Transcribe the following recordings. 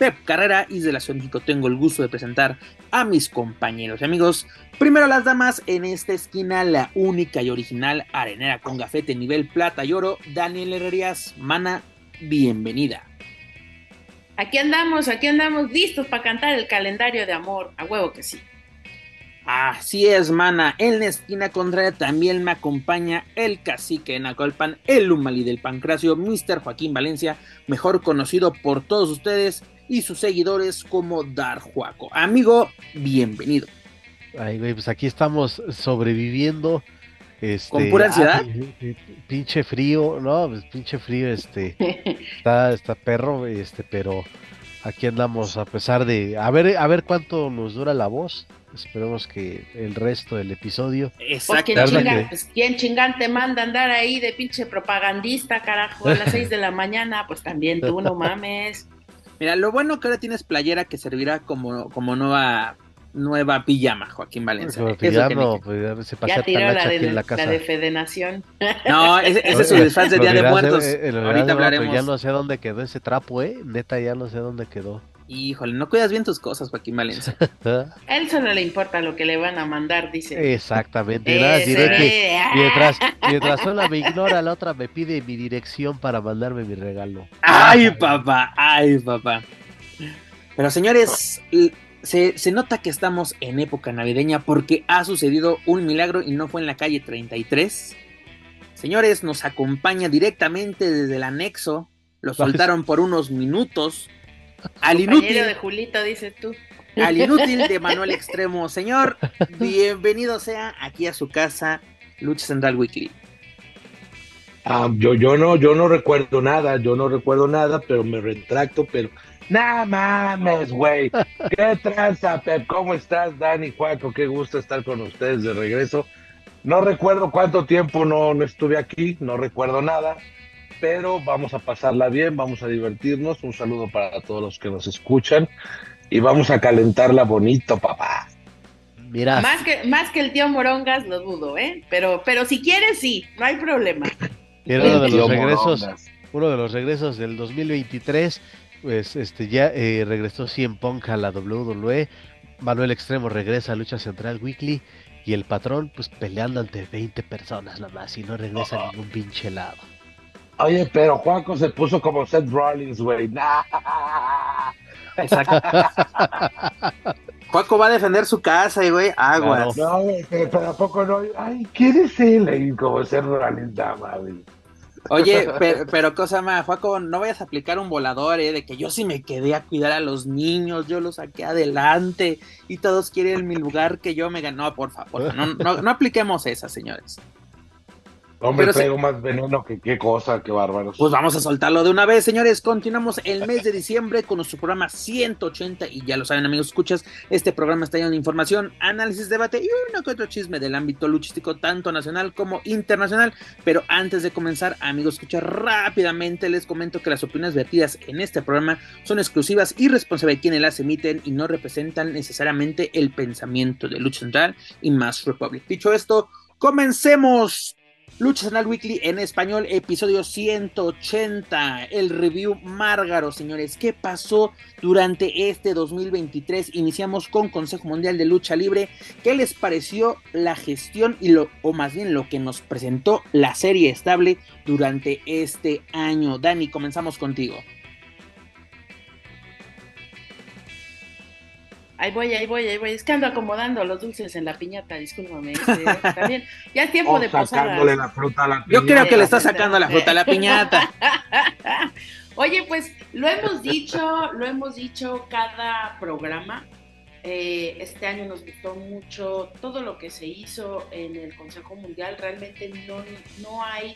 Pep Carrera y de la Ciudad de México tengo el gusto de presentar a mis compañeros y amigos. Primero las damas, en esta esquina la única y original arenera con gafete nivel plata y oro, Daniel Herrerías. Mana, bienvenida. Aquí andamos, aquí andamos listos para cantar el calendario de amor, a huevo que sí. Así es, mana. En la esquina contraria también me acompaña el cacique de Nacolpan, el Humali del Pancracio, Mr. Joaquín Valencia, mejor conocido por todos ustedes y sus seguidores como Dar Juaco. Amigo, bienvenido. Ay, güey, pues aquí estamos sobreviviendo. Este, ¿Con pura ansiedad? pinche frío, no, pues pinche frío, este, está, está perro, este, pero aquí andamos a pesar de, a ver, a ver cuánto nos dura la voz. Esperemos que el resto del episodio. Exacto. Pues, ¿quién, pues, ¿quién chingán te manda andar ahí de pinche propagandista, carajo, a las 6 de la mañana? Pues también tú, no mames. Mira, lo bueno que ahora tienes playera que servirá como, como nueva nueva pijama, Joaquín Valencia. Como pijama, pues, se ya tiró la de, en la, casa. la de Fedenación. No, ese, ese es su disfraz de Día de Muertos. Ahorita hablaremos. ya no sé dónde quedó ese trapo, eh. Neta, ya no sé dónde quedó. Híjole, no cuidas bien tus cosas, Joaquín Valencia. A él solo le importa lo que le van a mandar, dice. Exactamente. diré que mientras, mientras una me ignora, la otra me pide mi dirección para mandarme mi regalo. Ay, papá, ay, papá. Pero señores, se, se, nota que estamos en época navideña porque ha sucedido un milagro y no fue en la calle 33. Señores, nos acompaña directamente desde el anexo. Lo soltaron por unos minutos al inútil. de Julito, dices tú. Al inútil de Manuel Extremo. Señor, bienvenido sea aquí a su casa, Lucha Central Weekly. Ah, yo, yo no, yo no recuerdo nada, yo no recuerdo nada, pero me retracto, pero ¡Nah mames, güey! ¿Qué tranza, Pep? ¿Cómo estás, Dani, Juaco? Qué gusto estar con ustedes de regreso. No recuerdo cuánto tiempo no, no estuve aquí, no recuerdo nada, pero vamos a pasarla bien, vamos a divertirnos. Un saludo para todos los que nos escuchan y vamos a calentarla bonito, papá. Mira. Más que, más que el tío Morongas lo dudo, ¿eh? Pero, pero si quieres, sí, no hay problema. Era uno de los regresos, uno de los regresos del 2023, pues este ya eh, regresó Cien Punk a la WWE, Manuel Extremo regresa a Lucha Central Weekly y el patrón pues peleando ante 20 personas nada más y no regresa a ningún pinche lado. Oye, pero Juanco se puso como Seth Rollins, güey. Exacto. Juaco va a defender su casa y, güey, aguas. No, güey, pero ¿a poco no? Ay, ¿quién es él? Como Seth Rollins, dama, güey. Oye, pero, cosa más, Juaco, no vayas a aplicar un volador, ¿eh? De que yo sí me quedé a cuidar a los niños, yo los saqué adelante y todos quieren mi lugar que yo me ganó. No, por favor, no, no, no apliquemos esa, señores. Hombre, Pero traigo más veneno que qué cosa, qué bárbaros. Pues vamos a soltarlo de una vez, señores. Continuamos el mes de diciembre con nuestro programa 180. Y ya lo saben, amigos, escuchas. Este programa está lleno de información, análisis, debate y uno que otro chisme del ámbito luchístico, tanto nacional como internacional. Pero antes de comenzar, amigos, escuchar rápidamente, les comento que las opiniones vertidas en este programa son exclusivas y responsables de quienes las emiten y no representan necesariamente el pensamiento de Lucha Central y Mass Republic. Dicho esto, comencemos. Lucha Central Weekly en español, episodio 180, el review Márgaro, señores. ¿Qué pasó durante este 2023? Iniciamos con Consejo Mundial de Lucha Libre. ¿Qué les pareció la gestión y lo, o más bien lo que nos presentó la serie estable durante este año? Dani, comenzamos contigo. Ahí voy, ahí voy, ahí voy. Es que ando acomodando los dulces en la piñata, discúlpame. Este, ya es tiempo de posar. la fruta a la piñata. Yo creo que le está sacando la fruta a la piñata. Oye, pues lo hemos dicho, lo hemos dicho cada programa. Eh, este año nos gustó mucho todo lo que se hizo en el Consejo Mundial. Realmente no, no hay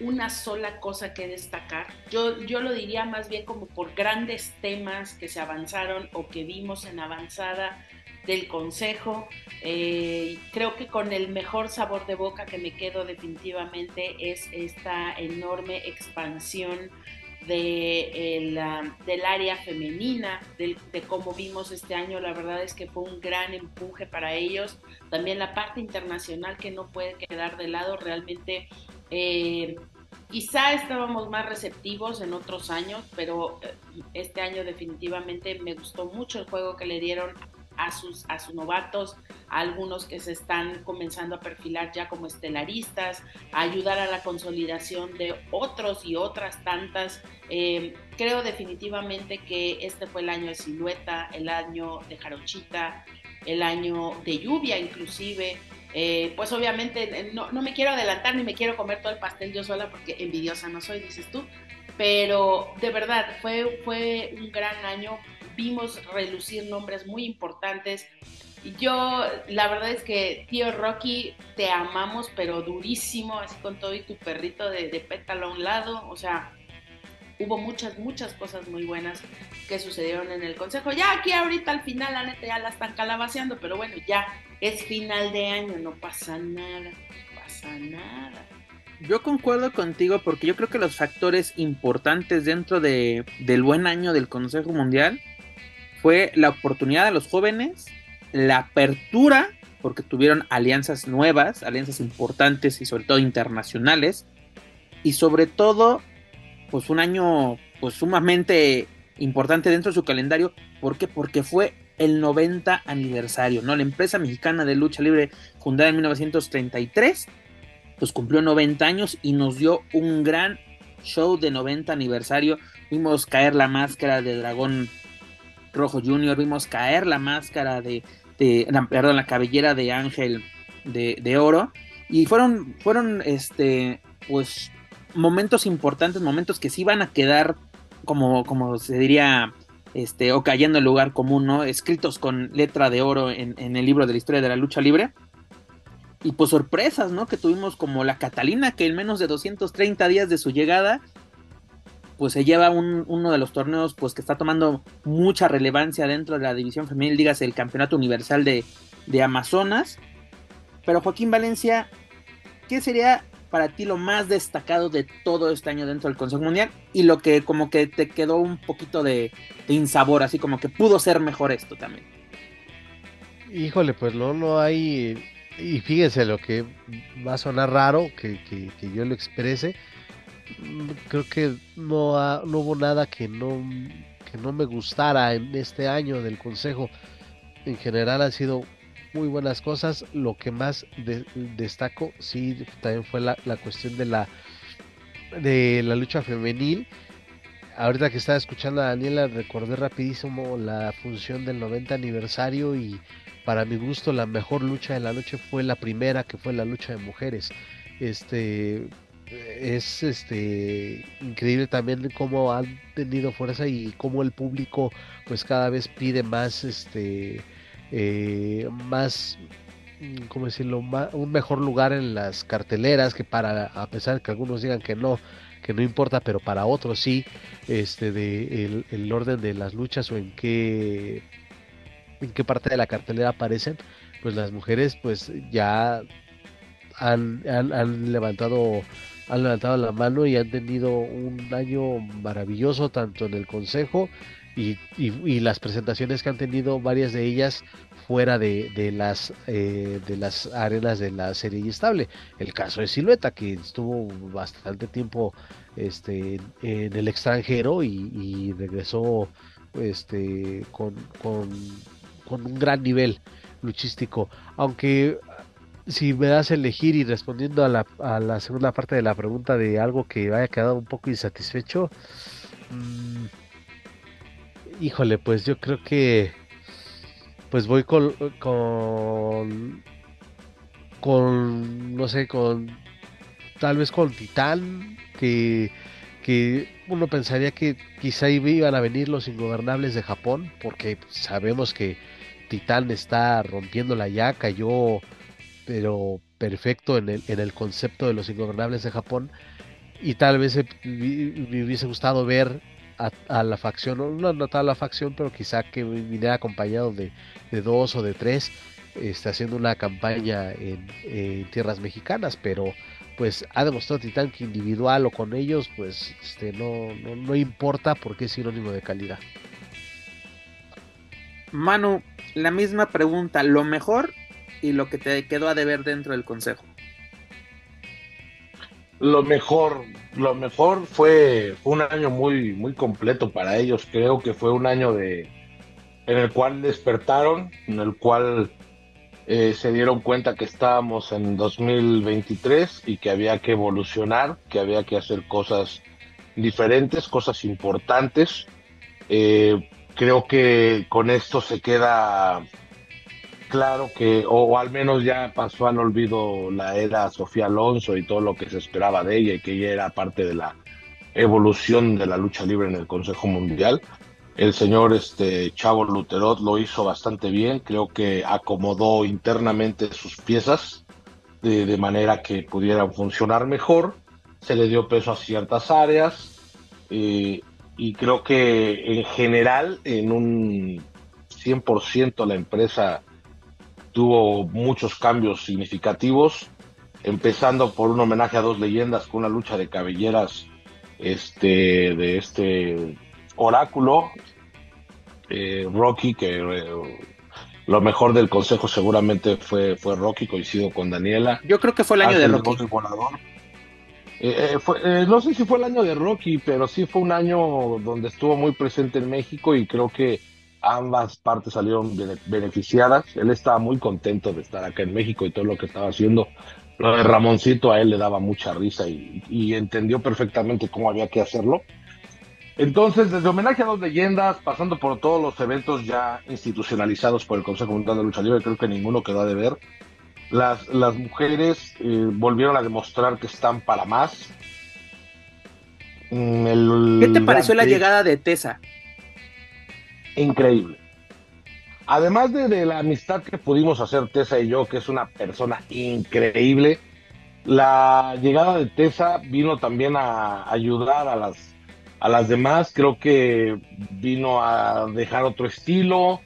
una sola cosa que destacar. Yo, yo lo diría más bien como por grandes temas que se avanzaron o que vimos en avanzada del Consejo. Eh, creo que con el mejor sabor de boca que me quedo definitivamente es esta enorme expansión de del área femenina, de, cómo vimos este año, la verdad es que fue un gran empuje para ellos. También la parte internacional que no puede quedar de lado, realmente eh, quizá estábamos más receptivos en otros años, pero eh, este año definitivamente me gustó mucho el juego que le dieron a sus, a sus novatos, a algunos que se están comenzando a perfilar ya como estelaristas, a ayudar a la consolidación de otros y otras tantas. Eh, creo definitivamente que este fue el año de silueta, el año de jarochita, el año de lluvia inclusive. Eh, pues obviamente eh, no, no me quiero adelantar ni me quiero comer todo el pastel yo sola porque envidiosa no soy, dices tú, pero de verdad fue, fue un gran año vimos relucir nombres muy importantes. Yo, la verdad es que, tío Rocky, te amamos, pero durísimo, así con todo y tu perrito de, pétalo a un lado. O sea, hubo muchas, muchas cosas muy buenas que sucedieron en el consejo. Ya aquí ahorita al final, la neta, ya la están calabaceando, pero bueno, ya es final de año, no pasa nada, no pasa nada. Yo concuerdo contigo porque yo creo que los factores importantes dentro de, del buen año del Consejo Mundial fue la oportunidad de los jóvenes, la apertura, porque tuvieron alianzas nuevas, alianzas importantes y sobre todo internacionales, y sobre todo, pues un año pues sumamente importante dentro de su calendario, ¿por qué? Porque fue el 90 aniversario, ¿no? La empresa mexicana de lucha libre fundada en 1933, pues cumplió 90 años y nos dio un gran show de 90 aniversario. Vimos caer la máscara de dragón Rojo Junior, vimos caer la máscara de, perdón, la cabellera de Ángel de, Oro. Y fueron, fueron, este, pues, momentos importantes, momentos que sí van a quedar, como, como se diría, este, o cayendo en lugar común, ¿no? Escritos con letra de oro en, en, el libro de la historia de la lucha libre. Y pues sorpresas, ¿no? Que tuvimos como la Catalina, que en menos de 230 días de su llegada pues se lleva uno de los torneos pues que está tomando mucha relevancia dentro de la división femenil, dígase el Campeonato Universal de, Amazonas. Pero Joaquín Valencia, ¿qué sería para ti lo más destacado de todo este año dentro del Consejo Mundial? Y lo que como que te quedó un poquito de, insabor, así como que pudo ser mejor esto también. Híjole, pues no, no hay... Y fíjense lo que va a sonar raro que, que, yo lo exprese creo que no, no hubo nada que no, que no me gustara en este año del consejo. En general han sido muy buenas cosas. Lo que más destaco, sí, también fue la, cuestión de la, de la lucha femenil. Ahorita que estaba escuchando a Daniela, recordé rapidísimo la función del 90 aniversario y para mi gusto la mejor lucha de la noche fue la primera, que fue la lucha de mujeres. Este, es este increíble también cómo han tenido fuerza y cómo el público pues cada vez pide más este eh, más mm, ¿cómo decirlo? un mejor lugar en las carteleras que para a pesar que algunos digan que no que no importa pero para otros sí este de el, orden de las luchas o en qué en qué parte de la cartelera aparecen pues las mujeres pues ya han, han levantado han levantado la mano y han tenido un año maravilloso tanto en el consejo y, las presentaciones que han tenido varias de ellas fuera de, las eh, de las arenas de la serie estable el caso de Silueta que estuvo bastante tiempo este en el extranjero y, regresó este con, con, un gran nivel luchístico. Aunque si me das a elegir y respondiendo a la, a la, segunda parte de la pregunta de algo que haya quedado un poco insatisfecho, mm, híjole, pues yo creo que pues voy con, con, con no sé, con tal vez con Titán, que, que uno pensaría que quizá iban a venir los ingobernables de Japón, porque sabemos que Titán está rompiendo la ya, cayó pero perfecto en el, en el concepto de los ingobernables de Japón. y tal vez me hubiese gustado ver a, la facción, no, no a la facción, pero quizá que viniera acompañado de, dos o de tres, está haciendo una campaña en, tierras mexicanas, pero pues ha demostrado Titán que individual o con ellos, pues este, no, no, no importa porque es sinónimo de calidad. Manu, la misma pregunta, lo mejor y lo que te quedó a deber dentro del consejo. Lo mejor, lo mejor fue, un año muy, muy completo para ellos. Creo que fue un año de, en el cual despertaron, en el cual eh, se dieron cuenta que estábamos en 2023 y que había que evolucionar, que había que hacer cosas diferentes, cosas importantes. Eh, creo que con esto se queda claro que, o, al menos ya pasó al olvido la era Sofía Alonso y todo lo que se esperaba de ella y que ella era parte de la evolución de la lucha libre en el Consejo Mundial. El señor este, Chavo Luterot lo hizo bastante bien, creo que acomodó internamente sus piezas de, manera que pudieran funcionar mejor, se le dio peso a ciertas áreas eh, y creo que en general en un 100% la empresa tuvo muchos cambios significativos, empezando por un homenaje a dos leyendas con una lucha de cabelleras este, de este oráculo, eh, Rocky, que eh, lo mejor del consejo seguramente fue, fue Rocky, coincido con Daniela. Yo creo que fue el año de Rocky. Eh, no sé si fue el año de Rocky, pero sí fue un año donde estuvo muy presente en México y creo que ambas partes salieron beneficiadas. Él estaba muy contento de estar acá en México y todo lo que estaba haciendo. Lo de Ramoncito a él le daba mucha risa y, entendió perfectamente cómo había que hacerlo. Entonces, desde homenaje a dos leyendas, pasando por todos los eventos ya institucionalizados por el Consejo Mundial de Lucha Libre, creo que ninguno quedó a deber. Las, las mujeres eh, volvieron a demostrar que están para más. Mm, ¿Qué te pareció la llegada de Tessa? Increíble. Además de, la amistad que pudimos hacer Tessa y yo, que es una persona increíble, la llegada de Tessa vino también a ayudar a las, a las demás. Creo que vino a dejar otro estilo.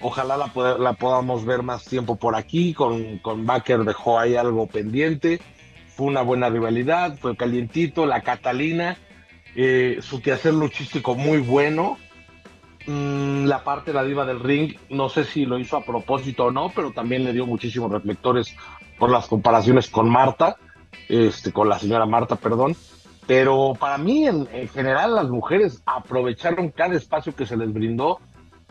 Ojalá la, la podamos ver más tiempo por aquí. Con, con Baker dejó ahí algo pendiente. Fue una buena rivalidad, fue calientito. La Catalina, eh, su quehacer luchístico muy bueno Mm, la parte de la diva del ring, no sé si lo hizo a propósito o no, pero también le dio muchísimos reflectores por las comparaciones con Marta, este, con la señora Marta, perdón. Pero para mí, en, general, las mujeres aprovecharon cada espacio que se les brindó.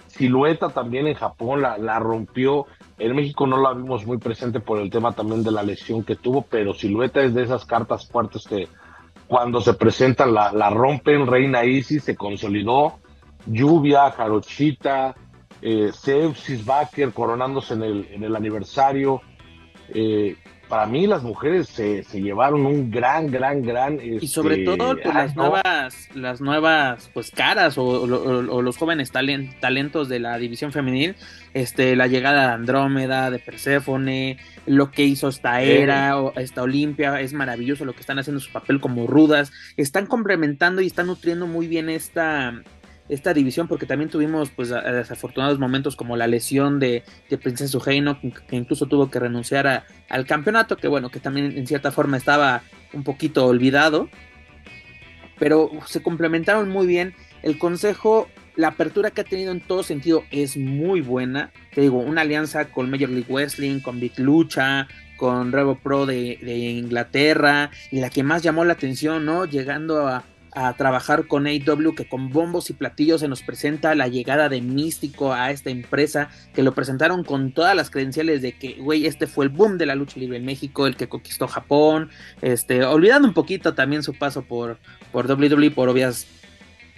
Silueta también en Japón la, la rompió. En México no la vimos muy presente por el tema también de la lesión que tuvo, pero Silueta es de esas cartas fuertes que cuando se presentan la, la rompen. Reina Isis se consolidó Lluvia, Jarochita, eh, Sepsis, Baker coronándose en el, en el aniversario. Eh, para mí las mujeres se, se, llevaron un gran, gran, gran... y sobre este, todo pues, las nuevas, las nuevas pues caras o, los jóvenes talentos de la división femenil, este, la llegada de Andrómeda, de Perséfone, lo que hizo esta era, o esta Olimpia, es maravilloso lo que están haciendo su papel como rudas, están complementando y están nutriendo muy bien esta, esta división porque también tuvimos pues desafortunados momentos como la lesión de, de Princesa Ujeino que incluso tuvo que renunciar al campeonato que bueno que también en cierta forma estaba un poquito olvidado. Pero se complementaron muy bien. El consejo la apertura que ha tenido en todo sentido es muy buena. Te digo una alianza con Major League Wrestling con Big Lucha con Revo Pro de, de Inglaterra y la que más llamó la atención no llegando a a trabajar con AW que con bombos y platillos se nos presenta la llegada de Místico a esta empresa que lo presentaron con todas las credenciales de que güey este fue el boom de la lucha libre en México el que conquistó Japón este olvidando un poquito también su paso por por WWE por obvias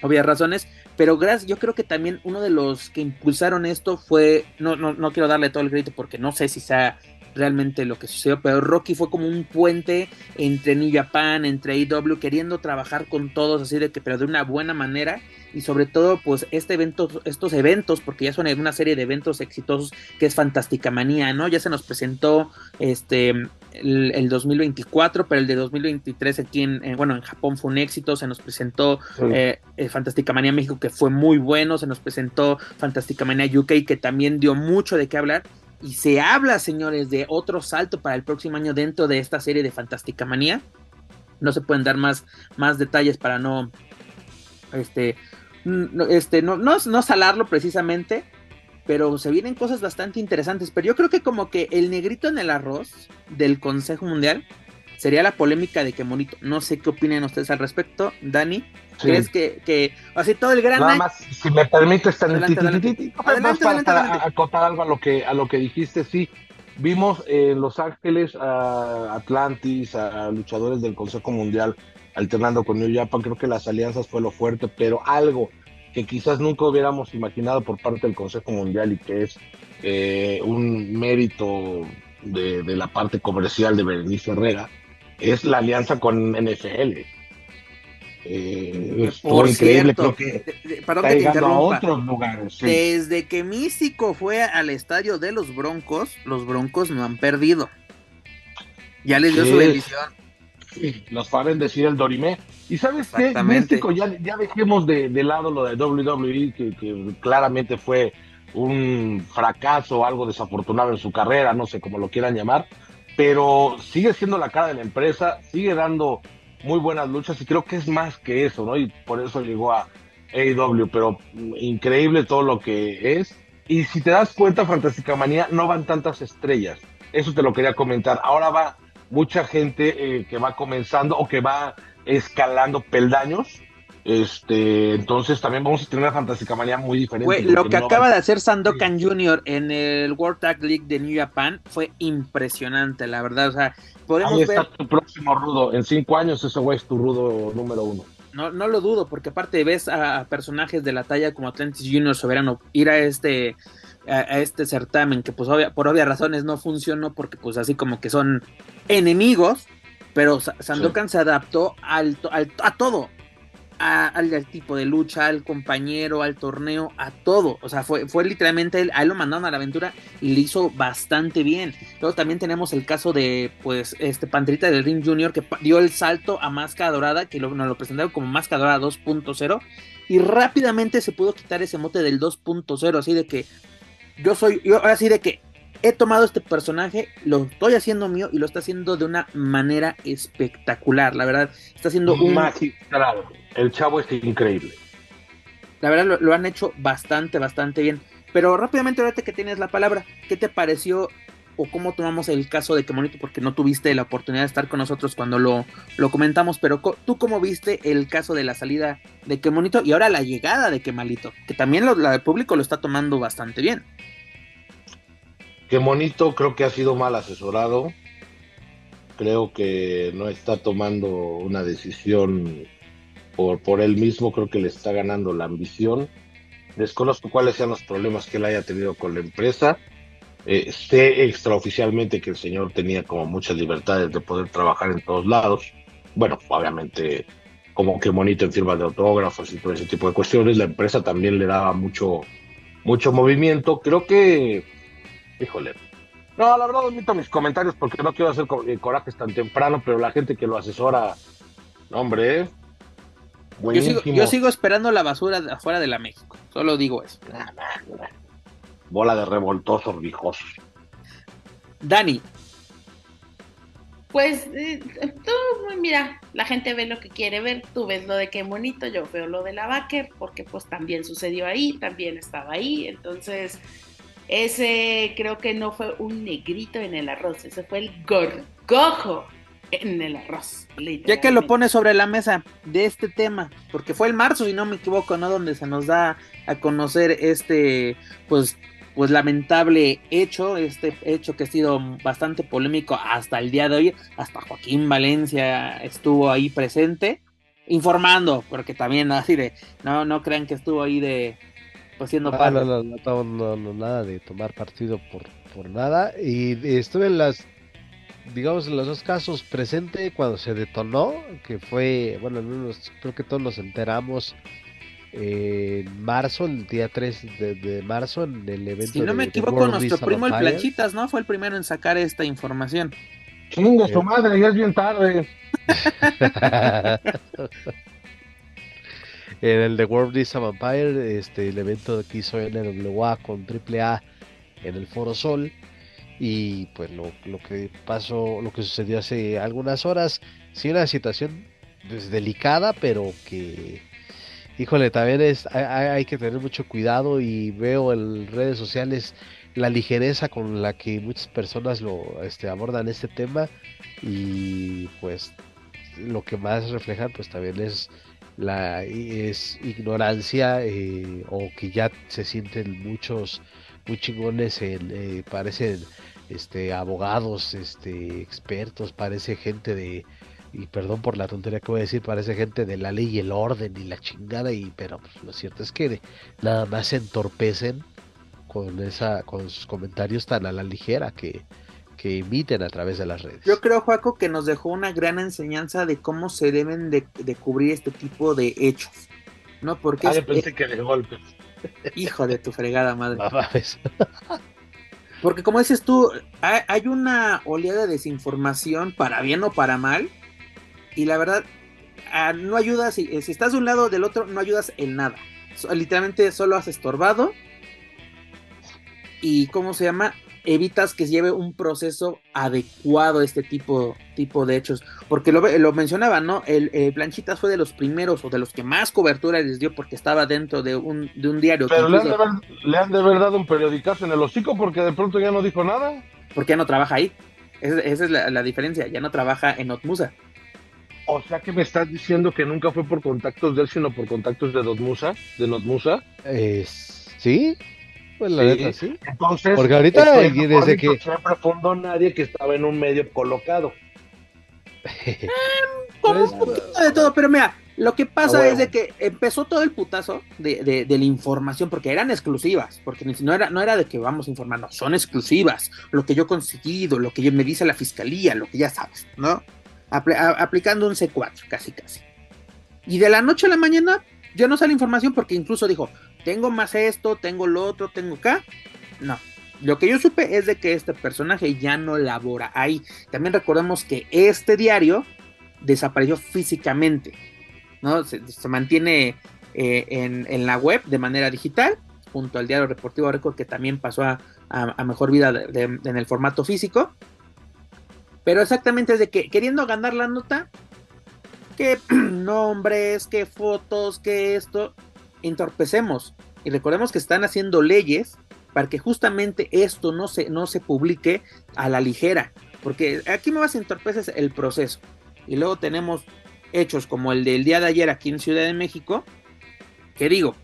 obvias razones pero gracias yo creo que también uno de los que impulsaron esto fue no no no quiero darle todo el crédito porque no sé si sea realmente lo que sucedió, pero Rocky fue como un puente entre New Japan, entre AEW, queriendo trabajar con todos así de que, pero de una buena manera. Y sobre todo pues este evento, estos eventos, porque ya son una serie de eventos exitosos que es Fantástica Manía, ¿no? Ya se nos presentó este el, 2024, pero el de 2023 aquí en, bueno, en Japón fue un éxito, se nos presentó eh, Fantástica Manía México que fue muy bueno, se nos presentó Fantástica Manía UK que también dio mucho de qué hablar y se habla, señores, de otro salto para el próximo año dentro de esta serie de Fantástica Manía. No se pueden dar más, más detalles para no, este, este, no, no, no salarlo precisamente, pero se vienen cosas bastante interesantes. Pero yo creo que como que el negrito en el arroz del Consejo Mundial sería la polémica de que Monito. No sé qué opinan ustedes al respecto, Dani. ¿Crees que, que así todo el gran... Nada más, si me permites, adelante, adelante. para, acotar algo a lo, que, a lo que dijiste, sí. Vimos en Los Ángeles a Atlantis, a luchadores del Consejo Mundial alternando con New Japan. Creo que las alianzas fue lo fuerte, pero algo que quizás nunca hubiéramos imaginado por parte del Consejo Mundial y que es eh, un mérito de, de, la parte comercial de Berenice Herrera, es la alianza con NFL. Eh, Por increíble, creo que perdón que te interrumpa. Desde que Místico fue al estadio de los Broncos, los Broncos no han perdido. Ya les dio su bendición. los saben decir el Dorimé. Y sabes qué, Místico, ya, ya dejemos de, lado lo de WWE, que, que claramente fue un fracaso, algo desafortunado en su carrera, no sé cómo lo quieran llamar, pero sigue siendo la cara de la empresa, sigue dando muy buenas luchas y creo que es más que eso, ¿no? Y por eso llegó a AEW, pero increíble todo lo que es. Y si te das cuenta, Fantástica Manía no van tantas estrellas. Eso te lo quería comentar. Ahora va mucha gente eh, que va comenzando o que va escalando peldaños este, entonces también vamos a tener una Fantástica Manía muy diferente. lo que acaba de hacer Sandokan Jr. en el World Tag League de New Japan fue impresionante, la verdad. O sea, podemos Ahí está tu próximo rudo. En cinco años ese güey es tu rudo número uno. No, no lo dudo, porque aparte ves a, personajes de la talla como Atlantis Jr. Soberano ir a este a, este certamen que pues por obvias razones no funcionó porque pues así como que son enemigos, pero Sandokan se adaptó al, a todo, al, tipo de lucha, al compañero, al torneo, a todo. O sea, fue, fue literalmente él, a él lo mandaron a la aventura y le hizo bastante bien. Luego también tenemos el caso de, pues, este Panterita del Ring Junior que dio el salto a Máscara Dorada, que nos lo presentaron como Máscara Dorada 2.0 y rápidamente se pudo quitar ese mote del 2.0, así de que yo soy, yo ahora sí de que he tomado este personaje, lo estoy haciendo mío y lo está haciendo de una manera espectacular. La verdad, está haciendo un. Magistrado. El chavo es increíble. La verdad, lo, han hecho bastante, bastante bien. Pero rápidamente, ahorita que tienes la palabra, ¿qué te pareció o cómo tomamos el caso de Kemonito? Porque no tuviste la oportunidad de estar con nosotros cuando lo, lo comentamos, pero ¿tú cómo viste el caso de la salida de Kemonito y ahora la llegada de Kemalito? Que también lo, la, el público lo está tomando bastante bien que Monito creo que ha sido mal asesorado. Creo que no está tomando una decisión por, por él mismo. Creo que le está ganando la ambición. Desconozco cuáles sean los problemas que él haya tenido con la empresa. Eh, sé extraoficialmente que el señor tenía como muchas libertades de poder trabajar en todos lados. Bueno, obviamente como que Monito en firma de autógrafos y todo ese tipo de cuestiones. La empresa también le daba mucho, mucho movimiento. Creo que Híjole. No, la verdad omito mis comentarios porque no quiero hacer eh, corajes tan temprano, pero la gente que lo asesora, hombre, yo sigo, esperando la basura afuera de la México. Solo digo eso. Bola de revoltosos vijosos. Dani. Pues eh, tú, mira, la gente ve lo que quiere ver, tú ves lo de qué bonito, yo veo lo de la Baker, porque pues también sucedió ahí, también estaba ahí, entonces ese creo que no fue un negrito en el arroz, ese fue el gorgojo en el arroz. Ya que lo pone sobre la mesa de este tema, porque fue el marzo, si no me equivoco, ¿no? Donde se nos da a conocer este, pues, pues lamentable hecho, este hecho que ha sido bastante polémico hasta el día de hoy, hasta Joaquín Valencia estuvo ahí presente, informando, porque también así de, no, no crean que estuvo ahí de, Pues siendo ah, no, no, no, no, nada de tomar partido por, por nada. Y estuve en las, digamos, en los dos casos presente cuando se detonó, que fue, bueno, creo que todos nos enteramos en marzo, el día 3 de, marzo, en el evento. Si no me equivoco, nuestro primo el Planchitas, ¿no? Fue el primero en sacar esta información. Chinga su madre, ya es bien tarde. en el The World is a Vampire, este, el evento que hizo NWA con AAA en el Foro Sol. Y pues lo, lo, que pasó, lo que sucedió hace algunas horas, sí una situación pues, delicada, pero que híjole, también es, hay, que tener mucho cuidado y veo en redes sociales la ligereza con la que muchas personas lo este, abordan este tema y pues lo que más reflejan pues también es la es ignorancia eh, o que ya se sienten muchos muy chingones en, eh, parecen este abogados este expertos parece gente de y perdón por la tontería que voy a decir, parece gente de la ley y el orden y la chingada, y pero pues, lo cierto es que nada más se entorpecen con esa, con sus comentarios tan a la ligera que, que emiten a través de las redes. Yo creo, Juaco, que nos dejó una gran enseñanza de cómo se deben de, cubrir este tipo de hechos. ¿No? Porque ah, pensé que de golpes. Hijo de tu fregada madre. Porque como dices tú, hay, una oleada de desinformación para bien o para mal y la verdad, ah, no ayudas, si, si, estás de un lado o del otro, no ayudas en nada. literalmente solo has estorbado. Y cómo se llama, evitas que lleve un proceso adecuado a este tipo, tipo de hechos. Porque lo, lo mencionaba, ¿no? El, Planchitas fue de los primeros o de los que más cobertura les dio porque estaba dentro de un, de un diario. Pero le, han de haber, le han de dado un periodicazo en el hocico porque de pronto ya no dijo nada. Porque ya no trabaja ahí. Esa, es la, la, diferencia. Ya no trabaja en Otmusa. O sea que me estás diciendo que nunca fue por contactos de él, sino por contactos de Notmusa, de Notmusa. Eh, sí, pues la neta sí. Entonces, porque ahorita desde que siempre fundó nadie que estaba en un medio colocado. como un poquito de todo, pero mira, lo que pasa es de que empezó todo el putazo de, de, de, la información, porque eran exclusivas, porque no era, no era de que vamos a informar, no, son exclusivas, lo que yo he conseguido, lo que me dice la fiscalía, lo que ya sabes, ¿no? aplicando un C4, casi casi. Y de la noche a la mañana ya no sale información porque incluso dijo, tengo más esto, tengo lo otro, tengo acá. No, lo que yo supe es de que este personaje ya no labora ahí. También recordemos que este diario desapareció físicamente, ¿no? Se, mantiene eh, en, la web de manera digital, junto al diario Reportivo Record, que también pasó a, mejor vida en el formato físico. Pero exactamente es de que queriendo ganar la nota, que nombres, que fotos, que esto, entorpecemos. Y recordemos que están haciendo leyes para que justamente esto no se, no se publique a la ligera. Porque aquí me vas a entorpecer el proceso. Y luego tenemos hechos como el del día de ayer aquí en Ciudad de México, que digo,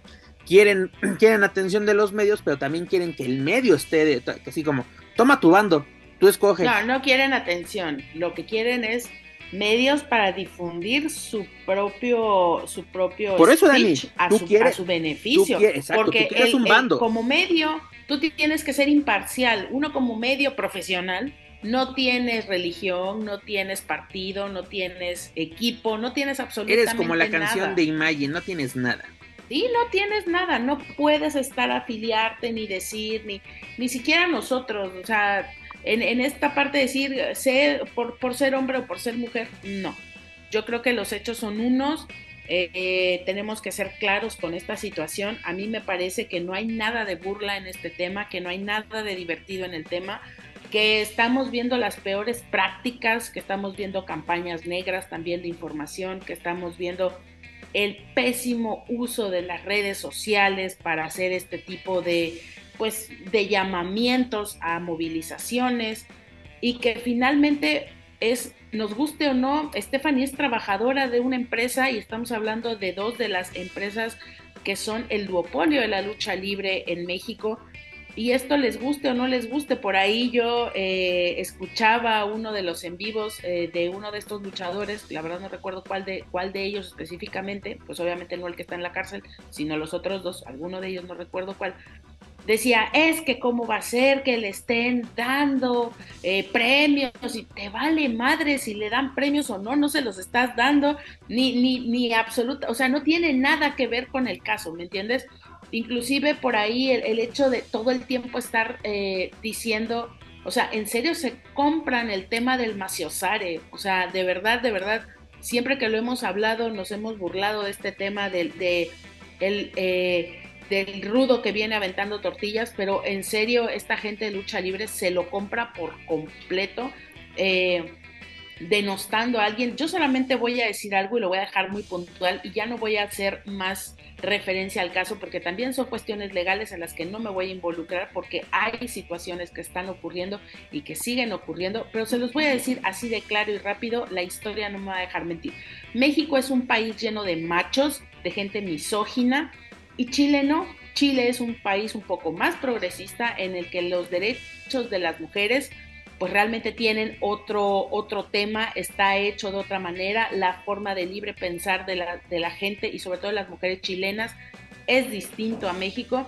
quieren, quieren atención de los medios, pero también quieren que el medio esté, de, así como, toma tu bando, Tú escoges. No, no quieren atención. Lo que quieren es medios para difundir su propio su propio Por eso, Dani, a, su, quieres, su beneficio. porque tú un bando. como medio, tú tienes que ser imparcial. Uno como medio profesional no tienes religión, no tienes partido, no tienes equipo, no tienes absolutamente nada. Eres como la canción de Imagine, no tienes nada. Sí, no tienes nada, no puedes estar afiliarte ni decir, ni, ni siquiera nosotros, o sea, en, esta parte decir, por, por ser hombre o por ser mujer, no. Yo creo que los hechos son unos, eh, tenemos que ser claros con esta situación. A mí me parece que no hay nada de burla en este tema, que no hay nada de divertido en el tema, que estamos viendo las peores prácticas, que estamos viendo campañas negras también de información, que estamos viendo el pésimo uso de las redes sociales para hacer este tipo de, pues de llamamientos a movilizaciones y que finalmente es, nos guste o no, Stephanie es trabajadora de una empresa y estamos hablando de dos de las empresas que son el duopolio de la lucha libre en México. Y esto les guste o no les guste, por ahí yo eh, escuchaba uno de los en vivos eh, de uno de estos luchadores, la verdad no recuerdo cuál de, cuál de ellos específicamente, pues obviamente no el que está en la cárcel, sino los otros dos, alguno de ellos no recuerdo cuál, decía, es que cómo va a ser que le estén dando eh, premios y te vale madre si le dan premios o no, no se los estás dando, ni, ni, ni absoluta, o sea, no tiene nada que ver con el caso, ¿me entiendes? Inclusive por ahí el, hecho de todo el tiempo estar eh, diciendo, o sea, en serio se compran el tema del maciosare, o sea, de verdad, de verdad, siempre que lo hemos hablado nos hemos burlado de este tema del, de, el, eh, del rudo que viene aventando tortillas, pero en serio esta gente de lucha libre se lo compra por completo. Eh, denostando a alguien. Yo solamente voy a decir algo y lo voy a dejar muy puntual y ya no voy a hacer más referencia al caso porque también son cuestiones legales en las que no me voy a involucrar porque hay situaciones que están ocurriendo y que siguen ocurriendo, pero se los voy a decir así de claro y rápido, la historia no me va a dejar mentir. México es un país lleno de machos, de gente misógina y Chile no. Chile es un país un poco más progresista en el que los derechos de las mujeres pues realmente tienen otro, otro tema, está hecho de otra manera, la forma de libre pensar de la, de la gente y sobre todo de las mujeres chilenas es distinto a México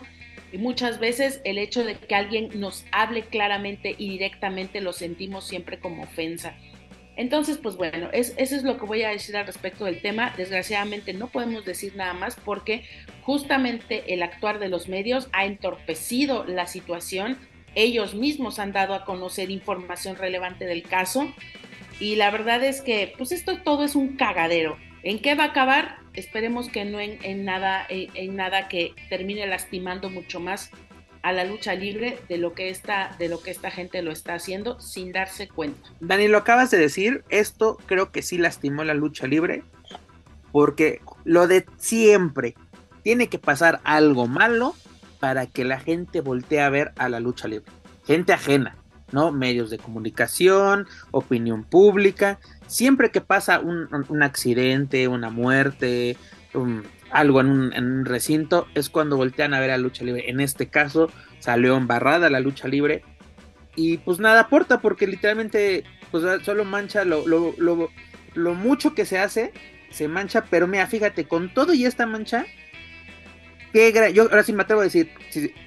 y muchas veces el hecho de que alguien nos hable claramente y directamente lo sentimos siempre como ofensa. Entonces, pues bueno, es, eso es lo que voy a decir al respecto del tema. Desgraciadamente no podemos decir nada más porque justamente el actuar de los medios ha entorpecido la situación ellos mismos han dado a conocer información relevante del caso y la verdad es que pues esto todo es un cagadero. ¿En qué va a acabar? Esperemos que no en, nada, en, nada que termine lastimando mucho más a la lucha libre de lo que esta, de lo que esta gente lo está haciendo sin darse cuenta. Dani, lo acabas de decir, esto creo que sí lastimó la lucha libre, porque lo de siempre tiene que pasar algo malo para que la gente voltee a ver a la lucha libre. Gente ajena, ¿no? Medios de comunicación, opinión pública. Siempre que pasa un, accidente, una muerte, algo en un, recinto, es cuando voltean a ver a lucha libre. En este caso, salió embarrada la lucha libre. Y pues nada aporta porque literalmente pues solo mancha lo, lo, lo, lo mucho que se hace, se mancha, pero mira, fíjate, con todo y esta mancha, yo ahora sí me atrevo a decir,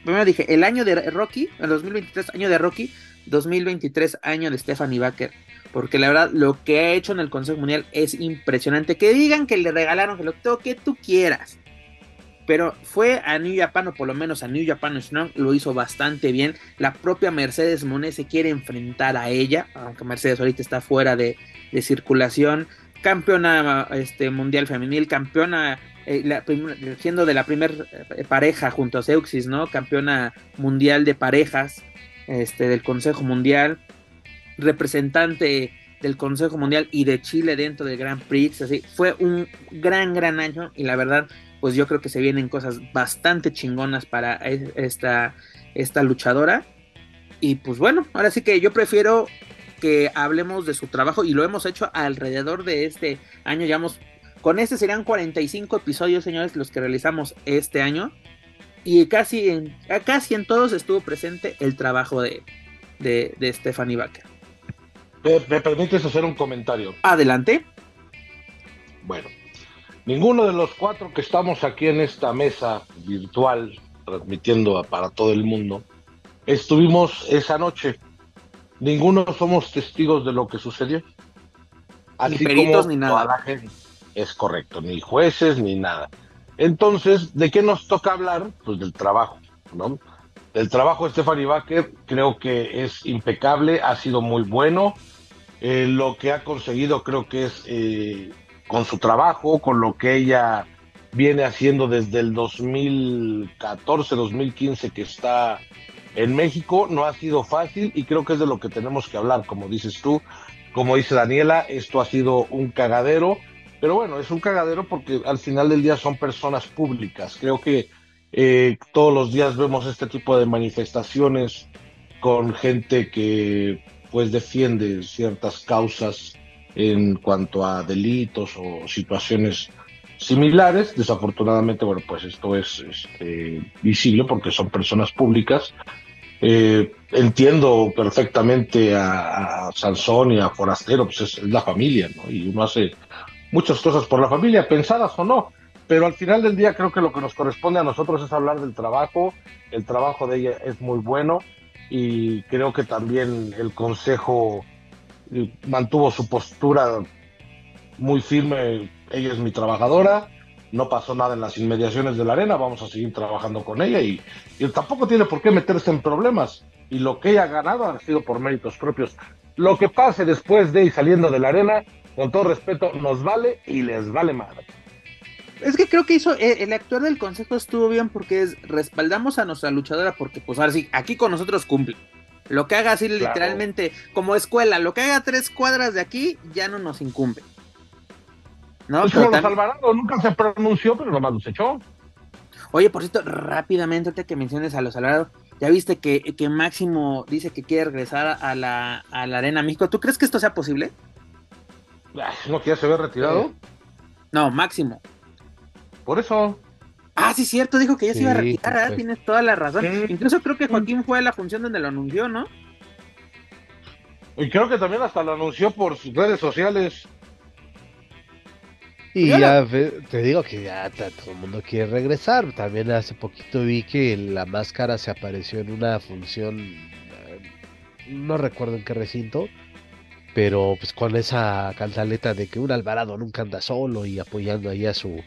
primero dije, el año de Rocky, el 2023 año de Rocky, 2023 año de Stephanie Baker, porque la verdad lo que ha hecho en el Consejo Mundial es impresionante, que digan que le regalaron que lo que tú quieras, pero fue a New Japan, o por lo menos a New Japan Strong, lo hizo bastante bien. La propia Mercedes Monet se quiere enfrentar a ella, aunque Mercedes ahorita está fuera de, de circulación. Campeona este, mundial femenil, campeona eh, siendo de la primera eh, pareja junto a Seuxis, ¿no? Campeona mundial de parejas este, del Consejo Mundial, representante del Consejo Mundial y de Chile dentro del Grand Prix, así, fue un gran, gran año y la verdad, pues yo creo que se vienen cosas bastante chingonas para e, esta, esta luchadora. Y pues bueno, ahora sí que yo prefiero que hablemos de su trabajo y lo hemos hecho alrededor de este año, hemos con este serían 45 episodios, señores, los que realizamos este año. Y casi en, casi en todos estuvo presente el trabajo de, de, Stephanie Baker. ¿Me, permites hacer un comentario? Adelante. Bueno, ninguno de los cuatro que estamos aquí en esta mesa virtual, transmitiendo para todo el mundo, estuvimos esa noche. Ninguno somos testigos de lo que sucedió. Así ni peritos ni nada. la gente es correcto, ni jueces ni nada. Entonces, ¿de qué nos toca hablar? Pues del trabajo, ¿no? El trabajo de Stephanie Baker creo que es impecable, ha sido muy bueno. Eh, lo que ha conseguido creo que es eh, con su trabajo, con lo que ella viene haciendo desde el 2014, 2015 que está en México, no ha sido fácil y creo que es de lo que tenemos que hablar, como dices tú, como dice Daniela, esto ha sido un cagadero pero bueno, es un cagadero porque al final del día son personas públicas. Creo que eh, todos los días vemos este tipo de manifestaciones con gente que pues defiende ciertas causas en cuanto a delitos o situaciones similares. Desafortunadamente, bueno, pues esto es este, visible porque son personas públicas Eh, entiendo perfectamente a, a, Sansón y a Forastero, pues es, la familia, ¿no? Y uno hace muchas cosas por la familia, pensadas o no, pero al final del día creo que lo que nos corresponde a nosotros es hablar del trabajo, el trabajo de ella es muy bueno y creo que también el consejo eh, mantuvo su postura muy firme, ella es mi trabajadora, no pasó nada en las inmediaciones de la arena, vamos a seguir trabajando con ella y, tampoco tiene por qué meterse en problemas. Y lo que ella ha ganado ha sido por méritos propios. Lo que pase después de ir saliendo de la arena, con todo respeto, nos vale y les vale madre. Es que creo que hizo, eh, el actuar del consejo estuvo bien porque es, respaldamos a nuestra luchadora porque pues ahora sí, aquí con nosotros cumple. Lo que haga así literalmente como escuela, lo que haga tres cuadras de aquí ya no nos incumbe. No, pues pero los Alvarado nunca se pronunció, pero nomás los echó. Oye, por cierto, rápidamente, antes que menciones a los Alvarado, ya viste que, que Máximo dice que quiere regresar a la, a la Arena México. ¿Tú crees que esto sea posible? ¿No que ya se ve retirado? No, Máximo. Por eso. Ah, sí, cierto, dijo que ya se iba a retirar, pues. tienes toda la razón. Incluso creo que Joaquín fue a la función donde lo anunció, ¿no? Y creo que también hasta lo anunció por sus redes sociales. Y ya te digo que ya todo el mundo quiere regresar. También hace poquito vi que la máscara se apareció en una función, eh, no recuerdo en qué recinto, pero pues con esa cantaleta de que un Alvarado nunca anda solo y apoyando ahí a su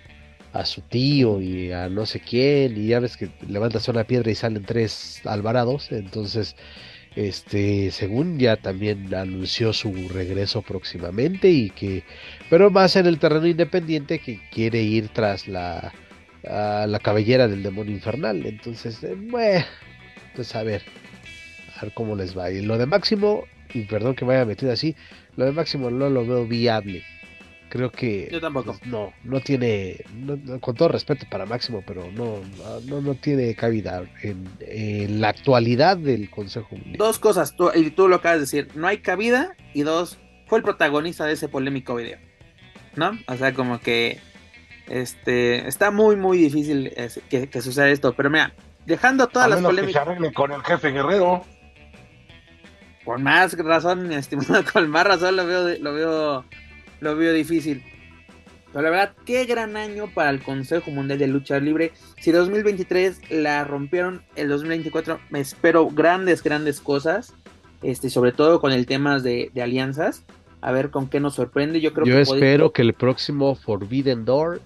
a su tío y a no sé quién y ya ves que levantas una piedra y salen tres Alvarados, entonces este, según ya también anunció su regreso próximamente y que, pero más en el terreno independiente que quiere ir tras la, la cabellera del demonio infernal. Entonces, eh, bueno, pues a ver, a ver cómo les va. Y lo de Máximo, y perdón que me haya metido así, lo de Máximo no lo veo viable. Creo que Yo tampoco. Pues, no, no tiene, con todo respeto para Máximo, pero no, no, no tiene cabida en, la actualidad del Consejo Mundial. Dos cosas, tú, y tú lo acabas de decir, no hay cabida y dos, fue el protagonista de ese polémico video, ¿no? O sea, como que este está muy, muy difícil que, suceda esto, pero mira, dejando todas las polémicas. con el jefe Guerrero. Por más razón, estimado, con más razón lo veo, lo veo lo veo difícil. Pero la verdad, qué gran año para el Consejo Mundial de Lucha Libre. Si 2023 la rompieron, el 2024 me espero grandes, grandes cosas. Este, sobre todo con el tema de, alianzas. A ver con qué nos sorprende. Yo creo Yo espero que el próximo Forbidden Door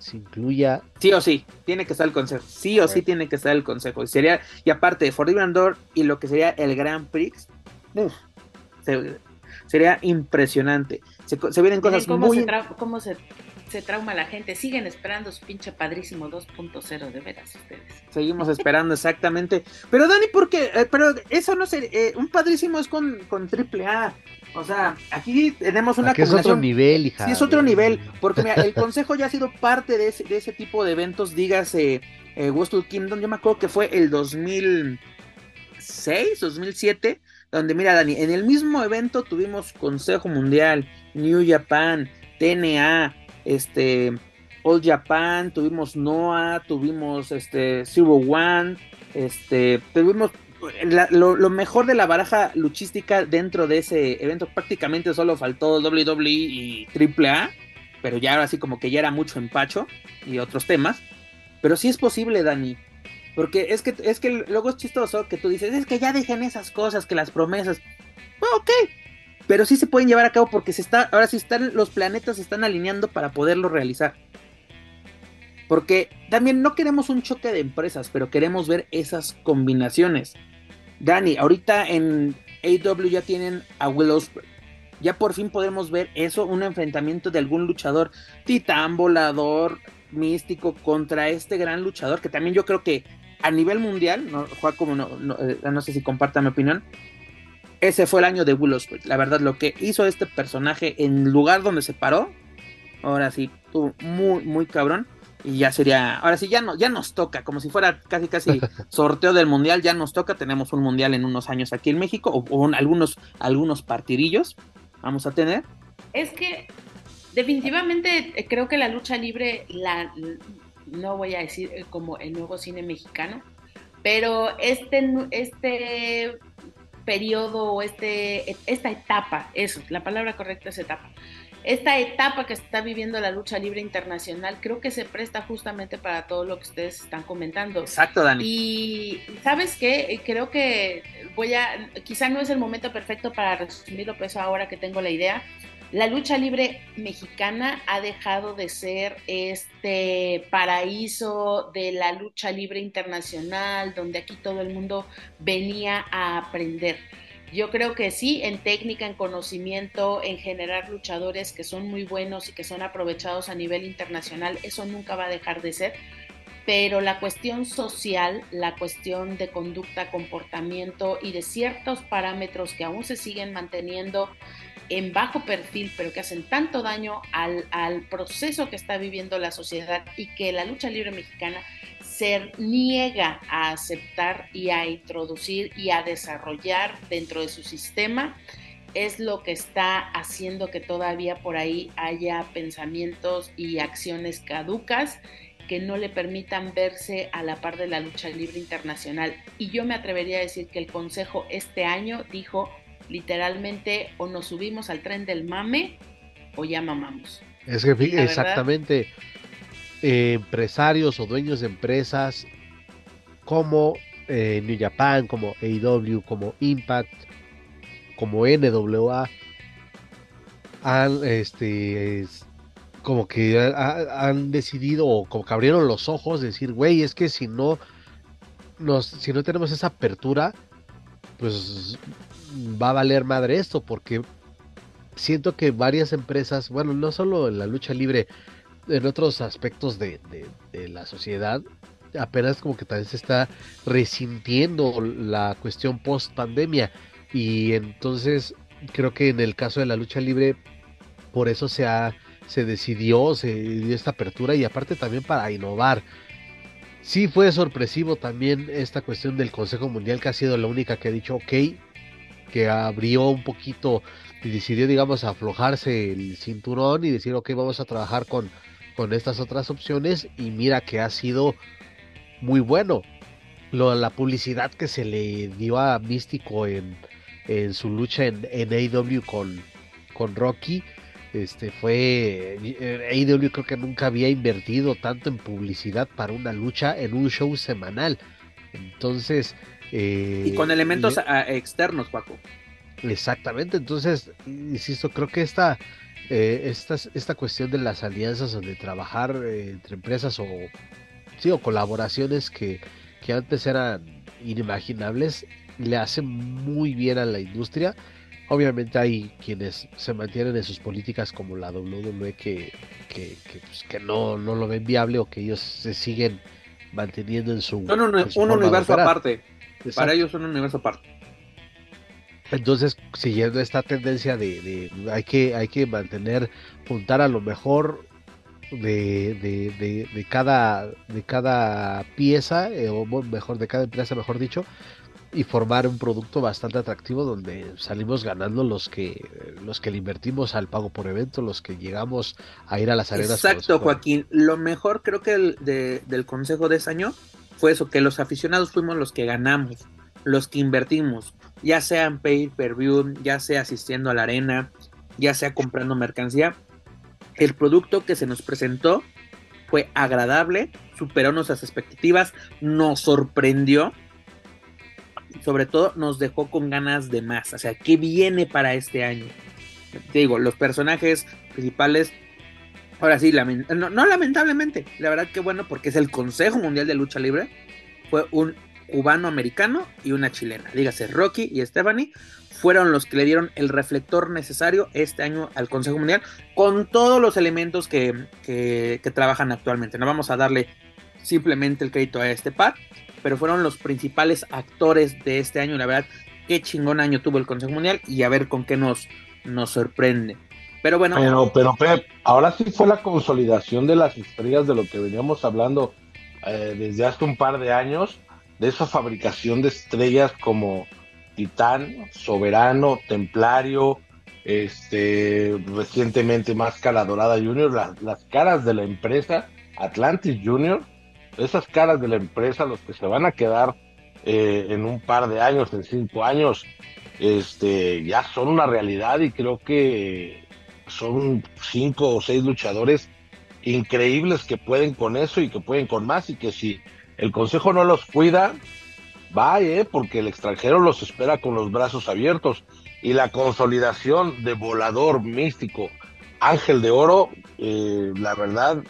se incluya. Sí o sí, tiene que estar el consejo. Sí o sí tiene que estar el consejo. Y sería, y aparte de Forbidden Door y lo que sería el Grand Prix, sería impresionante. Se, vienen cosas cómo muy... Se cómo se, trauma la gente. Siguen esperando su pinche padrísimo 2.0, de veras ustedes. Seguimos esperando, exactamente. Pero Dani, ¿por qué? Eh, pero eso no sé, eh, un padrísimo es con, con triple A. O sea, aquí tenemos una que es otro nivel, hija. Sí, es otro nivel, porque mira, el consejo ya ha sido parte de ese, de ese tipo de eventos, dígase eh, Westwood Kingdom, yo me acuerdo que fue el 2006, 2007, donde mira Dani, en el mismo evento tuvimos Consejo Mundial, New Japan, TNA, este, All Japan, tuvimos Noah, tuvimos este Zero One, este, tuvimos lo, mejor de la baraja luchística dentro de ese evento. Prácticamente solo faltó WWE y AAA, pero ya ahora sí como que ya era mucho empacho y otros temas. Pero sí es posible, Dani. Porque es que, es que luego es chistoso que tú dices, es que ya dejen esas cosas, que las promesas. Bueno, ok, pero sí se pueden llevar a cabo porque se está, ahora sí están, los planetas se están alineando para poderlo realizar. Porque también no queremos un choque de empresas, pero queremos ver esas combinaciones. Dani, ahorita en AW ya tienen a Will Ospreay. Ya por fin podemos ver eso, un enfrentamiento de algún luchador titán, volador, místico contra este gran luchador que también yo creo que a nivel mundial, no, como no, no, eh, no sé si comparta mi opinión, ese fue el año de Will Ospreay. La verdad, lo que hizo este personaje en el lugar donde se paró, ahora sí, tuvo muy, muy cabrón. Y ya sería, ahora sí, ya, no, ya nos toca, como si fuera casi, casi sorteo del mundial, ya nos toca. Tenemos un mundial en unos años aquí en México, o, algunos, algunos partidillos vamos a tener. Es que definitivamente eh, creo que la lucha libre, la, no voy a decir eh, como el nuevo cine mexicano, Pero este, este periodo o este, esta etapa, eso, la palabra correcta es etapa, esta etapa que está viviendo la lucha libre internacional creo que se presta justamente para todo lo que ustedes están comentando. Exacto, Dani. Y sabes qué, creo que voy a, quizá no es el momento perfecto para resumirlo, pero eso ahora que tengo la idea. La lucha libre mexicana ha dejado de ser este paraíso de la lucha libre internacional, donde aquí todo el mundo venía a aprender yo creo que sí, en técnica, en conocimiento, en generar luchadores que son muy buenos y que son aprovechados a nivel internacional, eso nunca va a dejar de ser. Pero la cuestión social, la cuestión de conducta, comportamiento y de ciertos parámetros que aún se siguen manteniendo en bajo perfil, pero que hacen tanto daño al, al proceso que está viviendo la sociedad y que la lucha libre mexicana se niega a aceptar y a introducir y a desarrollar dentro de su sistema es lo que está haciendo que todavía por ahí haya pensamientos y acciones caducas que no le permitan verse a la par de la lucha libre internacional. Y yo me atrevería a decir que el Consejo este año dijo literalmente o nos subimos al tren del mame o ya mamamos. Es que exactamente. Eh, empresarios o dueños de empresas como eh, New Japan, como AEW, como Impact, como NWA, han, este, como que han decidido o como que abrieron los ojos, decir, güey, es que si no, nos, si no tenemos esa apertura, pues va a valer madre esto, porque siento que varias empresas, bueno, no solo en la lucha libre, en otros aspectos de, la sociedad, apenas como que también se está resintiendo la cuestión post pandemia. Y entonces creo que en el caso de la lucha libre, por eso se, ha, se decidió, se dio esta apertura y aparte también para innovar. Sí fue sorpresivo también esta cuestión del Consejo Mundial, que ha sido la única que ha dicho, ok, que abrió un poquito y decidió, digamos, aflojarse el cinturón y decir, ok, vamos a trabajar con con estas otras opciones y mira que ha sido muy bueno. Lo, la publicidad que se le dio a Místico en, en su lucha en, en AEW con, con Rocky, este fue eh, AEW creo que nunca había invertido tanto en publicidad para una lucha en un show semanal. Entonces... Eh, y con elementos externos, Paco. Exactamente, entonces, insisto, creo que esta, eh, esta, esta cuestión de las alianzas o de trabajar eh, entre empresas o, sí, o colaboraciones que, que antes eran inimaginables, le hace muy bien a la industria. Obviamente hay quienes se mantienen en sus políticas como la WWE que, que, pues, que, no, no lo ven viable o que ellos se siguen manteniendo en su... No, no, no, un universo aparte. Para ellos un universo aparte. Entonces, siguiendo esta tendencia de, hay, que, hay que mantener, juntar a lo mejor de, de, cada, de cada pieza, eh, o mejor, de cada empresa, mejor dicho, y formar un producto bastante atractivo donde salimos ganando los que los que le invertimos al pago por evento, los que llegamos a ir a las arenas. Exacto, Joaquín. Lo mejor creo que el del consejo de ese año fue eso, que los aficionados fuimos los que ganamos, los que invertimos ya sea en pay per view, ya sea asistiendo a la arena, ya sea comprando mercancía. El producto que se nos presentó fue agradable, superó nuestras expectativas, nos sorprendió sobre todo nos dejó con ganas de más. O sea, ¿qué viene para este año? Te digo, los personajes principales, ahora sí, no, no lamentablemente, la verdad que bueno, porque es el Consejo Mundial de Lucha Libre, fue un cubano-americano y una chilena. Dígase, Rocky y Stephanie fueron los que le dieron el reflector necesario este año al Consejo Mundial con todos los elementos que, que, trabajan actualmente. No vamos a darle simplemente el crédito a este par, pero fueron los principales actores de este año. La verdad, qué chingón año tuvo el Consejo Mundial y a ver con qué nos, nos sorprende. Pero bueno. Pero, pero Pep, ahora sí fue la consolidación de las estrellas de lo que veníamos hablando eh, desde hace un par de años de esa fabricación de estrellas como Titán, Soberano, Templario, este, recientemente Máscara Dorada Junior, las caras de la empresa Atlantis Junior, esas caras de la empresa, los que se van a quedar eh, en un par de años, en cinco años, este, ya son una realidad y creo que son cinco o seis luchadores increíbles que pueden con eso y que pueden con más y que si el consejo no los cuida, va, eh, porque el extranjero los espera con los brazos abiertos. Y la consolidación de volador místico Ángel de Oro, eh, la verdad,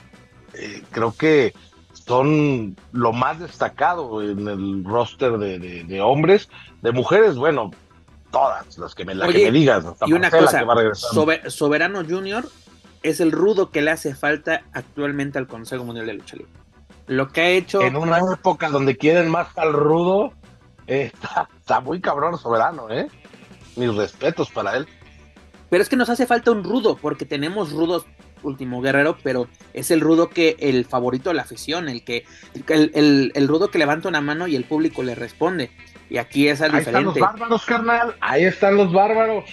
eh, creo que son lo más destacado en el roster de, hombres, de mujeres, bueno, todas las que me, la que me digas. Y una cosa, Soberano Junior es el rudo que le hace falta actualmente al Consejo Mundial de Lucha Libre. Lo que ha hecho. En una época donde quieren más al rudo, está, está muy cabrón Soberano, ¿eh? Mis respetos para él. Pero es que nos hace falta un rudo, porque tenemos rudos último guerrero, pero es el rudo que el favorito de la afición, el que el, el, rudo que levanta una mano y el público le responde. Y aquí es algo diferente. Ahí están los bárbaros, carnal. Ahí están los bárbaros.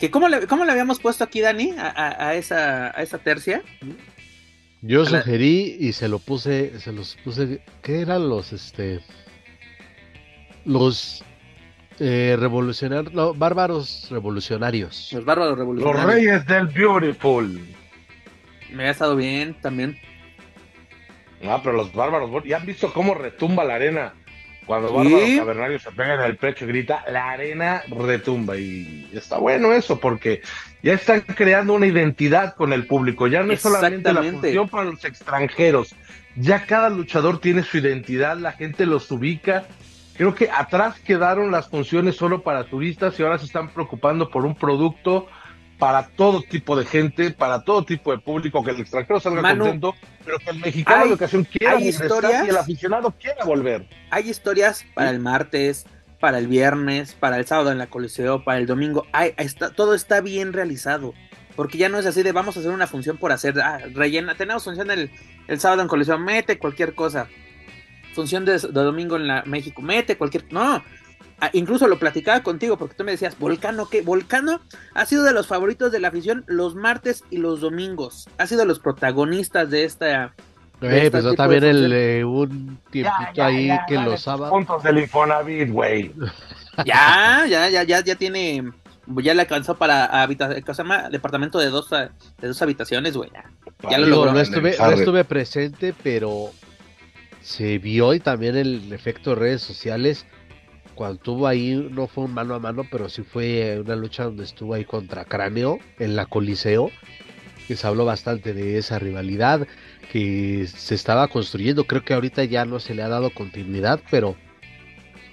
¿Que cómo, le, ¿Cómo le habíamos puesto aquí, Dani, a, esa, a esa tercia? Yo sugerí y se lo puse, se los puse, ¿qué eran los, este, los eh, revolucionarios, no, bárbaros revolucionarios. Los bárbaros revolucionarios. Los reyes del beautiful. Me ha estado bien también. No, pero los bárbaros, ¿ya han visto cómo retumba la arena? Cuando Bárbaro Cavernario se pega en el pecho y grita, la arena retumba. Y está bueno eso, porque ya están creando una identidad con el público. Ya no es solamente la función para los extranjeros. Ya cada luchador tiene su identidad, la gente los ubica Creo que atrás quedaron las funciones solo para turistas y ahora se están preocupando por un producto para todo tipo de gente, para todo tipo de público, que el extranjero salga contento, pero que el mexicano de ocasión quiera y el aficionado quiera volver. Hay historias para el martes, para el viernes, para el sábado en la Coliseo, para el domingo. Hay, está, todo está bien realizado. Porque ya no es así de vamos a hacer una función por hacer, ah, rellena, tenemos función el, el sábado en Coliseo, mete cualquier cosa función de, domingo en la México, mete cualquier. No, incluso lo platicaba contigo porque tú me decías, Volcano, ¿qué? Volcano ha sido de los favoritos de la afición los martes y los domingos. Ha sido de los protagonistas de esta. Eh, pues también el, eh, un tiempito ahí que los sábados. Puntos del Infonavit, güey. ya, ya, ya, ya, ya tiene. Ya le alcanzó para habitación, ¿qué se llama? Departamento de dos, de dos habitaciones, güey. Ya, lo logró. No estuve, no estuve presente, pero se vio y también el efecto de redes sociales cuando estuvo ahí no fue un mano a mano pero sí fue una lucha donde estuvo ahí contra Cráneo en la Coliseo que se habló bastante de esa rivalidad que se estaba construyendo. Creo que ahorita ya no se le ha dado continuidad pero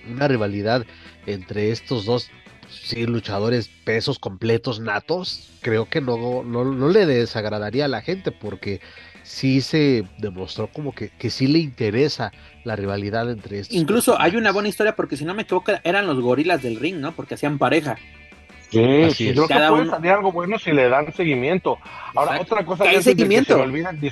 una rivalidad entre estos dos sí, luchadores pesos completos natos creo que no, no, no le desagradaría a la gente porque sí se demostró como que, que sí le interesa la rivalidad entre estos. Incluso hay una buena historia porque si no me equivoco eran los gorilas del ring, ¿no? Porque hacían pareja. Sí, sí creo Cada que puede salir algo bueno si le dan seguimiento. Ahora, otra cosa que seguimiento? se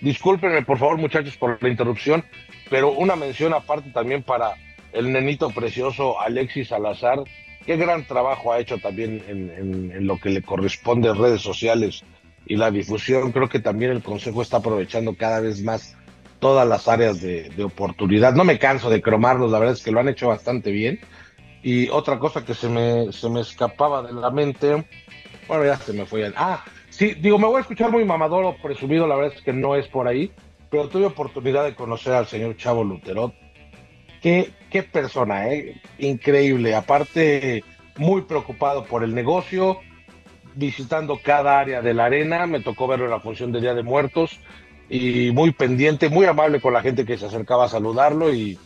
discúlpenme por favor muchachos por la interrupción, pero una mención aparte también para el nenito precioso Alexis Salazar, qué gran trabajo ha hecho también en, en lo que le corresponde en redes sociales y la difusión. Creo que también el Consejo está aprovechando cada vez más todas las áreas de, oportunidad. No me canso de cromarlos, la verdad es que lo han hecho bastante bien. Y otra cosa que se me, se me escapaba de la mente, bueno, ya se me fue. Ah, sí, digo, me voy a escuchar muy mamador o presumido, la verdad es que no es por ahí, pero tuve oportunidad de conocer al señor Chavo Luterot. Qué, qué persona, ¿eh? Increíble. Aparte, muy preocupado por el negocio, visitando cada área de la arena, me tocó verlo en la función de Día de Muertos y muy pendiente, muy amable con la gente que se acercaba a saludarlo y,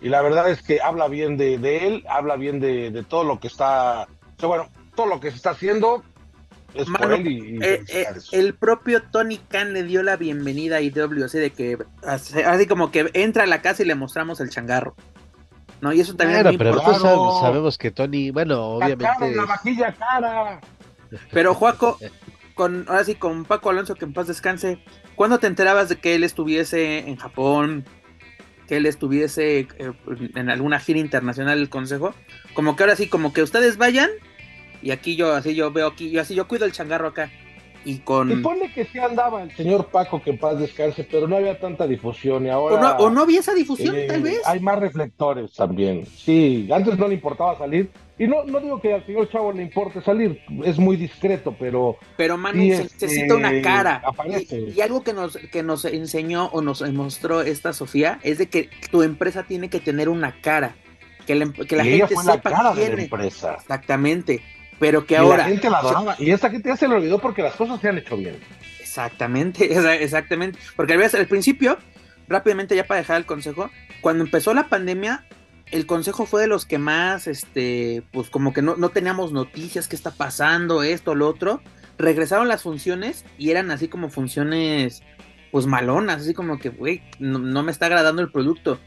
la verdad es que habla bien de, él, habla bien de, todo lo que está, bueno, todo lo que se está haciendo es por él y, eh, eh, el propio Tony Khan le dio la bienvenida a IW, así de que así como que entra a la casa y le mostramos el changarro. No, y eso también es pero sabemos que Tony, bueno, obviamente. La, vajilla cara. Pero Juaco, con, ahora sí, con Paco Alonso, que en paz descanse, ¿cuándo te enterabas de que él estuviese en Japón? Que él estuviese eh, en alguna gira internacional del consejo. Como que ahora sí, como que ustedes vayan. Y aquí yo, así yo veo aquí, yo así yo cuido el changarro acá. y con... Y pone que sí andaba el señor Paco, que en paz descanse, pero no había tanta difusión y ahora... O no, había esa difusión, eh, tal vez. Hay más reflectores también. Sí, antes no le importaba salir. Y no, no digo que al señor Chavo le importe salir, es muy discreto, pero... Pero Manu, se necesita una cara. Y, algo que nos, que nos enseñó o nos mostró esta Sofía es de que tu empresa tiene que tener una cara. Que la, que la gente sepa la cara de la empresa. Exactamente pero que ahora... La gente la adoraba. Y esta gente ya se lo olvidó porque las cosas se han hecho bien. Exactamente, exactamente. Porque al principio, rápidamente ya para dejar el consejo, cuando empezó la pandemia, el consejo fue de los que más, este, pues como que no, no teníamos noticias, qué está pasando, esto, lo otro. Regresaron las funciones y eran así como funciones, pues malonas, así como que, güey, no me está agradando el producto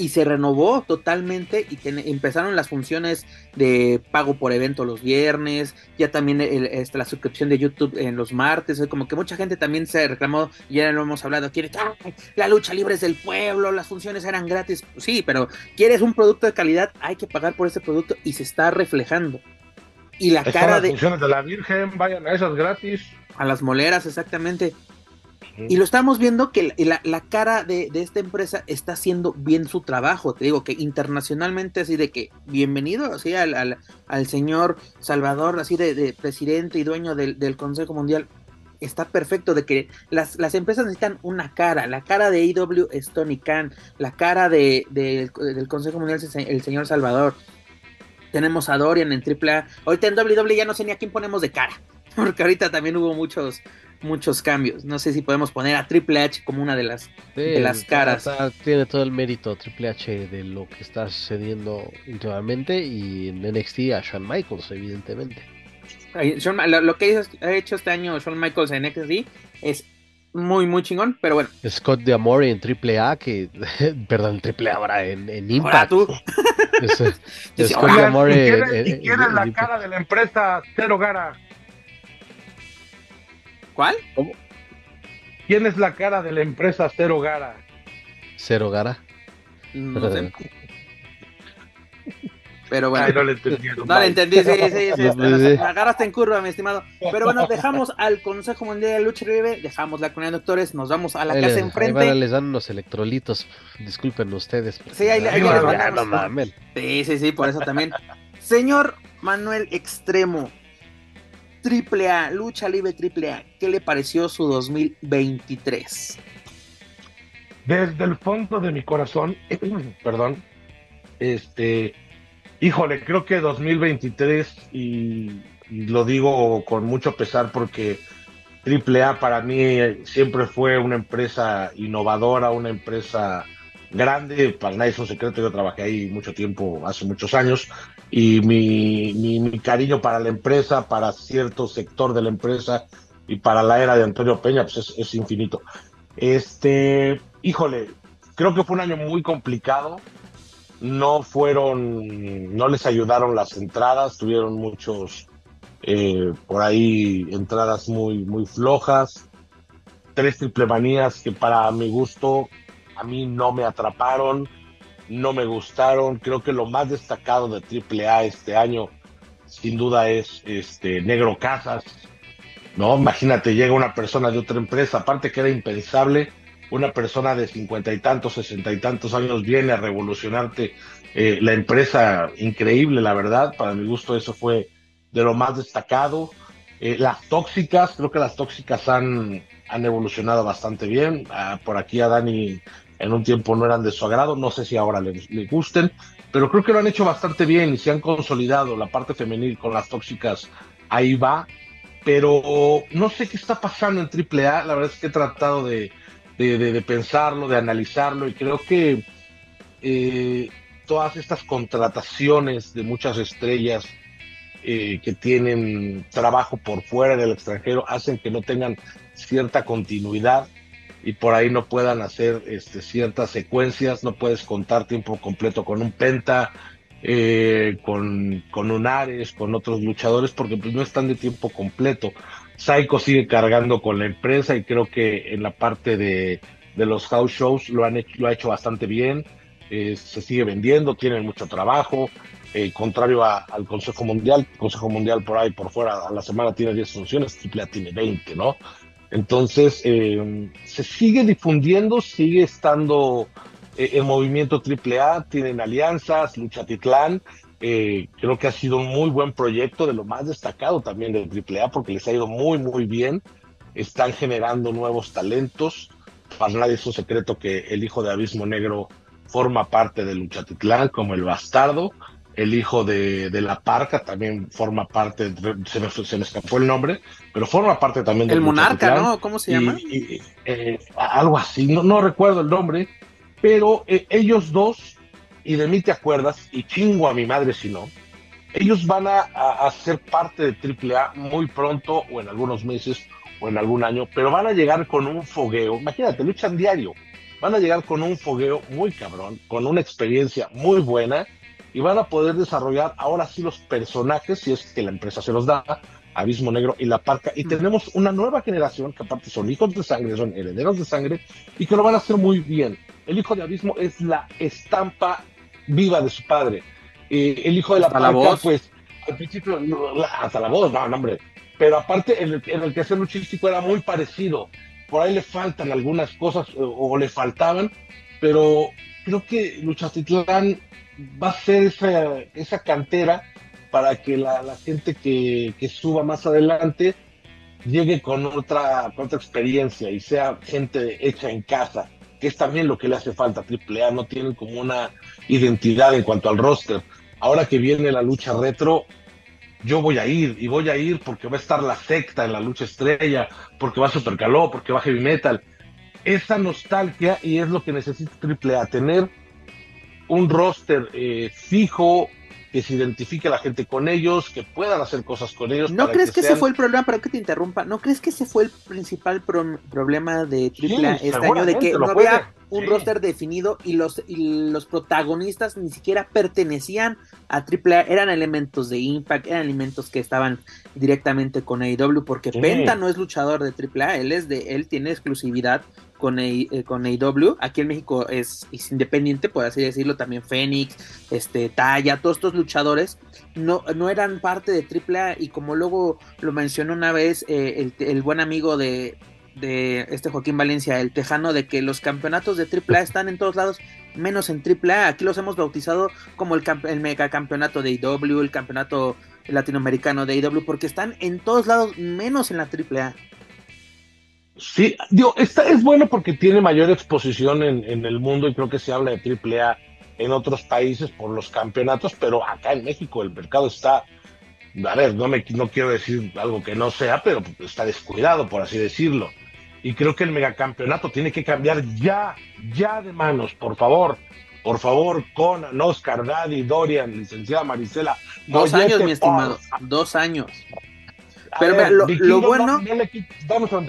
y se renovó totalmente y empezaron las funciones de pago por evento los viernes, ya también este, la suscripción de YouTube en los martes, como que mucha gente también se reclamó, ya lo hemos hablado, quiere la lucha libre es del pueblo, las funciones eran gratis, sí, pero quieres un producto de calidad, hay que pagar por ese producto y se está reflejando. Y la cara las de... funciones de la Virgen, vayan a esas gratis. A las moleras, exactamente. Y lo estamos viendo que la, cara de, esta empresa está haciendo bien su trabajo. Te digo que internacionalmente, así de que bienvenido así al, señor Salvador, así de, presidente y dueño del, Consejo Mundial. Está perfecto de que las, empresas necesitan una cara. La cara de IW es Tony Khan. La cara de, del Consejo Mundial es el señor Salvador. Tenemos a Dorian en AAA. Ahorita en WWE ya no sé ni a quién ponemos de cara. Porque ahorita también hubo muchos, muchos cambios. No sé si podemos poner a Triple H como una de las, de las caras. tiene todo el mérito Triple H de lo que está sucediendo últimamente y en NXT a Shawn Michaels, evidentemente. lo, que ha hecho este año Shawn Michaels en NXT es muy, muy chingón, pero bueno. Scott de Amore en Triple A, que, perdón, Triple A ahora en, en Impact. tú. Scott de Amore. ¿Y quién es la cara de la empresa Cero Gara? ¿Cuál? ¿Quién es la cara de la empresa Cero Gara? Cero Gara. No sé. Pero bueno. no le entendí. No le entendí, sí, sí, sí. agarraste en curva, mi estimado. Pero bueno, dejamos al Consejo Mundial de Lucha Libre, dejamos la comunidad de doctores, nos vamos a la casa enfrente. Ahí les dan unos electrolitos, disculpen ustedes. Sí, ahí, ahí, ahí Sí, sí, sí, por eso también. Señor Manuel Extremo, Triple A, Lucha Libre Triple A, ¿qué le pareció su 2023? Desde el fondo de mi corazón, perdón, este, híjole, creo que 2023, y, lo digo con mucho pesar porque Triple A para mí siempre fue una empresa innovadora, una empresa grande, para nadie es un secreto, yo trabajé ahí mucho tiempo, hace muchos años, y mi, mi, cariño para la empresa, para cierto sector de la empresa y para la era de Antonio Peña, pues es, infinito. Este, híjole, creo que fue un año muy complicado. No fueron, no les ayudaron las entradas, tuvieron muchos eh, por ahí entradas muy, muy flojas. Tres triple manías que para mi gusto a mí no me atraparon no me gustaron. Creo que lo más destacado de AAA este año, sin duda, es este Negro Casas. ¿no? Imagínate, llega una persona de otra empresa, aparte que era impensable, una persona de cincuenta y tantos, sesenta y tantos años viene a revolucionarte eh, la empresa, increíble, la verdad, para mi gusto eso fue de lo más destacado. Eh, las tóxicas, creo que las tóxicas han, han evolucionado bastante bien. Ah, por aquí a Dani en un tiempo no eran de su agrado, no sé si ahora le, gusten, pero creo que lo han hecho bastante bien y se han consolidado la parte femenil con las tóxicas, ahí va, pero no sé qué está pasando en AAA, la verdad es que he tratado de, pensarlo, de analizarlo y creo que eh, todas estas contrataciones de muchas estrellas eh, que tienen trabajo por fuera del extranjero hacen que no tengan cierta continuidad y por ahí no puedan hacer este, ciertas secuencias, no puedes contar tiempo completo con un Penta, eh, con, con un Ares, con otros luchadores, porque pues no están de tiempo completo. Psycho sigue cargando con la empresa y creo que en la parte de, de los house shows lo, han hecho, lo ha hecho bastante bien. eh, se sigue vendiendo, tienen mucho trabajo, eh, contrario al Consejo Mundial, Consejo Mundial por ahí por fuera a la semana tiene 10 funciones, AAA tiene 20, ¿no? Entonces, eh, se sigue difundiendo, sigue estando el movimiento AAA, tienen alianzas, Lucha Titlán, creo que ha sido un muy buen proyecto, de lo más destacado también del AAA, porque les ha ido muy, muy bien, están generando nuevos talentos, para nadie es un secreto que el hijo de Abismo Negro forma parte de Luchatitlán como el bastardo. El hijo de, La Parca también forma parte, se me, se me, escapó el nombre, pero forma parte también del El monarca, ¿no? ¿Cómo se llama? Eh, algo así, no, no, recuerdo el nombre, pero eh, ellos dos, y de mí te acuerdas, y chingo a mi madre si no, ellos van a, a, ser parte de AAA muy pronto o en algunos meses o en algún año, pero van a llegar con un fogueo. Imagínate, luchan diario. Van a llegar con un fogueo muy cabrón, con una experiencia muy buena y van a poder desarrollar ahora sí los personajes, si es que la empresa se los da, Abismo Negro y La Parca. Y tenemos una nueva generación que aparte son hijos de sangre, son herederos de sangre y que lo van a hacer muy bien. El hijo de Abismo es la estampa viva de su padre. Eh, el hijo de La Parca, pues al principio, hasta la voz, no, no hombre, pero aparte en el, en el quehacer luchístico era muy parecido. Por ahí le faltan algunas cosas o, le faltaban, pero creo que Luchatitlán va a ser esa, cantera para que la, gente que, suba más adelante llegue con otra, experiencia y sea gente hecha en casa, que es también lo que le hace falta a AAA, no tienen como una identidad en cuanto al roster. Ahora que viene la lucha retro, yo voy a ir y voy a ir porque va a estar la secta en la lucha estrella, porque va a Super Caló, porque va Heavy Metal. Esa nostalgia y es lo que necesita AAA, tener un roster eh, fijo, que se identifique la gente con ellos, que puedan hacer cosas con ellos. ¿No crees que, ese fue el problema, para que te interrumpa? ¿No crees que ese fue el principal problema de AAA este año? De que no había un roster definido y los, y los protagonistas ni siquiera pertenecían a AAA, eran elementos de Impact, eran elementos que estaban directamente con AEW, porque Penta no es luchador de AAA, él es de, él tiene exclusividad con, eh, con AEW, aquí en México es, independiente, por así decirlo, también Fénix, este, Taya, todos estos luchadores no, no eran parte de AAA y como luego lo mencionó una vez eh, el, el buen amigo de, de este Joaquín Valencia, el tejano, de que los campeonatos de AAA están en todos lados, menos en AAA. Aquí los hemos bautizado como el, el megacampeonato de IW, el campeonato latinoamericano de IW, porque están en todos lados, menos en la AAA. Sí, digo, esta es bueno porque tiene mayor exposición en, en, el mundo y creo que se habla de AAA en otros países por los campeonatos, pero acá en México el mercado está, a ver, no, me, no quiero decir algo que no sea, pero está descuidado, por así decirlo. Y creo que el megacampeonato tiene que cambiar ya, ya de manos, por favor. Por favor, con Oscar, Daddy, Dorian, licenciada Marisela. Dos años, mi estimado. Dos años. Pero lo, bueno. No, no le quito, dame un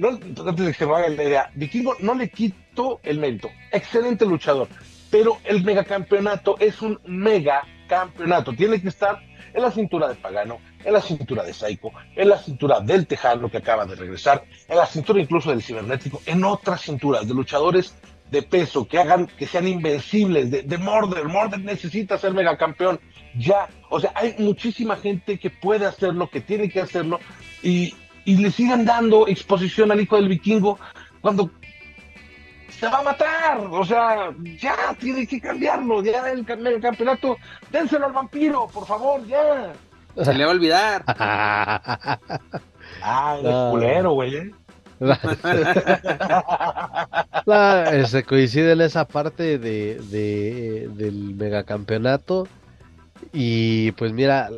no, antes de que se me haga la idea, Vikingo no le quito el mérito. Excelente luchador. Pero el megacampeonato es un megacampeonato. Tiene que estar en la cintura de Pagano, en la cintura de Saiko, en la cintura del Tejano que acaba de regresar, en la cintura incluso del Cibernético, en otras cinturas de luchadores de peso que hagan, que sean invencibles, de, de Morder. Morder necesita ser megacampeón ya. O sea, hay muchísima gente que puede hacerlo, que tiene que hacerlo y, y le sigan dando exposición al hijo del vikingo cuando se va a matar. O sea, ya tiene que cambiarlo. Ya el, el campeonato, dénselo al vampiro, por favor, ya. Se le va a olvidar. ah, el culero, güey. ¿eh? se coincide en esa parte de, de, del megacampeonato. Y pues mira,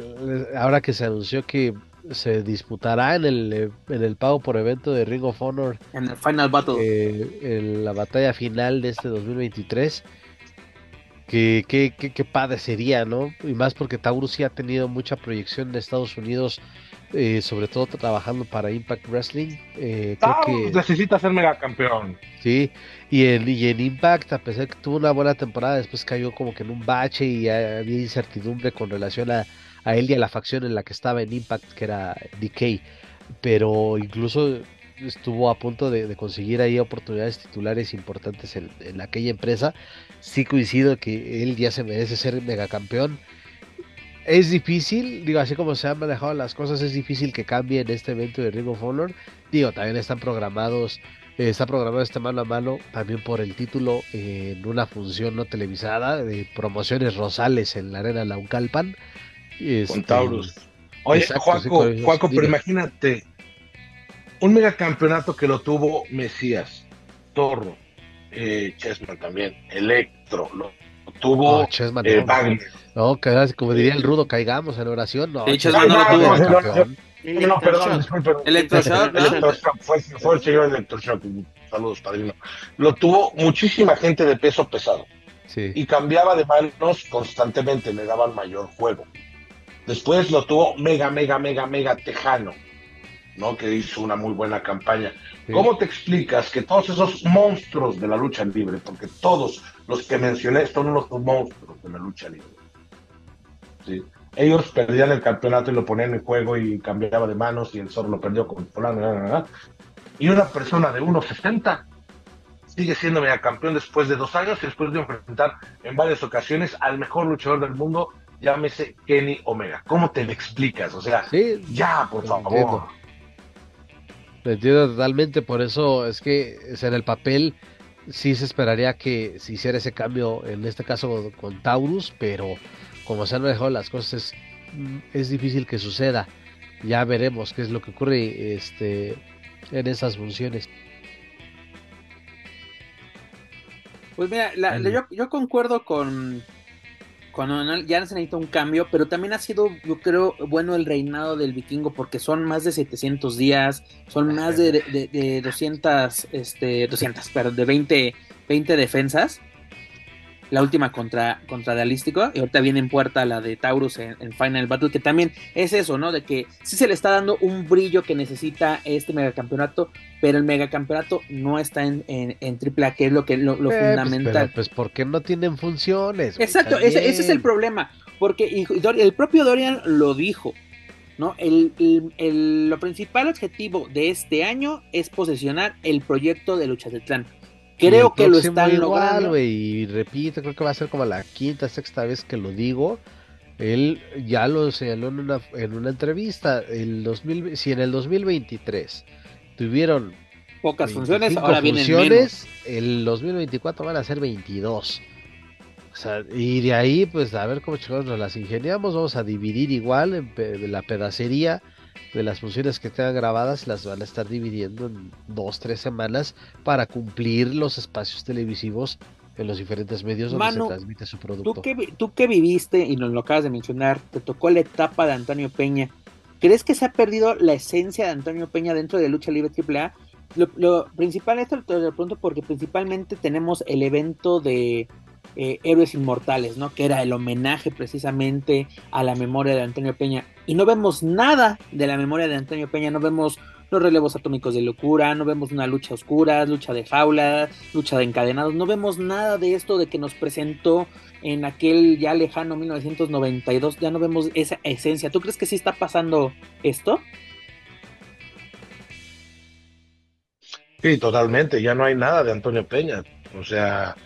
ahora que se anunció que se disputará en el, en el pago por evento de Ring of Honor. En el Final Battle. Eh, en la batalla final de este 2023. Que, que, que, padre sería, ¿no? Y más porque Taurus sí ha tenido mucha proyección en Estados Unidos, eh, sobre todo trabajando para Impact Wrestling. Eh, Taurus necesita ser megacampeón. Sí, y en, y en Impact, a pesar que tuvo una buena temporada, después cayó como que en un bache y había incertidumbre con relación a, a él y a la facción en la que estaba en Impact, que era Decay. Pero incluso estuvo a punto de, conseguir ahí oportunidades titulares importantes en, aquella empresa. Sí coincido que él ya se merece ser megacampeón. Es difícil, digo, así como se han manejado las cosas, es difícil que cambie en este evento de Ring of Honor. Digo, también están programados, eh, está programado este mano a mano también por el título en una función no televisada de promociones Rosales en la Arena Laucalpan. Este, Con Taurus. Oye, Juaco, pero imagínate, un megacampeonato que lo tuvo Mesías, Torro, eh, Chessman también, Electro, lo, tuvo Chessman, eh, no, como diría el rudo, caigamos en oración. No, Chessman no, lo tuvo. No, perdón, disculpe. Electroshock, Electroshock fue, fue, el señor Electroshock. Saludos, padrino. Lo tuvo muchísima gente de peso pesado. Sí. Y cambiaba de manos constantemente, le daban mayor juego. Después lo tuvo mega, mega, mega, mega Tejano, ¿no? Que hizo una muy buena campaña. ¿Cómo te explicas que todos esos monstruos de la lucha libre, porque todos los que mencioné son unos monstruos de la lucha libre, ¿sí? ellos perdían el campeonato y lo ponían en juego y cambiaba de manos y el Zorro lo perdió con fulano, y una persona de 1.60 sigue siendo campeón después de dos años y después de enfrentar en varias ocasiones al mejor luchador del mundo llámese Kenny Omega. ¿Cómo te lo explicas? O sea, ya, por favor. Lo entiendo totalmente, por eso es que en el papel sí se esperaría que se hiciera ese cambio, en este caso con Taurus, pero como se han dejado las cosas, es, difícil que suceda. Ya veremos qué es lo que ocurre este, en esas funciones. Pues mira, yo, yo, concuerdo con, cuando ya se necesita un cambio, pero también ha sido, yo creo, bueno el reinado del vikingo porque son más de 700 días, son más de, de, de 200, este, 200, perdón, de 20, 20 defensas la última contra, contra Dialístico, y ahorita viene en puerta la de Taurus en, Final Battle, que también es eso, ¿no? De que sí se le está dando un brillo que necesita este megacampeonato, pero el megacampeonato no está en, en, en AAA, que es lo, que, lo, lo eh, pues, fundamental. pues, porque no tienen funciones. Exacto, ese, es el problema, porque el propio Dorian lo dijo, ¿no? El, el, lo principal objetivo de este año es posesionar el proyecto de Lucha de Clan Creo que lo están logrando. y repito, creo que va a ser como la quinta, sexta vez que lo digo. Él ya lo señaló en una, en una entrevista. El 2000, si en el 2023 tuvieron pocas funciones, ahora vienen funciones, el 2024 van a ser 22. O sea, y de ahí, pues a ver cómo chicos nos las ingeniamos. Vamos a dividir igual en la pedacería de las funciones que tengan grabadas las van a estar dividiendo en dos, tres semanas para cumplir los espacios televisivos en los diferentes medios donde se transmite su producto. Tú que, tú que viviste y nos lo acabas de mencionar, te tocó la etapa de Antonio Peña. ¿Crees que se ha perdido la esencia de Antonio Peña dentro de Lucha Libre AAA? Lo, principal, esto te lo pregunto porque principalmente tenemos el evento de eh, Héroes Inmortales, ¿no? Que era el homenaje precisamente a la memoria de Antonio Peña. Y no vemos nada de la memoria de Antonio Peña, no vemos los relevos atómicos de locura, no vemos una lucha oscura, lucha de jaula, lucha de encadenados, no vemos nada de esto de que nos presentó en aquel ya lejano 1992, ya no vemos esa esencia. ¿Tú crees que sí está pasando esto? Sí, totalmente, ya no hay nada de Antonio Peña. O sea,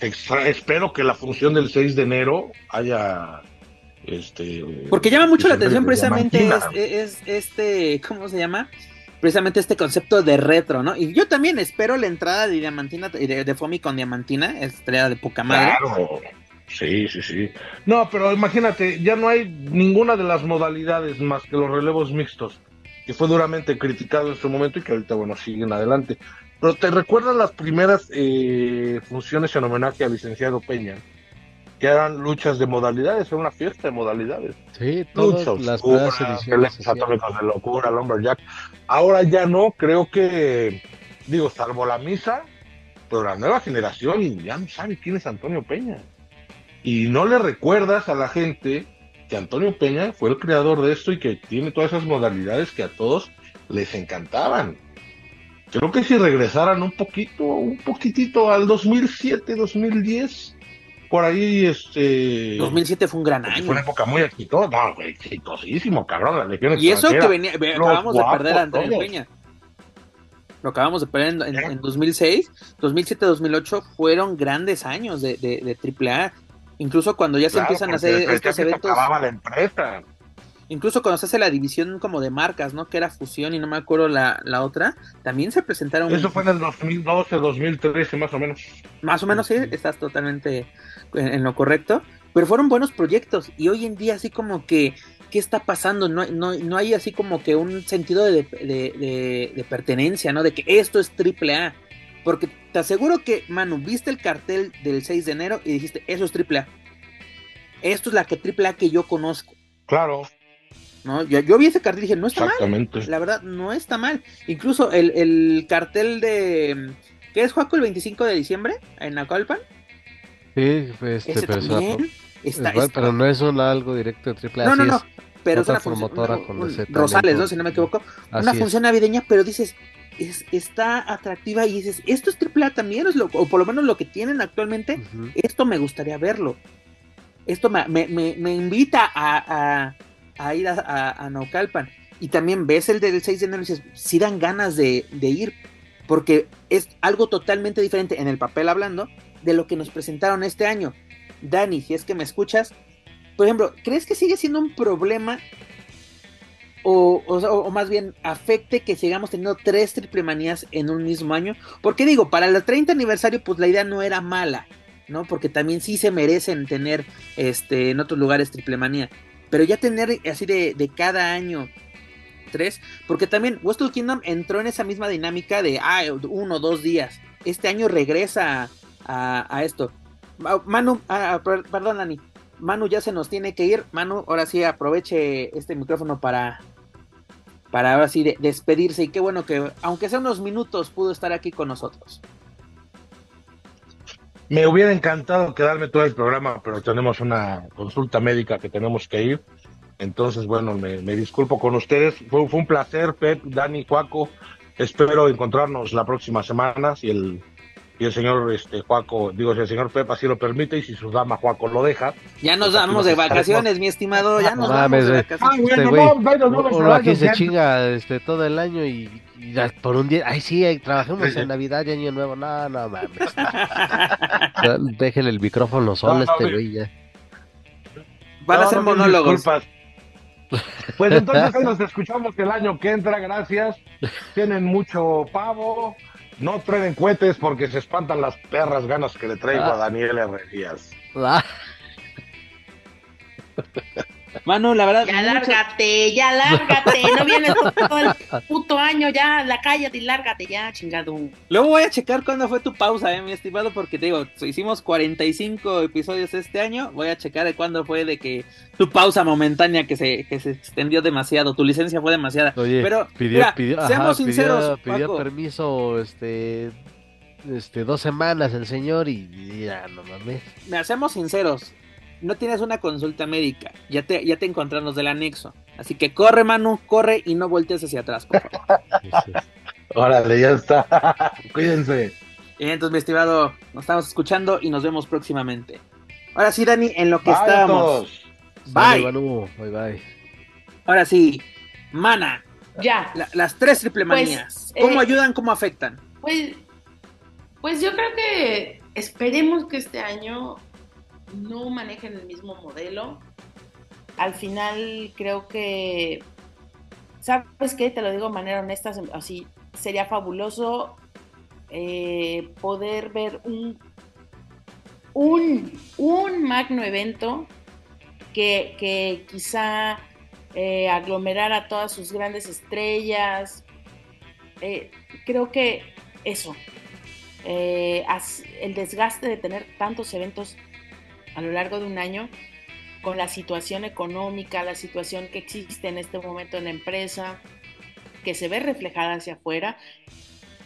espero que la función del 6 de enero haya este porque llama mucho la atención precisamente es, este cómo se llama precisamente este concepto de retro no y yo también espero la entrada de diamantina de, de Fomi con diamantina estrella de poca madre. Claro. Sí sí sí. No pero imagínate ya no hay ninguna de las modalidades más que los relevos mixtos que fue duramente criticado en su momento y que ahorita bueno siguen adelante. Pero te recuerdas las primeras eh, funciones en homenaje al licenciado Peña, que eran luchas de modalidades, era una fiesta de modalidades. Sí, todas las ediciones. atómicos de locura, Lumberjack. Ahora ya no, creo que, digo, salvo la misa, pero la nueva generación ya no sabe quién es Antonio Peña. Y no le recuerdas a la gente que Antonio Peña fue el creador de esto y que tiene todas esas modalidades que a todos les encantaban. Creo que si regresaran un poquito, un poquitito al 2007, 2010, por ahí este 2007 fue un gran año. Fue una época muy exitosa, no, exitosísimo, cabrón, Y eso que venía, acabamos de perder a Antonio Peña. lo acabamos de perder en, 2006, 2007-2008 fueron grandes años de, de, AAA. Incluso cuando ya se empiezan a hacer estos eventos. la empresa. Incluso cuando se hace la división como de marcas, ¿no? Que era fusión y no me acuerdo la, la otra, también se presentaron. Eso fue en el 2012, 2013, más o menos. Más o menos, sí, estás totalmente en, lo correcto. Pero fueron buenos proyectos y hoy en día así como que, ¿qué está pasando? No, no, no hay así como que un sentido de, de, de, pertenencia, ¿no? De que esto es triple A. Porque te aseguro que, Manu, viste el cartel del 6 de enero y dijiste, eso es triple A. Esto es la que triple A que yo conozco. Claro. ¿No? Yo, vi ese cartel y dije, no está mal. La verdad, no está mal. Incluso el, el cartel de. ¿Qué es Juaco el 25 de diciembre? En Nacalpan. Sí, este, pero, está, pero no es un algo directo de triple A. No, no, no. Pero es una función. Rosales, ¿no? Si no me equivoco. una función navideña, pero dices, es, está atractiva y dices, esto es triple A también, es lo, o por lo menos lo que tienen actualmente, esto me gustaría verlo. Esto me, me, me, invita a, a ir a, a, Naucalpan. Y también ves el del 6 de enero y dices, si dan ganas de, ir, porque es algo totalmente diferente en el papel hablando de lo que nos presentaron este año. Dani, si es que me escuchas, por ejemplo, ¿crees que sigue siendo un problema o, o, más bien afecte que sigamos teniendo tres triple manías en un mismo año? Porque digo, para el 30 aniversario, pues la idea no era mala, ¿no? Porque también sí se merecen tener este, en otros lugares triple manía. Pero ya tener así de, de cada año tres, porque también Wrestle Kingdom entró en esa misma dinámica de ah, uno dos días. Este año regresa a, esto. Manu, ah, perdón, Dani. Manu ya se nos tiene que ir. Manu, ahora sí aproveche este micrófono para, para ahora sí despedirse. Y qué bueno que, aunque sea unos minutos, pudo estar aquí con nosotros. Me hubiera encantado quedarme todo el programa, pero tenemos una consulta médica que tenemos que ir. Entonces, bueno, me, disculpo con ustedes. Fue, fue, un placer, Pep, Dani, Juaco. Espero encontrarnos la próxima semana, si el y el señor este Juaco, digo, si el señor Pepa así lo permite y si su dama Juaco lo deja. Ya nos vamos de vacaciones, mi estimado, ya nos vamos de vacaciones. Ah, bueno, no, aquí se chinga este todo el año y, por un día, ay sí, trabajemos en Navidad y Año Nuevo, no, no mames. Déjenle el micrófono solo este güey ya. Van a ser monólogos. Pues entonces nos escuchamos el año que entra, gracias. Tienen mucho pavo, no traen cohetes porque se espantan las perras ganas que le traigo a ah. Daniel Herrerías. Ah. Manu, la verdad. Ya lárgate, ya lárgate. No vienes todo el puto año ya. La cállate y lárgate ya, chingado. Luego voy a checar cuándo fue tu pausa, eh, mi estimado, porque te digo, hicimos 45 episodios este año. Voy a checar de cuándo fue de que tu pausa momentánea que se, que se extendió demasiado. Tu licencia fue demasiada. Oye, pero pidió, seamos sinceros. Pidió, permiso, este este, dos semanas el señor y, ya, no mames. Me hacemos sinceros no tienes una consulta médica, ya te, ya te encontramos del anexo. Así que corre, Manu, corre y no voltees hacia atrás, por favor. Órale, ya está. Cuídense. entonces, mi estimado, nos estamos escuchando y nos vemos próximamente. Ahora sí, Dani, en lo que estábamos. Bye. Bye, bye. Ahora sí, Mana. Ya. las tres triple pues, manías. ¿Cómo eh, ayudan? ¿Cómo afectan? Pues, pues yo creo que esperemos que este año no manejen el mismo modelo. Al final creo que, ¿sabes qué? Te lo digo de manera honesta, así sería fabuloso eh, poder ver un, un, magno evento que, quizá eh, aglomerar a todas sus grandes estrellas. Eh, creo que eso, el desgaste de tener tantos eventos a lo largo de un año con la situación económica, la situación que existe en este momento en la empresa, que se ve reflejada hacia afuera.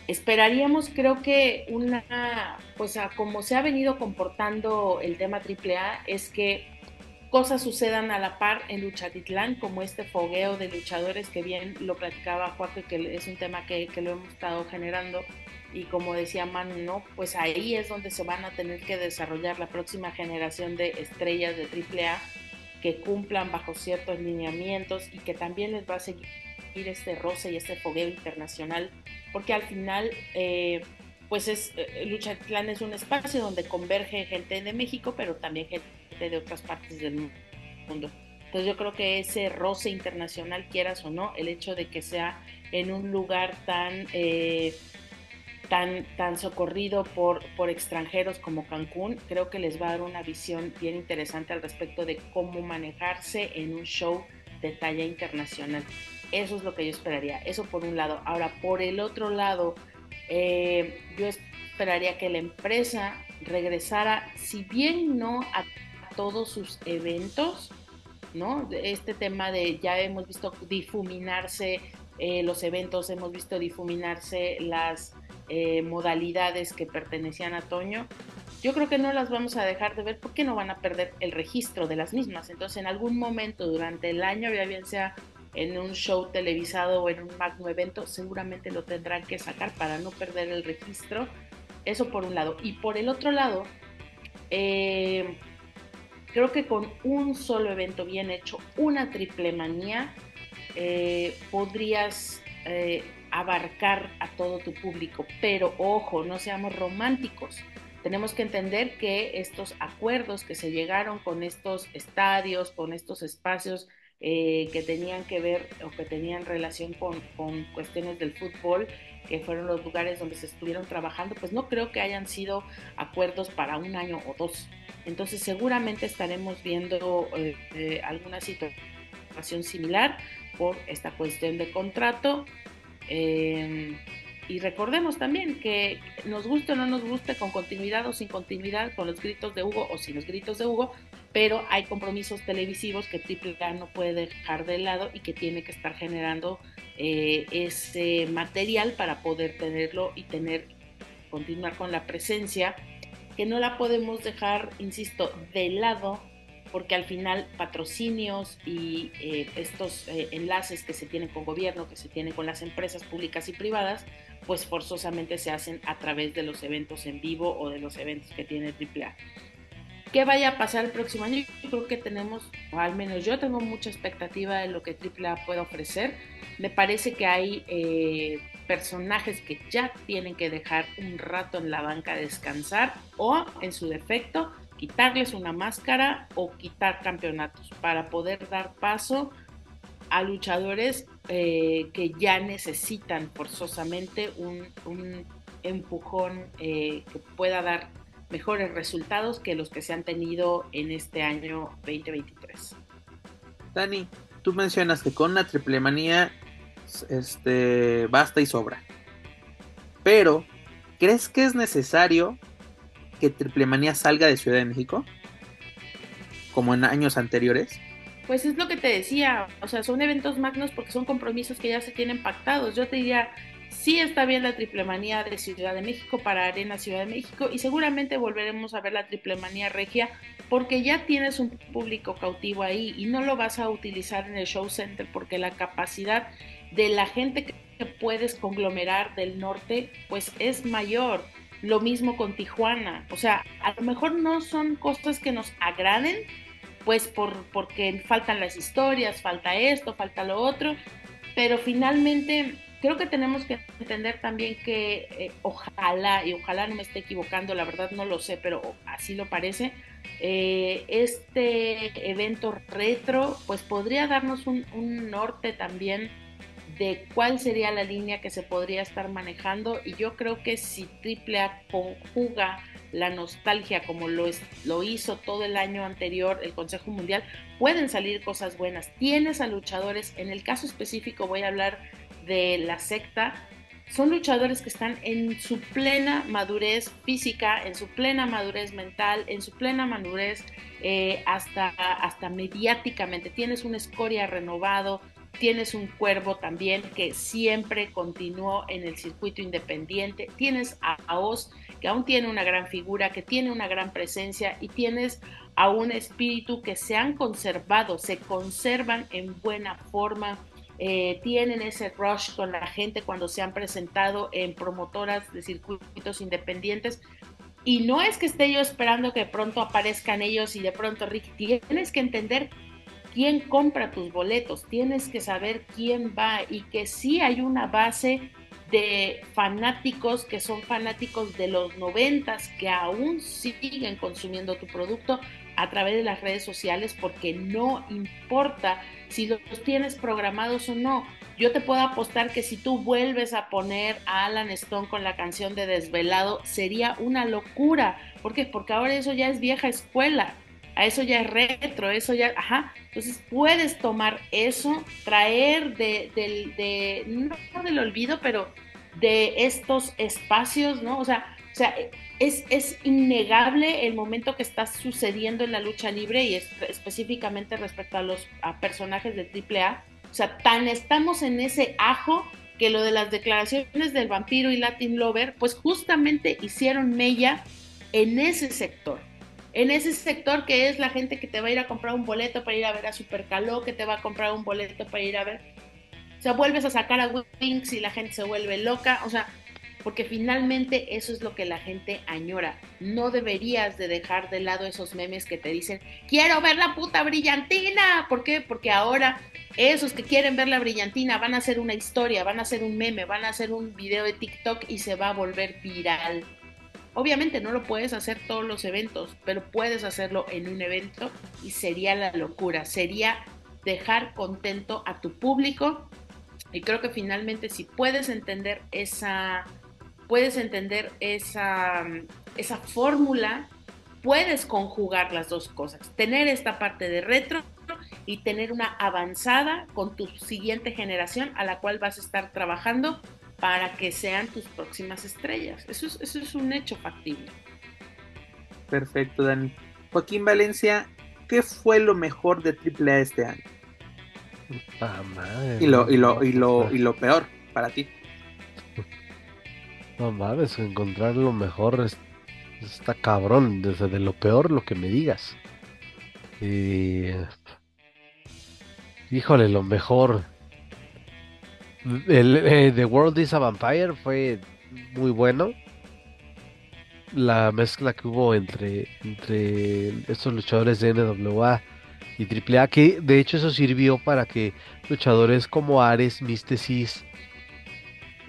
Esperaríamos, creo que una, pues a como se ha venido comportando el tema AAA, es que cosas sucedan a la par en Luchatitlán, como este fogueo de luchadores que bien lo platicaba Juan, que es un tema que, que lo hemos estado generando y como decía Manu, ¿no? Pues ahí es donde se van a tener que desarrollar la próxima generación de estrellas de AAA que cumplan bajo ciertos lineamientos y que también les va a seguir este roce y este fogueo internacional porque al final, eh, pues es, eh, Luchatlán es un espacio donde converge gente de México, pero también gente de otras partes del mundo. Entonces yo creo que ese roce internacional, quieras o no, el hecho de que sea en un lugar tan, eh, tan, tan socorrido por, por extranjeros como Cancún, creo que les va a dar una visión bien interesante al respecto de cómo manejarse en un show de talla internacional. Eso es lo que yo esperaría, eso por un lado. Ahora, por el otro lado, eh, yo esperaría que la empresa regresara, si bien no a todos sus eventos, ¿no? Este tema de ya hemos visto difuminarse eh, los eventos, hemos visto difuminarse las eh, modalidades que pertenecían a Toño. Yo creo que no las vamos a dejar de ver porque no van a perder el registro de las mismas. Entonces, en algún momento durante el año, ya bien sea en un show televisado o en un magno evento, seguramente lo tendrán que sacar para no perder el registro. Eso por un lado. Y por el otro lado, eh, Creo que con un solo evento bien hecho, una triple manía, eh, podrías abarcar a todo tu público. Pero ojo, no seamos románticos. Tenemos que entender que estos acuerdos que se llegaron con estos estadios, con estos espacios eh, que tenían que ver o que tenían relación con, con cuestiones del fútbol, que fueron los lugares donde se estuvieron trabajando, pues no creo que hayan sido acuerdos para un año o dos. Entonces seguramente estaremos viendo eh, eh, alguna situación similar por esta cuestión de contrato. Em, y recordemos también que nos guste o no nos guste, con continuidad o sin continuidad, con los gritos de Hugo o sin los gritos de Hugo, pero hay compromisos televisivos que AAA no puede dejar de lado y que tiene que estar generando eh, ese material para poder tenerlo y tener continuar con la presencia que no la podemos dejar, insisto, de lado, porque al final patrocinios y eh, estos eh, enlaces que se tienen con gobierno, que se tienen con las empresas públicas y privadas, pues forzosamente se hacen a través de los eventos en vivo o de los eventos que tiene AAA. ¿Qué vaya a pasar el próximo año? Yo creo que tenemos, o al menos yo tengo mucha expectativa de lo que AAA puede ofrecer. Me parece que hay eh, personajes que ya tienen que dejar un rato en la banca descansar o, en su defecto, quitarles una máscara o quitar campeonatos para poder dar paso a luchadores eh, que ya necesitan forzosamente un, empujón eh, que pueda dar mejores resultados que los que se han tenido en este año 2023. Dani, tú mencionas que con la triple manía este, basta y sobra. Pero, ¿crees que es necesario que Triple Manía salga de Ciudad de México? Como en años anteriores. Pues es lo que te decía, o sea, son eventos magnos porque son compromisos que ya se tienen pactados. Yo te diría, sí está bien la triple manía de Ciudad de México para Arena Ciudad de México y seguramente volveremos a ver la triple manía regia porque ya tienes un público cautivo ahí y no lo vas a utilizar en el show center porque la capacidad de la gente que puedes conglomerar del norte, pues es mayor. Lo mismo con Tijuana. O sea, a lo mejor no son cosas que nos agraden, pues por, porque faltan las historias, falta esto, falta lo otro, pero finalmente creo que tenemos que entender también que eh, ojalá, y ojalá no me esté equivocando, la verdad no lo sé, pero así lo parece, eh, este evento retro pues podría darnos un, un norte también de cuál sería la línea que se podría estar manejando y yo creo que si AAA conjuga la nostalgia como lo, es, lo hizo todo el año anterior el Consejo Mundial, pueden salir cosas buenas. Tienes a luchadores, en el caso específico voy a hablar de la secta, son luchadores que están en su plena madurez física, en su plena madurez mental, en su plena madurez eh, hasta, hasta mediáticamente. Tienes una escoria renovado, tienes un cuervo también que siempre continuó en el circuito independiente, tienes a Oz que aún tiene una gran figura, que tiene una gran presencia y tienes a un espíritu que se han conservado, se conservan en buena forma, eh, tienen ese rush con la gente cuando se han presentado en promotoras de circuitos independientes. Y no es que esté yo esperando que pronto aparezcan ellos y de pronto Ricky, tienes que entender quién compra tus boletos, tienes que saber quién va y que sí hay una base de fanáticos que son fanáticos de los noventas que aún siguen consumiendo tu producto a través de las redes sociales porque no importa si los tienes programados o no. Yo te puedo apostar que si tú vuelves a poner a Alan Stone con la canción de Desvelado sería una locura. ¿Por qué? Porque ahora eso ya es vieja escuela. A eso ya es retro, eso ya, ajá. Entonces puedes tomar eso, traer de, de, no del olvido, pero de estos espacios, ¿no? O sea, o sea es, es, innegable el momento que está sucediendo en la lucha libre y específicamente respecto a los personajes de AAA. O sea, tan estamos en ese ajo que lo de las declaraciones del vampiro y Latin Lover, pues justamente hicieron mella en ese sector. En ese sector que es la gente que te va a ir a comprar un boleto para ir a ver a Supercaló, que te va a comprar un boleto para ir a ver. O sea, vuelves a sacar a Wings y la gente se vuelve loca. O sea, porque finalmente eso es lo que la gente añora. No deberías de dejar de lado esos memes que te dicen, quiero ver la puta brillantina. ¿Por qué? Porque ahora esos que quieren ver la brillantina van a hacer una historia, van a hacer un meme, van a hacer un video de TikTok y se va a volver viral. Obviamente no lo puedes hacer todos los eventos, pero puedes hacerlo en un evento y sería la locura, sería dejar contento a tu público. Y creo que finalmente si puedes entender esa puedes entender esa, esa fórmula, puedes conjugar las dos cosas, tener esta parte de retro y tener una avanzada con tu siguiente generación a la cual vas a estar trabajando para que sean tus próximas estrellas. Eso es, eso es un hecho factible. Perfecto, Dani. Joaquín Valencia, ¿qué fue lo mejor de AAA este año? y, lo, y, lo, y, lo, y lo peor para ti. No mames, encontrar lo mejor está cabrón. Desde de lo peor lo que me digas. Híjole, lo mejor. El, eh, The World is a Vampire fue muy bueno. La mezcla que hubo entre, entre estos luchadores de NWA y AAA, que de hecho eso sirvió para que luchadores como Ares, Mysticis,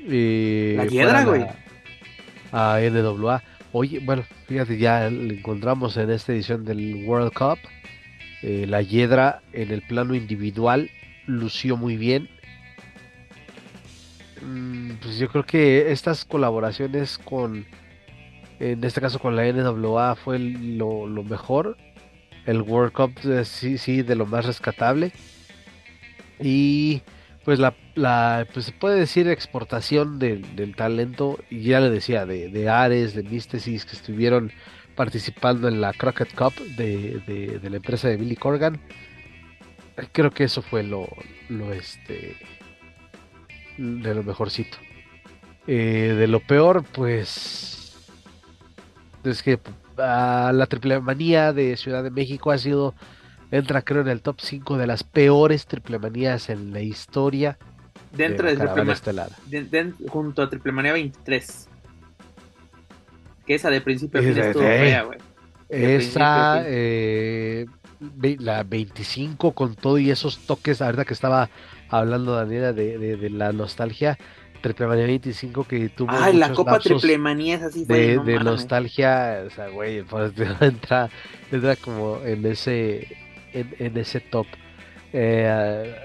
eh, la hiedra, güey. A NWA. Oye, bueno, fíjate, ya lo encontramos en esta edición del World Cup. Eh, la hiedra en el plano individual lució muy bien. Mm, pues yo creo que estas colaboraciones con, en este caso con la NWA, fue lo, mejor. El World Cup, eh, sí, sí, de lo más rescatable. Y pues la, pues se puede decir exportación del, talento, y ya le decía, de, Ares, de Mystesis que estuvieron participando en la Crockett Cup de, la empresa de Billy Corgan. Creo que eso fue lo, lo este de lo mejorcito. Eh, de lo peor, pues es que ah, la triple manía de Ciudad de México ha sido Entra creo en el top 5 de las peores triplemanías en la historia. Dentro de, de junto a Triplemanía 23. Que esa de principio a fin estuvo fea, güey. Esa, eh, la 25 con todo y esos toques, la verdad que estaba hablando Daniela de, de, la nostalgia. Triplemanía 25 que tuvo. Ay, la Copa Triplemanía es así, De, de nostalgia, o sea, güey, pues entra, entra como en ese en, ese top. Eh,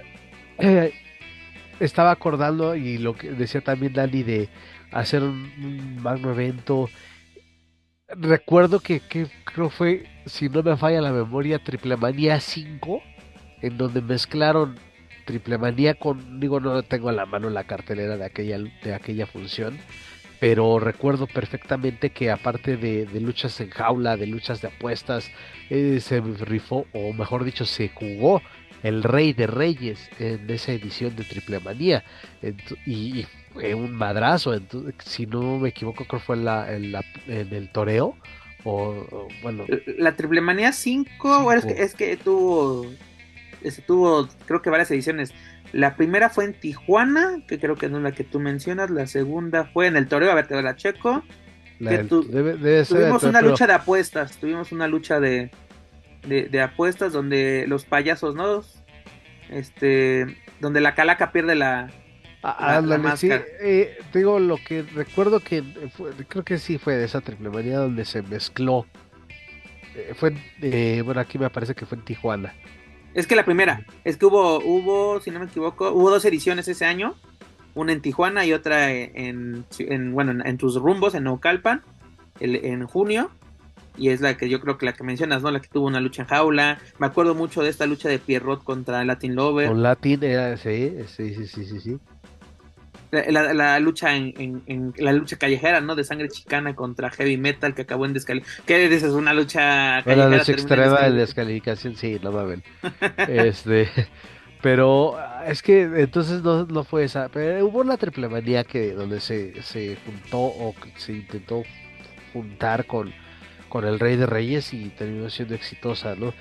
eh, estaba acordando y lo que decía también Dani de hacer un, magno evento. Recuerdo que, creo fue, si no me falla la memoria, Triple Manía 5, en donde mezclaron Triple Manía con, digo, no tengo a la mano la cartelera de aquella, de aquella función, pero recuerdo perfectamente que aparte de, luchas en jaula, de luchas de apuestas, eh, se rifó, o mejor dicho, se jugó el Rey de Reyes en esa edición de Triple Manía. y, fue un madrazo, si no me equivoco, creo que fue en, la, en, el toreo. O, bueno. La Triple Manía 5, es, que, es que tuvo, tuvo, creo que varias ediciones. La primera fue en Tijuana, que creo que no es la que tú mencionas. La segunda fue en el Toreo, a ver, te la checo. tuvimos una lucha de apuestas, tuvimos una lucha de, de, apuestas donde los payasos, ¿no? Este, donde la calaca pierde la, Ah, sí, eh, digo lo que recuerdo que creo que sí fue de esa triple manía donde se mezcló. Eh, fue, eh, bueno, aquí me parece que fue en Tijuana. Es que la primera, es que hubo, hubo, si no me equivoco, hubo dos ediciones ese año, una en Tijuana y otra en, bueno, en, tus rumbos, en Naucalpan, en junio, y es la que yo creo que la que mencionas, ¿no? La que tuvo una lucha en jaula. Me acuerdo mucho de esta lucha de Pierrot contra Latin Lover. Con Latin, era, sí, sí, sí, sí, sí. La, lucha en, la lucha callejera, ¿no? De sangre chicana contra heavy metal que acabó en descalificación. ¿Qué dices? Una lucha callejera. Una lucha extrema de descalificación, sí, no mames. este, pero es que entonces no, no, fue esa. Pero hubo una triple manía que donde se, se juntó o se intentó juntar con con el Rey de Reyes y terminó siendo exitosa, ¿no?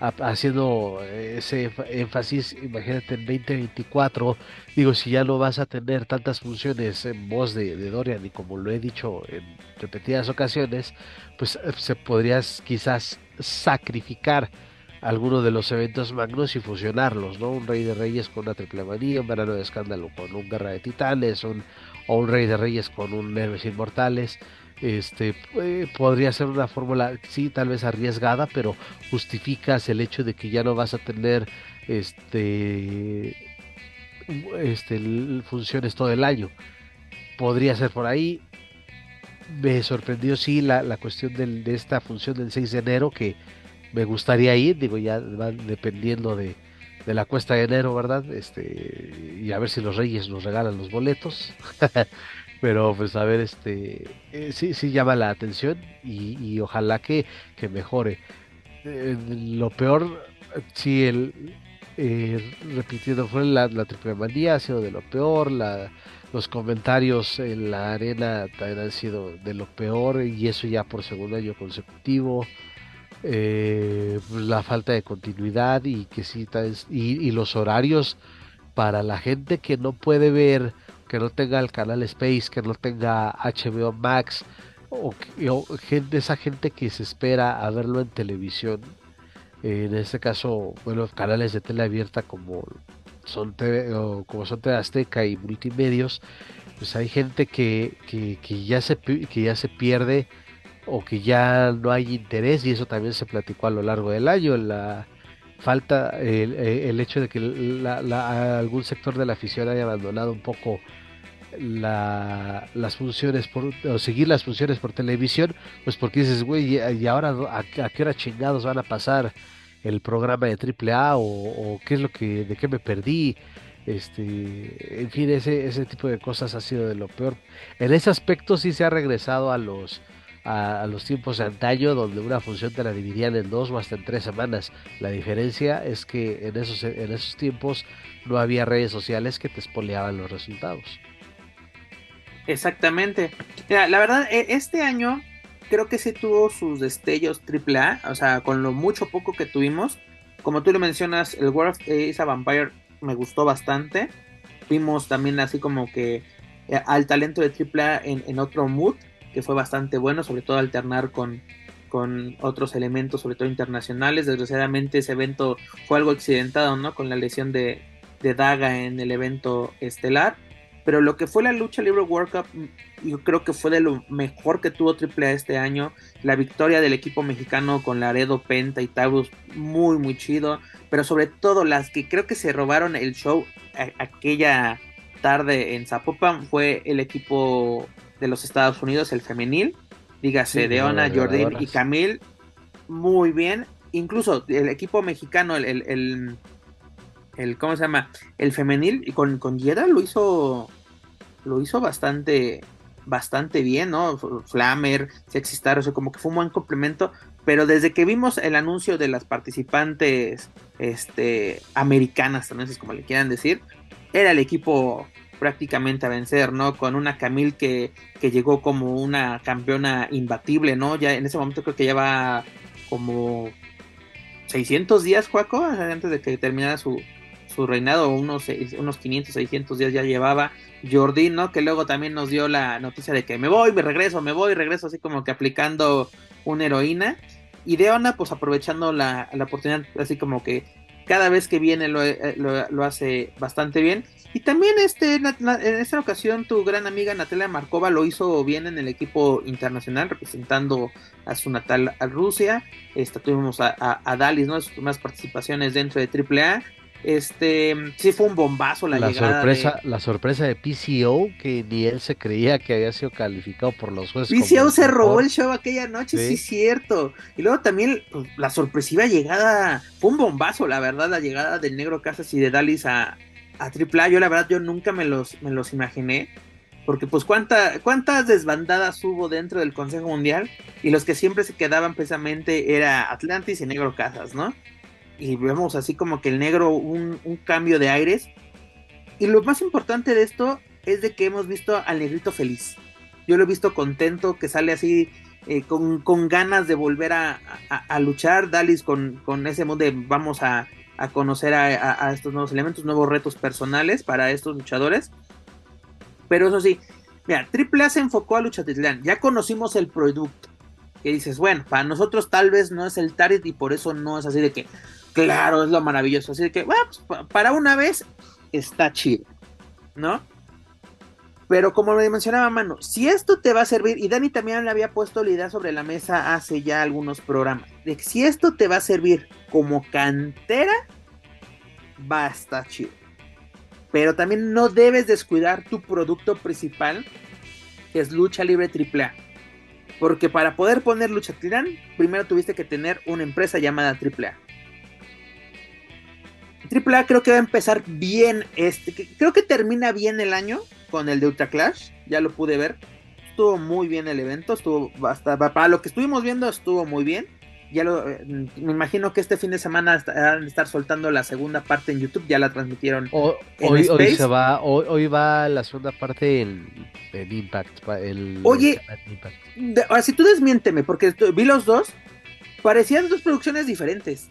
Haciendo ese énfasis, imagínate en 2024, digo, si ya no vas a tener tantas funciones en voz de, Dorian y como lo he dicho en repetidas ocasiones, pues eh, se podrías quizás sacrificar alguno de los eventos magnos y fusionarlos, ¿no? Un Rey de Reyes con una triple manía, un verano de escándalo con un Guerra de Titanes, un, o un Rey de Reyes con un Héroes Inmortales este eh, podría ser una fórmula sí tal vez arriesgada pero justificas el hecho de que ya no vas a tener este este funciones todo el año. Podría ser por ahí. Me sorprendió sí la, la cuestión del, de esta función del 6 de enero que me gustaría ir digo ya va dependiendo de, de la cuesta de enero verdad este y a ver si los reyes nos regalan los boletos Pero pues a ver, este eh, sí, sí llama la atención y, ojalá que, mejore. Eh, lo peor, sí, el eh, repitiendo fue la, la triple manía, ha sido de lo peor, la, los comentarios en la arena también han sido de lo peor y eso ya por segundo año consecutivo. Pues, la falta de continuidad y que sí y, y los horarios para la gente que no puede ver que no tenga el canal Space, que no tenga HBO Max, o, gente, esa gente que se espera a verlo en televisión. en este caso, bueno, canales de tele abierta como son TV, como son TV Azteca y multimedios, pues hay gente que, que, ya se, que ya se pierde o que ya no hay interés y eso también se platicó a lo largo del año. La falta, el, el hecho de que algún sector de la afición haya abandonado un poco la, las funciones por, o seguir las funciones por televisión, pues porque dices, güey, y ahora a, qué hora chingados van a pasar el programa de AAA o, o qué es lo que, de qué me perdí. Este, en fin, ese, ese tipo de cosas ha sido de lo peor. En ese aspecto sí se ha regresado a los, a, los tiempos de antaño, donde una función te la dividían en dos o hasta en tres semanas. La diferencia es que en esos, en esos tiempos no había redes sociales que te espoleaban los resultados. Exactamente. Mira, la verdad, e, este año creo que sí tuvo sus destellos AAA, o sea, con lo mucho poco que tuvimos. Como tú lo mencionas, el World of Ace Vampire me gustó bastante. Vimos también así como que eh, al talento de AAA en, en otro mood, que fue bastante bueno, sobre todo alternar con, con otros elementos, sobre todo internacionales. Desgraciadamente ese evento fue algo accidentado, ¿no? Con la lesión de, de Daga en el evento estelar pero lo que fue la lucha libre World Cup, mm, yo creo que fue de lo mejor que tuvo AAA este año. La victoria del equipo mexicano con Laredo, Penta y Taurus, muy, muy chido. Pero sobre todo las que creo que se robaron el show aquella tarde en Zapopan fue el equipo de los Estados Unidos, el femenil. Dígase, Deona, Jordan y Camille. Muy bien. Incluso el equipo mexicano, el, el, ¿cómo se llama? El femenil y con, con lo hizo lo hizo bastante, bastante bien, ¿no? Flammer, Sexy Star, o sea, como que fue un buen complemento, pero desde que vimos el anuncio de las participantes este, americanas, también es como le quieran decir, era el equipo prácticamente a vencer, ¿no? Con una Camille que, que llegó como una campeona imbatible, ¿no? Ya en ese momento creo que ya va como 600 días, Juaco, antes de que terminara su, su reinado, unos, unos 500, 600 días ya llevaba Jordi, ¿no? Que luego también nos dio la noticia de que me voy, me regreso, me voy, regreso, así como que aplicando una heroína. Y Deona, pues aprovechando la, la oportunidad, así como que cada vez que viene lo, eh, lo, hace bastante bien. Y también este, en esta ocasión tu gran amiga Natalia Markova lo hizo bien en el equipo internacional, representando a su natal a Rusia. Esta, tuvimos a, a, Dalis, ¿no? Sus primeras participaciones dentro de AAA. Este, sí fue un bombazo la, llegada sorpresa, La sorpresa de PCO, que ni él se creía que había sido calificado por los jueces. PCO se robó el show aquella noche, sí, cierto. Y luego también pues, la sorpresiva llegada, fue un bombazo, la verdad, la llegada del Negro Casas y de Dalis a, a AAA. Yo la verdad, yo nunca me los, me los imaginé. Porque pues cuánta, cuántas desbandadas hubo dentro del Consejo Mundial y los que siempre se quedaban precisamente era Atlantis y Negro Casas, ¿no? Y vemos así como que el negro un, cambio de aires. Y lo más importante de esto es de que hemos visto al negrito feliz. Yo lo he visto contento, que sale así eh, con, ganas de volver a, luchar. Dalis con, con, ese modo de vamos a, conocer a, estos nuevos elementos, nuevos retos personales para estos luchadores. Pero eso sí, mira, Triple A se enfocó a Luchatitlán. Ya conocimos el producto. Que dices, bueno, para nosotros tal vez no es el target y por eso no es así de que Claro, es lo maravilloso. Así que, bueno, pues, para una vez está chido, ¿no? Pero como me mencionaba Mano, si esto te va a servir, y Dani también le había puesto la idea sobre la mesa hace ya algunos programas, de que si esto te va a servir como cantera, va a estar chido. Pero también no debes descuidar tu producto principal, que es lucha libre AAA. Porque para poder poner lucha tirán, primero tuviste que tener una empresa llamada AAA. AAA creo que va a empezar bien este. Creo que termina bien el año con el de Ultra Clash. Ya lo pude ver. Estuvo muy bien el evento. Estuvo hasta para lo que estuvimos viendo estuvo muy bien. Ya lo, eh, me imagino que este fin de semana van a estar soltando la segunda parte en YouTube. Ya la transmitieron. hoy, hoy, se va, hoy, va la segunda parte en, Impact. Oye, si tú desmiénteme, porque vi los dos. Parecían dos producciones diferentes.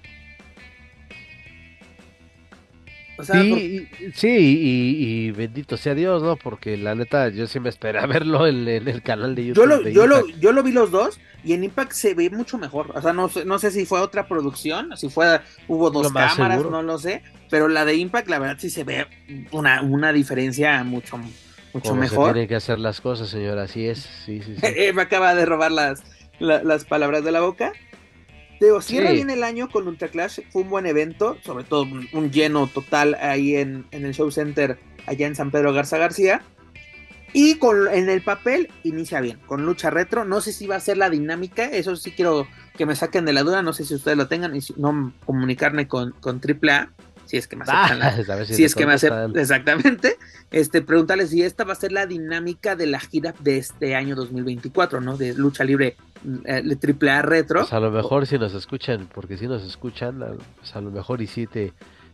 Sí, sí y, bendito sea Dios, ¿no? Porque la neta, yo sí me esperé a verlo en, el canal de YouTube. Yo lo, yo, lo, yo lo vi los dos y en Impact se ve mucho mejor. O sea, no, no sé si fue otra producción, si fue, hubo dos cámaras, no lo sé. Pero la de Impact, la verdad, sí se ve una, una diferencia mucho, mucho mejor. tiene que hacer las cosas, señor, así es. Sí, sí, me acaba de robar las, las palabras de la boca. Digo, cierra bien el año con Ultra Clash, fue un buen evento, sobre todo un, lleno total ahí en, el Show Center, allá en San Pedro Garza García. Y con, en el papel inicia bien, con lucha retro. No sé si va a ser la dinámica, eso sí quiero que me saquen de la duda. No sé si ustedes lo tengan y si no comunicarme con, con AAA si es que me aceptan. Ah, si, es que me aceptan, exactamente. Este, preguntarles si esta va a ser la dinámica de la gira de este año 2024, ¿no? De lucha libre triple A retro. Pues a lo mejor si nos escuchan, porque si nos escuchan, pues a lo mejor y si te,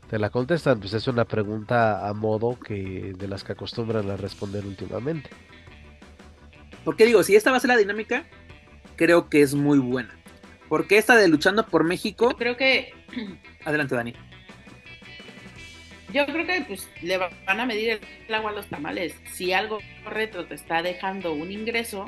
te la contestan, pues es una pregunta a modo que de las que acostumbran a responder últimamente. Porque digo, si esta va a ser la dinámica, creo que es muy buena. Porque esta de luchando por México. creo que. Adelante, Dani yo creo que pues le van a medir el agua a los tamales. Si algo retro te está dejando un ingreso,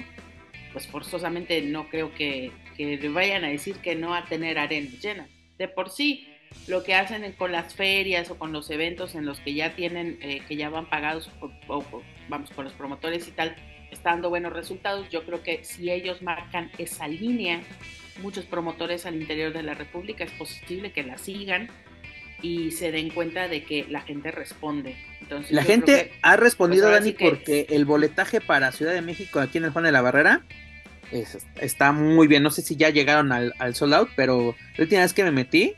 pues forzosamente no creo que, le vayan a decir que no a tener arenas llenas. De por sí, lo que hacen con las ferias o con los eventos en los que ya tienen, eh, que ya van pagados, o, vamos, con los promotores y tal, está dando buenos resultados. Yo creo que si ellos marcan esa línea, muchos promotores al interior de la República es posible que la sigan y se den cuenta de que la gente responde. Entonces, la gente ha respondido, pues, Dani, porque el boletaje para Ciudad de México aquí en el Juan de la Barrera está muy bien. No sé si ya llegaron al, al sold out, pero la última vez que me metí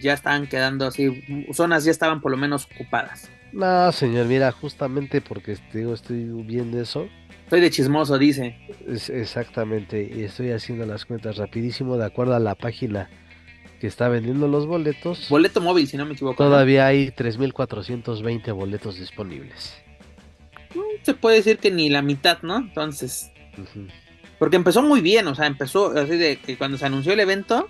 ya estaban quedando así, zonas ya estaban por lo menos ocupadas. No, señor, mira, justamente porque estoy, estoy viendo eso. Estoy de chismoso, dice. exactamente, y estoy haciendo las cuentas rapidísimo de acuerdo a la página que está vendiendo los boletos. Boleto móvil, si no me equivoco. Todavía hay 3.420 boletos disponibles. Mm, se puede decir que ni la mitad, ¿no? Entonces. Porque empezó muy bien, o sea, empezó así de que cuando se anunció el evento,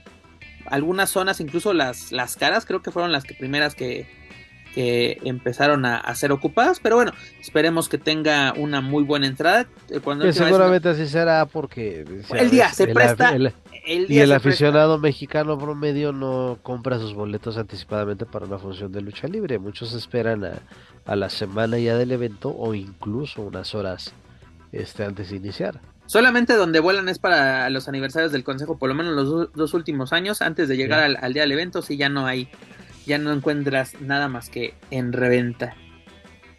algunas zonas, incluso las, las caras, creo que fueron las que primeras que, que empezaron a, ser ocupadas, pero bueno, esperemos que tenga una muy buena entrada. Eh, cuando seguramente así será porque el día se presta. y el aficionado mexicano promedio no compra sus boletos anticipadamente para una función de lucha libre. Muchos esperan a, a la semana ya del evento o incluso unas horas este, antes de iniciar. Solamente donde vuelan es para los aniversarios del consejo, por lo menos los dos últimos años, antes de llegar al, día del evento, sí ya no hay, ya no encuentras nada más que en reventa.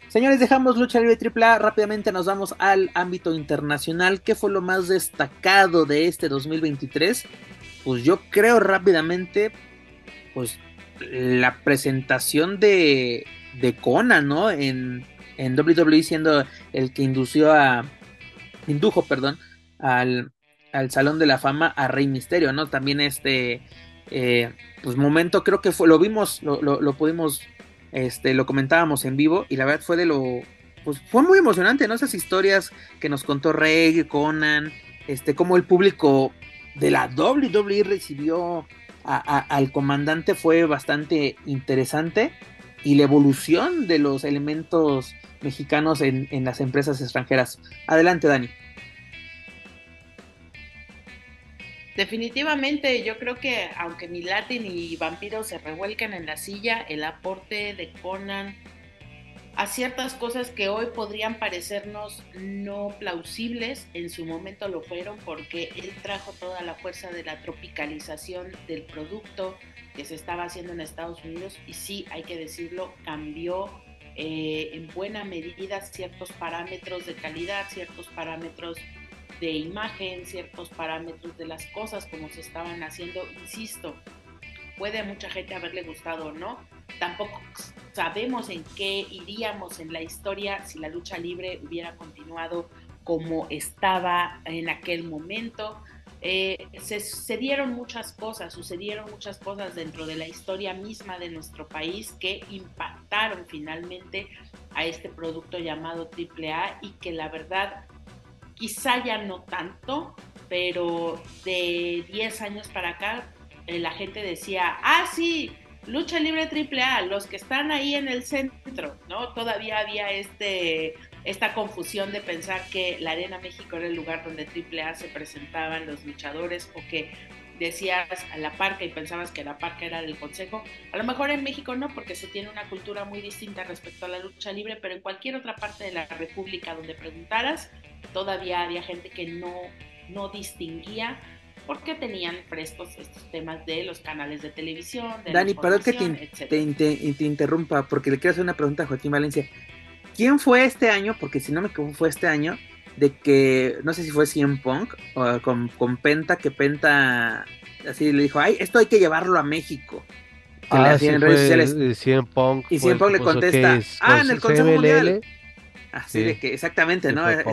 Señores, dejamos lucha libre AAA, rápidamente nos vamos al ámbito internacional. ¿Qué fue lo más destacado de este 2023? Pues yo creo rápidamente, pues la presentación de, de Conan, ¿no? En, en WWE siendo el que indució a, indujo, perdón, al, al Salón de la Fama a Rey Misterio, ¿no? También este eh, pues momento, creo que fue, lo vimos, lo, lo, pudimos, este, lo comentábamos en vivo y la verdad fue de lo, pues fue muy emocionante, ¿no? Esas historias que nos contó Rey, Conan, este, cómo el público de la WWE recibió al comandante fue bastante interesante y la evolución de los elementos mexicanos en, en las empresas extranjeras. Adelante, Dani. Definitivamente, yo creo que aunque ni Latin y Vampiro se revuelcan en la silla, el aporte de Conan a ciertas cosas que hoy podrían parecernos no plausibles, en su momento lo fueron porque él trajo toda la fuerza de la tropicalización del producto que se estaba haciendo en Estados Unidos y sí, hay que decirlo, cambió eh, en buena medida ciertos parámetros de calidad, ciertos parámetros de imagen, ciertos parámetros de las cosas como se estaban haciendo, insisto, puede a mucha gente haberle gustado o no, tampoco sabemos en qué iríamos en la historia si la lucha libre hubiera continuado como estaba en aquel momento. Eh, se sucedieron muchas cosas, sucedieron muchas cosas dentro de la historia misma de nuestro país que impactaron finalmente a este producto llamado AAA y que la verdad quizá ya no tanto, pero de 10 años para acá eh, la gente decía, ah, sí, lucha libre AAA, los que están ahí en el centro, ¿no? Todavía había este esta confusión de pensar que la Arena México era el lugar donde AAA se presentaban los luchadores o que decías a la parca y pensabas que la parca era del consejo. A lo mejor en México no, porque se tiene una cultura muy distinta respecto a la lucha libre, pero en cualquier otra parte de la República donde preguntaras, todavía había gente que no, no distinguía porque tenían frescos estos temas de los canales de televisión. De Dani, perdón que te, te, interrumpa, porque le quiero hacer una pregunta a Joaquín Valencia. ¿Quién fue este año? Porque si no me equivoco, fue este año de que, no sé si fue CM Punk o con, con Penta, que Penta así le dijo, ay, esto hay que llevarlo a México. ah, sí, en redes sociales. CM Punk y CM Punk le contesta, ah, en el Consejo Mundial. Así de que, exactamente, ¿no? Eh,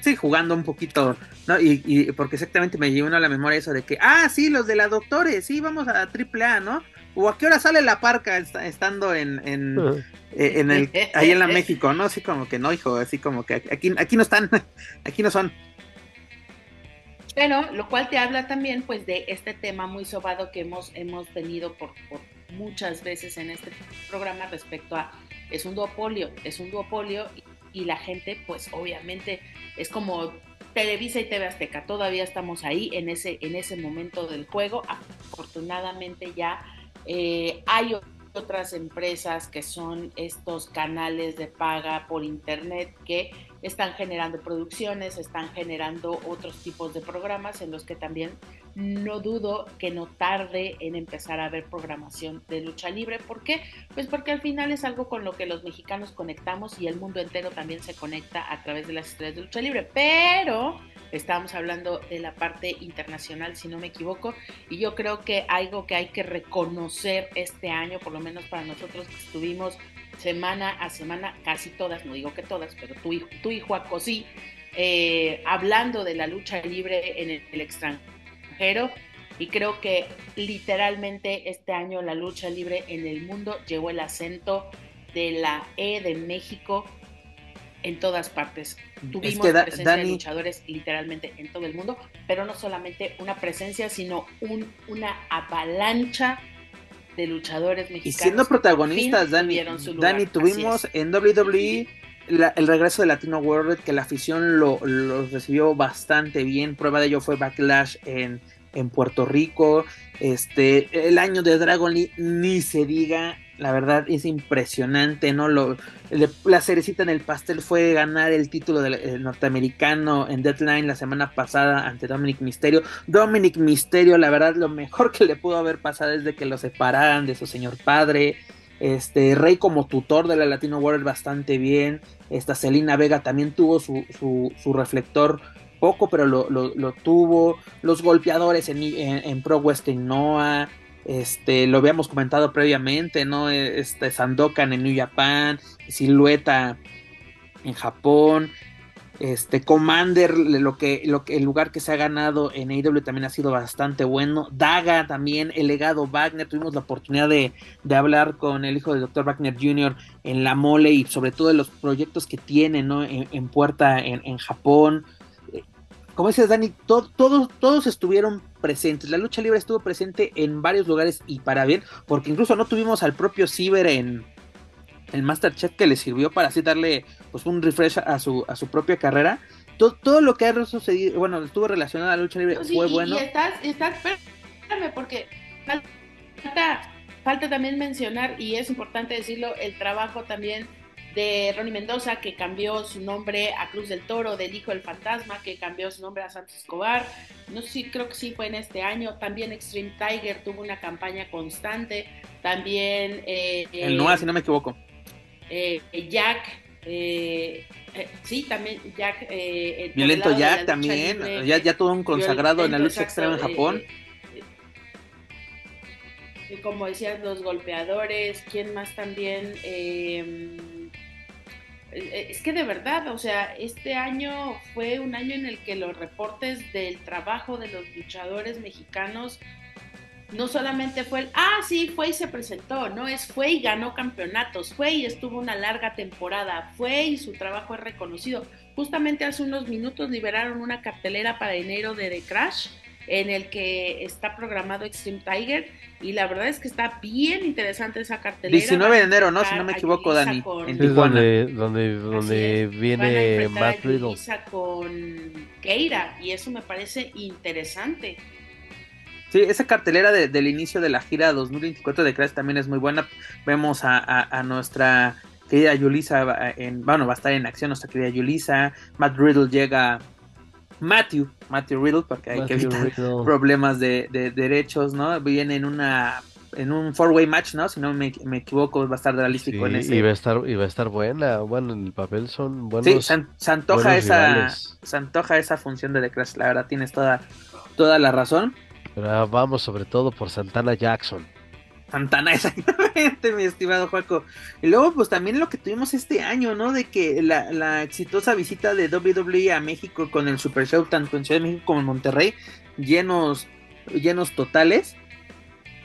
sí, jugando un poquito, ¿no? Y, y porque exactamente me llevó a la memoria eso de que, ah, sí, los de la Doctores, sí, vamos a AAA, ¿no? ¿O a qué hora sale la parca estando en, en, eh, en el, ahí en la México, ¿no? Así como que no, hijo, así como que aquí, aquí no están, aquí no son. Pero lo cual te habla también pues de este tema muy sobado que hemos, hemos tenido por, por muchas veces en este programa respecto a es un duopolio, es un duopolio y la gente, pues obviamente es como Televisa y TV Azteca, todavía estamos ahí en ese, en ese momento del juego. Afortunadamente ya eh, hay otras empresas que son estos canales de paga por internet que están generando producciones, están generando otros tipos de programas en los que también no dudo que no tarde en empezar a ver programación de lucha libre. ¿Por qué? Pues porque al final es algo con lo que los mexicanos conectamos y el mundo entero también se conecta a través de las estrellas de lucha libre. Pero estábamos hablando de la parte internacional, si no me equivoco, y yo creo que algo que hay que reconocer este año, por lo menos para nosotros que estuvimos semana a semana, casi todas, no digo que todas, pero tú, tu hijo Acosí, eh, hablando de la lucha libre en el, extranjero. Y creo que literalmente este año la lucha libre en el mundo llevó el acento de la E de México en todas partes. Tuvimos presencia de luchadores literalmente en todo el mundo, pero no solamente una presencia, sino un, una avalancha de luchadores mexicanos. Y siendo protagonistas, Dani, Dani tuvimos en WWE el regreso de Latino World, que la afición lo, recibió bastante bien. Prueba de ello fue Backlash en, en Puerto Rico. Este, el año de Dragon Lee, ni se diga. La verdad es impresionante, ¿no? Lo, la cerecita en el pastel fue ganar el título del norteamericano en Deadline la semana pasada ante Dominic Misterio. Dominic Misterio, la verdad, lo mejor que le pudo haber pasado es de que lo separaran de su señor padre. Este, Rey como tutor de la Latino World bastante bien. Esta Celina Vega también tuvo su, su, reflector poco, pero lo, lo, tuvo. Los golpeadores en, en, Pro Western Noah. Este, lo habíamos comentado previamente, ¿no? Este, Sandokan en New Japan, Silueta en Japón, este Commander, lo que, lo que, el lugar que se ha ganado en AEW también ha sido bastante bueno. Daga también, el legado Wagner. Tuvimos la oportunidad de, hablar con el hijo del Dr. Wagner Jr. en la mole y sobre todo de los proyectos que tiene ¿no? en, puerta en, Japón. Como dices, Dani, todos, todos estuvieron presentes. La lucha libre estuvo presente en varios lugares y para bien, porque incluso no tuvimos al propio Ciber en, el Masterchef que le sirvió para así darle pues un refresh a su, a su propia carrera. Todo, todo lo que ha sucedido, bueno, estuvo relacionado a la lucha libre fue bueno. Y estás, estás, espérame, porque falta, falta también mencionar, y es importante decirlo, el trabajo también de Ronnie Mendoza, que cambió su nombre a Cruz del Toro, del Hijo del Fantasma, que cambió su nombre a Santos Escobar. No sé si creo que sí fue en este año. También Extreme Tiger tuvo una campaña constante. También. Eh, el NOA, si no me equivoco. Eh, Jack, eh, eh, sí, también Jack. Eh, Violento Jack también, ya, ya todo un consagrado en la lucha extrema en Japón. como decías, los golpeadores, ¿quién más también? Es que de verdad, o sea, este año fue un año en el que los reportes del trabajo de los luchadores mexicanos no solamente fue el, ah, sí, fue y se presentó, no es fue y ganó campeonatos, fue y estuvo una larga temporada, fue y su trabajo es reconocido. Justamente hace unos minutos liberaron una cartelera para enero de The Crash, en el que está programado Extreme Tiger, y la verdad es que está bien interesante esa cartelera. 19 de enero, ¿no? Si no me equivoco, Dani. En Tijuana. donde, donde, viene Matt Riddle. con Keira, y eso me parece interesante. Sí, esa cartelera del inicio de la gira 2024 de Crash también es muy buena. Vemos a, nuestra querida Yulisa, en, bueno, va a estar en acción nuestra querida Yulisa. Matt Riddle llega. Matthew, Matthew Riddle, porque hay que evitar problemas de, derechos, ¿no? Viene en una en un four-way match, ¿no? Si no me, equivoco, va a estar realístico en ese. Y va a estar, y va a estar buena. Bueno, en el papel son buenos. Sí, se, antoja esa, se antoja esa función de The Crash, la verdad, tienes toda, toda la razón. Pero vamos sobre todo por Santana Jackson. Santana, exactamente, mi estimado Juaco. Y luego, pues también lo que tuvimos este año, ¿no? De que la, exitosa visita de WWE a México con el Super Show, tanto en Ciudad de México como en Monterrey, llenos, llenos totales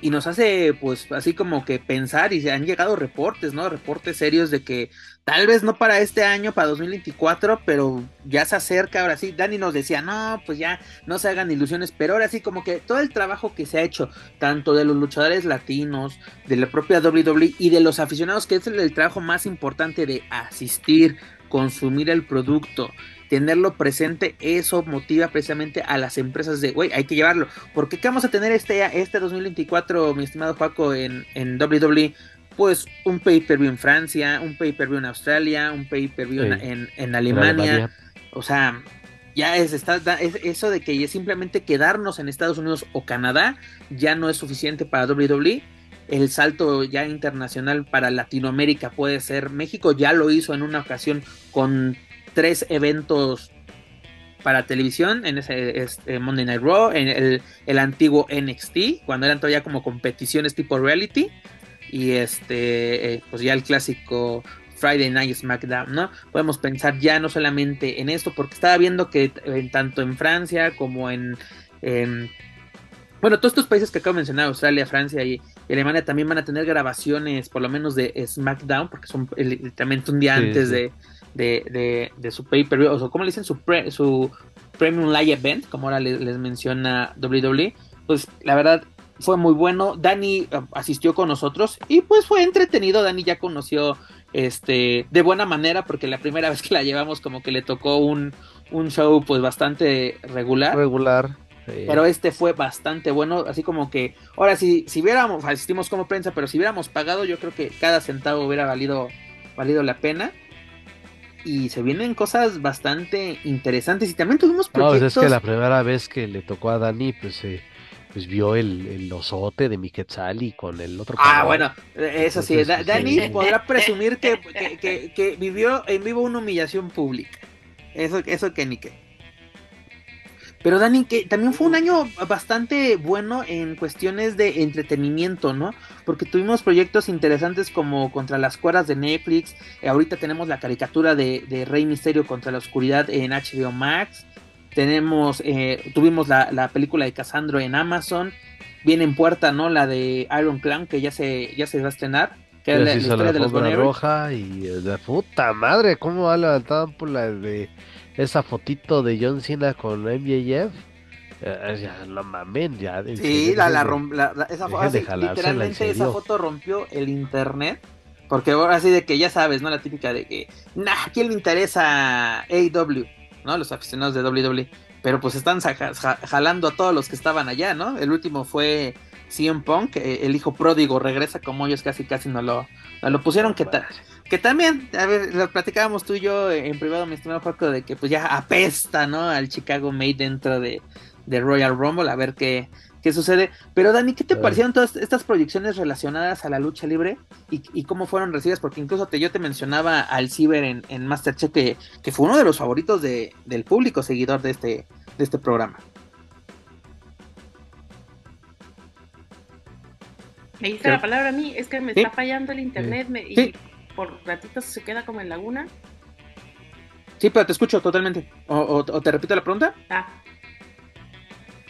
y nos hace pues así como que pensar y se han llegado reportes, ¿no? Reportes serios de que tal vez no para este año, para 2024, pero ya se acerca, ahora sí, Dani nos decía, no, pues ya no se hagan ilusiones, pero ahora sí como que todo el trabajo que se ha hecho, tanto de los luchadores latinos, de la propia WWE y de los aficionados, que es el trabajo más importante de asistir, consumir el producto, tenerlo presente, eso motiva precisamente a las empresas de, güey, hay que llevarlo. porque qué vamos a tener este, este 2024, mi estimado Paco, en, en WWE? Pues un pay-per-view en Francia, un pay-per-view en Australia, un pay-per-view en, Alemania. O sea, ya es, está, es, eso de que simplemente quedarnos en Estados Unidos o Canadá ya no es suficiente para WWE. El salto ya internacional para Latinoamérica puede ser. México ya lo hizo en una ocasión con tres eventos para televisión en ese este, Monday Night Raw, en el, el, antiguo NXT, cuando eran todavía como competiciones tipo reality, y este, eh, pues ya el clásico Friday Night SmackDown, ¿no? Podemos pensar ya no solamente en esto, porque estaba viendo que eh, tanto en Francia como en, bueno, todos estos países que acabo de mencionar, Australia, Francia y, Alemania, también van a tener grabaciones, por lo menos de SmackDown, porque son literalmente un día antes de de, de, su pay-per-view, o como le dicen, su, su Premium Live Event, como ahora les, menciona WWE, pues la verdad, fue muy bueno. Dani ah, asistió con nosotros y pues fue entretenido. Dani ya conoció este de buena manera porque la primera vez que la llevamos como que le tocó un, un show pues bastante regular. Regular. Pero este fue bastante bueno, así como que, ahora sí, si hubiéramos, asistimos como prensa, pero si hubiéramos pagado, yo creo que cada centavo hubiera valido, valido la pena. Y se vienen cosas bastante interesantes y también tuvimos proyectos... No, pues es que la primera vez que le tocó a Dani, pues eh, pues vio el, el osote de y con el otro. Ah, bueno, eso sí, Dani podrá presumir que, que, que, vivió en vivo una humillación pública. Eso, eso que ni qué. Pero Dani, que también fue un año bastante bueno en cuestiones de entretenimiento, ¿no? Porque tuvimos proyectos interesantes como Contra las Cuerdas de Netflix, eh, ahorita tenemos la caricatura de, de, Rey Misterio contra la Oscuridad en HBO Max, tenemos, eh, tuvimos la, la, película de Casandro en Amazon. Viene en puerta, ¿no? La de Iron Clan, que ya se, ya se va a estrenar. Que es la, historia de los roja y de puta madre, ¿cómo ha levantado por la de esa fotito de John Cena con MJF? Eh, ya no mamen, ya. Sí, la, la, esa foto, literalmente esa foto rompió el internet. Porque ahora sí de que ya sabes, ¿no? La típica de que, nah, ¿quién le interesa AW? ¿No? Los aficionados de WWE. Pero pues están jalando a todos los que estaban allá, ¿no? El último fue CM Punk, el hijo pródigo regresa como ellos casi casi no lo, lo pusieron. que, que también, a ver, lo platicábamos tú y yo en privado, mi estimado Paco, de que pues ya apesta, ¿no? Al Chicago Made dentro de, de Royal Rumble, a ver qué, qué sucede. Pero Dani, ¿qué te parecieron todas estas proyecciones relacionadas a la lucha libre y, cómo fueron recibidas? Porque incluso te, yo te mencionaba al Ciber en, en Masterchef que, que, fue uno de los favoritos de, del público seguidor de este, de este programa. Me diste la palabra a mí, es que me está fallando el internet y por ratitos se queda como en laguna. Sí, pero te escucho totalmente. ¿O, o te repito la pregunta? Ah.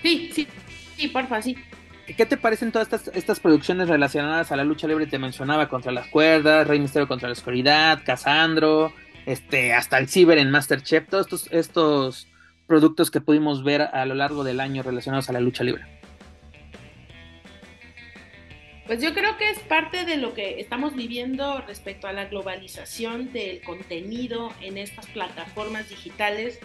Sí, sí, Sí, porfa, sí. ¿Qué te parecen todas estas, estas producciones relacionadas a la lucha libre? Te mencionaba contra las cuerdas, Rey Misterio contra la oscuridad, Casandro, este, hasta el Ciber en Masterchef, todos estos, estos productos que pudimos ver a lo largo del año relacionados a la lucha libre. Pues yo creo que es parte de lo que estamos viviendo respecto a la globalización del contenido en estas plataformas digitales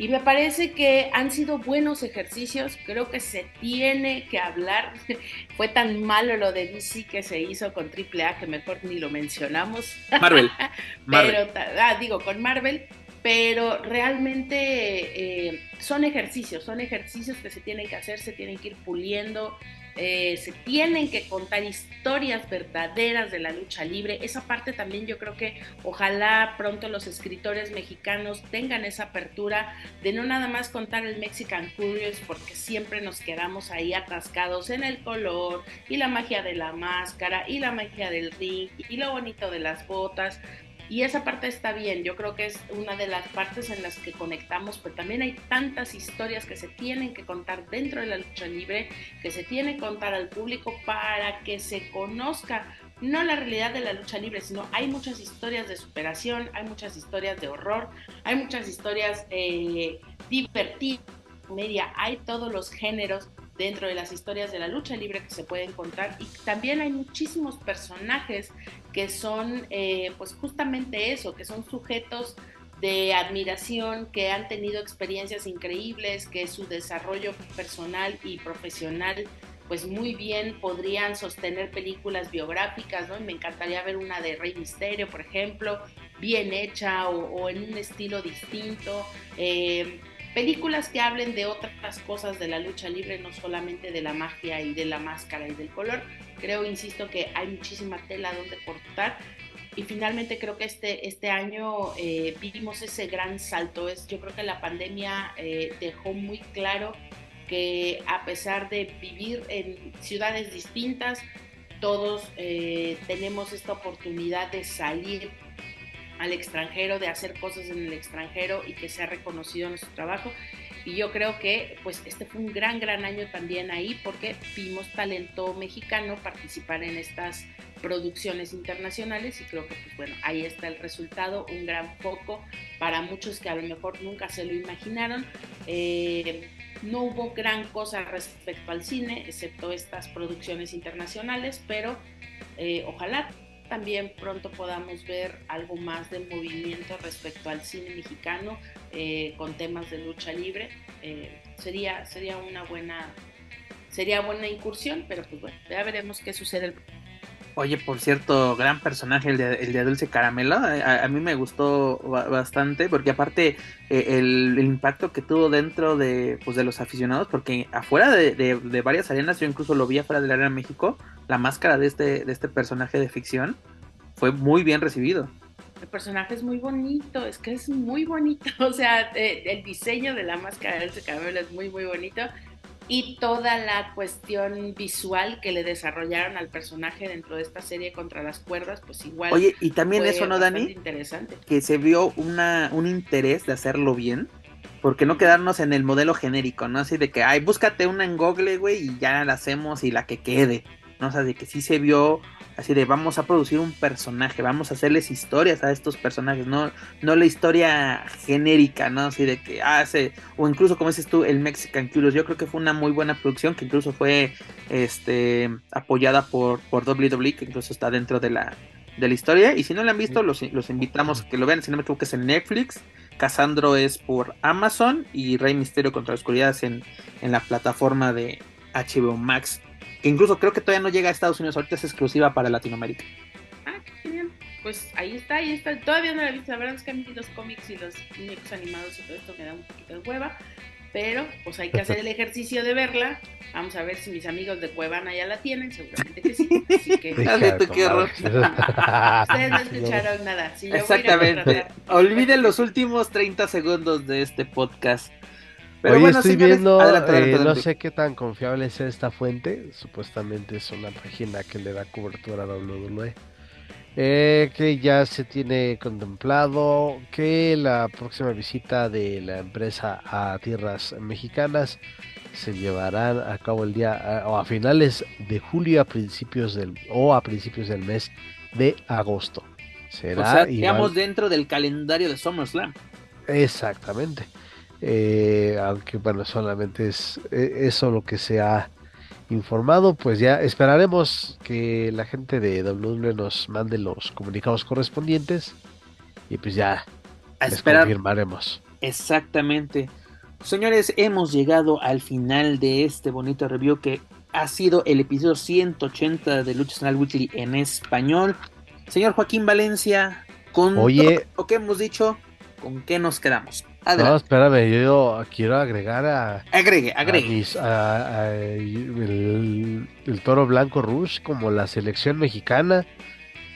y me parece que han sido buenos ejercicios, creo que se tiene que hablar. Fue tan malo lo de DC que se hizo con AAA que mejor ni lo mencionamos. Marvel. Pero, ah, digo, con Marvel, pero realmente eh, son ejercicios, son ejercicios que se tienen que hacer, se tienen que ir puliendo, eh, se tienen que contar historias verdaderas de la lucha libre. Esa parte también yo creo que ojalá pronto los escritores mexicanos tengan esa apertura de no nada más contar el Mexican Curious porque siempre nos quedamos ahí atascados en el color y la magia de la máscara y la magia del ring y lo bonito de las botas. Y esa parte está bien, yo creo que es una de las partes en las que conectamos, pero también hay tantas historias que se tienen que contar dentro de la lucha libre, que se tiene que contar al público para que se conozca no la realidad de la lucha libre, sino hay muchas historias de superación, hay muchas historias de horror, hay muchas historias eh, divertidas, media, hay todos los géneros dentro de las historias de la lucha libre que se puede encontrar y también hay muchísimos personajes que son eh, pues justamente eso, que son sujetos de admiración, que han tenido experiencias increíbles, que su desarrollo personal y profesional pues muy bien podrían sostener películas biográficas, ¿no? me encantaría ver una de Rey Misterio, por ejemplo, bien hecha o, en un estilo distinto. Eh, películas que hablen de otras cosas de la lucha libre, no solamente de la magia y de la máscara y del color. Creo, insisto, que hay muchísima tela donde cortar. Y finalmente creo que este, este año eh, vivimos ese gran salto. Es, yo creo que la pandemia eh, dejó muy claro que a pesar de vivir en ciudades distintas, todos eh, tenemos esta oportunidad de salir al extranjero, de hacer cosas en el extranjero y que sea reconocido nuestro trabajo. Y yo creo que pues este fue un gran, gran año también ahí porque vimos talento mexicano participar en estas producciones internacionales y creo que pues bueno, ahí está el resultado, un gran foco para muchos que a lo mejor nunca se lo imaginaron. Eh, no hubo gran cosa respecto al cine, excepto estas producciones internacionales, pero eh, ojalá también pronto podamos ver algo más de movimiento respecto al cine mexicano eh, con temas de lucha libre. Eh, sería, sería una buena sería buena incursión, pero pues bueno, ya veremos qué sucede el Oye, por cierto, gran personaje el de, el de Dulce Caramelo. A, mí me gustó bastante porque aparte eh, el, impacto que tuvo dentro de, pues, de los aficionados, porque afuera de, varias arenas, yo incluso lo vi afuera de la Arena México, la máscara de este, de este personaje de ficción fue muy bien recibido. El personaje es muy bonito, es que es muy bonito, o sea, eh, el diseño de la máscara de Dulce Caramelo es muy, muy bonito y toda la cuestión visual que le desarrollaron al personaje dentro de esta serie contra las cuerdas, pues igual. Oye, y también eso, ¿no, Dani? Interesante. Que se vio una, un interés de hacerlo bien, porque no quedarnos en el modelo genérico, ¿no? Así de que, ay, búscate una en Google, güey, y ya la hacemos y la que quede, ¿no? O sea, de que sí se vio así de vamos a producir un personaje, vamos a hacerles historias a estos personajes, no, no la historia genérica, ¿no? Así de que hace, o incluso como dices tú, el Mexican Curious, yo creo que fue una muy buena producción que incluso fue este apoyada por, por WWE, que incluso está dentro de la, de la historia, y si no la han visto, los, los invitamos a que lo vean, si no me equivoco es en Netflix, Casandro es por Amazon y Rey Misterio contra la Oscuridad es en, en la plataforma de HBO Max que incluso creo que todavía no llega a Estados Unidos, ahorita es exclusiva para Latinoamérica. Ah, qué genial. Pues ahí está, ahí está. Todavía no la he visto. La verdad es que a mí los cómics y los muñecos animados y todo esto me da un poquito de hueva. Pero pues hay que hacer el ejercicio de verla. Vamos a ver si mis amigos de Cuevana ya la tienen. Seguramente que sí. Así que. qué horror. Ustedes no escucharon nada. Exactamente. Olviden los últimos 30 segundos de este podcast. Pero estoy viendo, eh, no sé qué tan confiable es esta fuente, supuestamente es una página que le da cobertura a WWE, eh, que ya se tiene contemplado que la próxima visita de la empresa a tierras mexicanas se llevará a cabo el día o a finales de julio a principios del o a principios del mes de agosto. Será digamos dentro del calendario de SummerSlam. Exactamente. Eh, aunque bueno, solamente es e, eso lo que se ha informado, pues ya esperaremos que la gente de WWE nos mande los comunicados correspondientes y pues ya a esperar. confirmaremos. Exactamente. Señores, hemos llegado al final de este bonito review que ha sido el episodio 180 de Lucha Nacional Weekly en español. Señor Joaquín Valencia, con Oye, lo que hemos dicho, ¿con qué nos quedamos? No, espérame, yo quiero agregar a. Agregue, agregue. el, toro blanco Rush como la selección mexicana.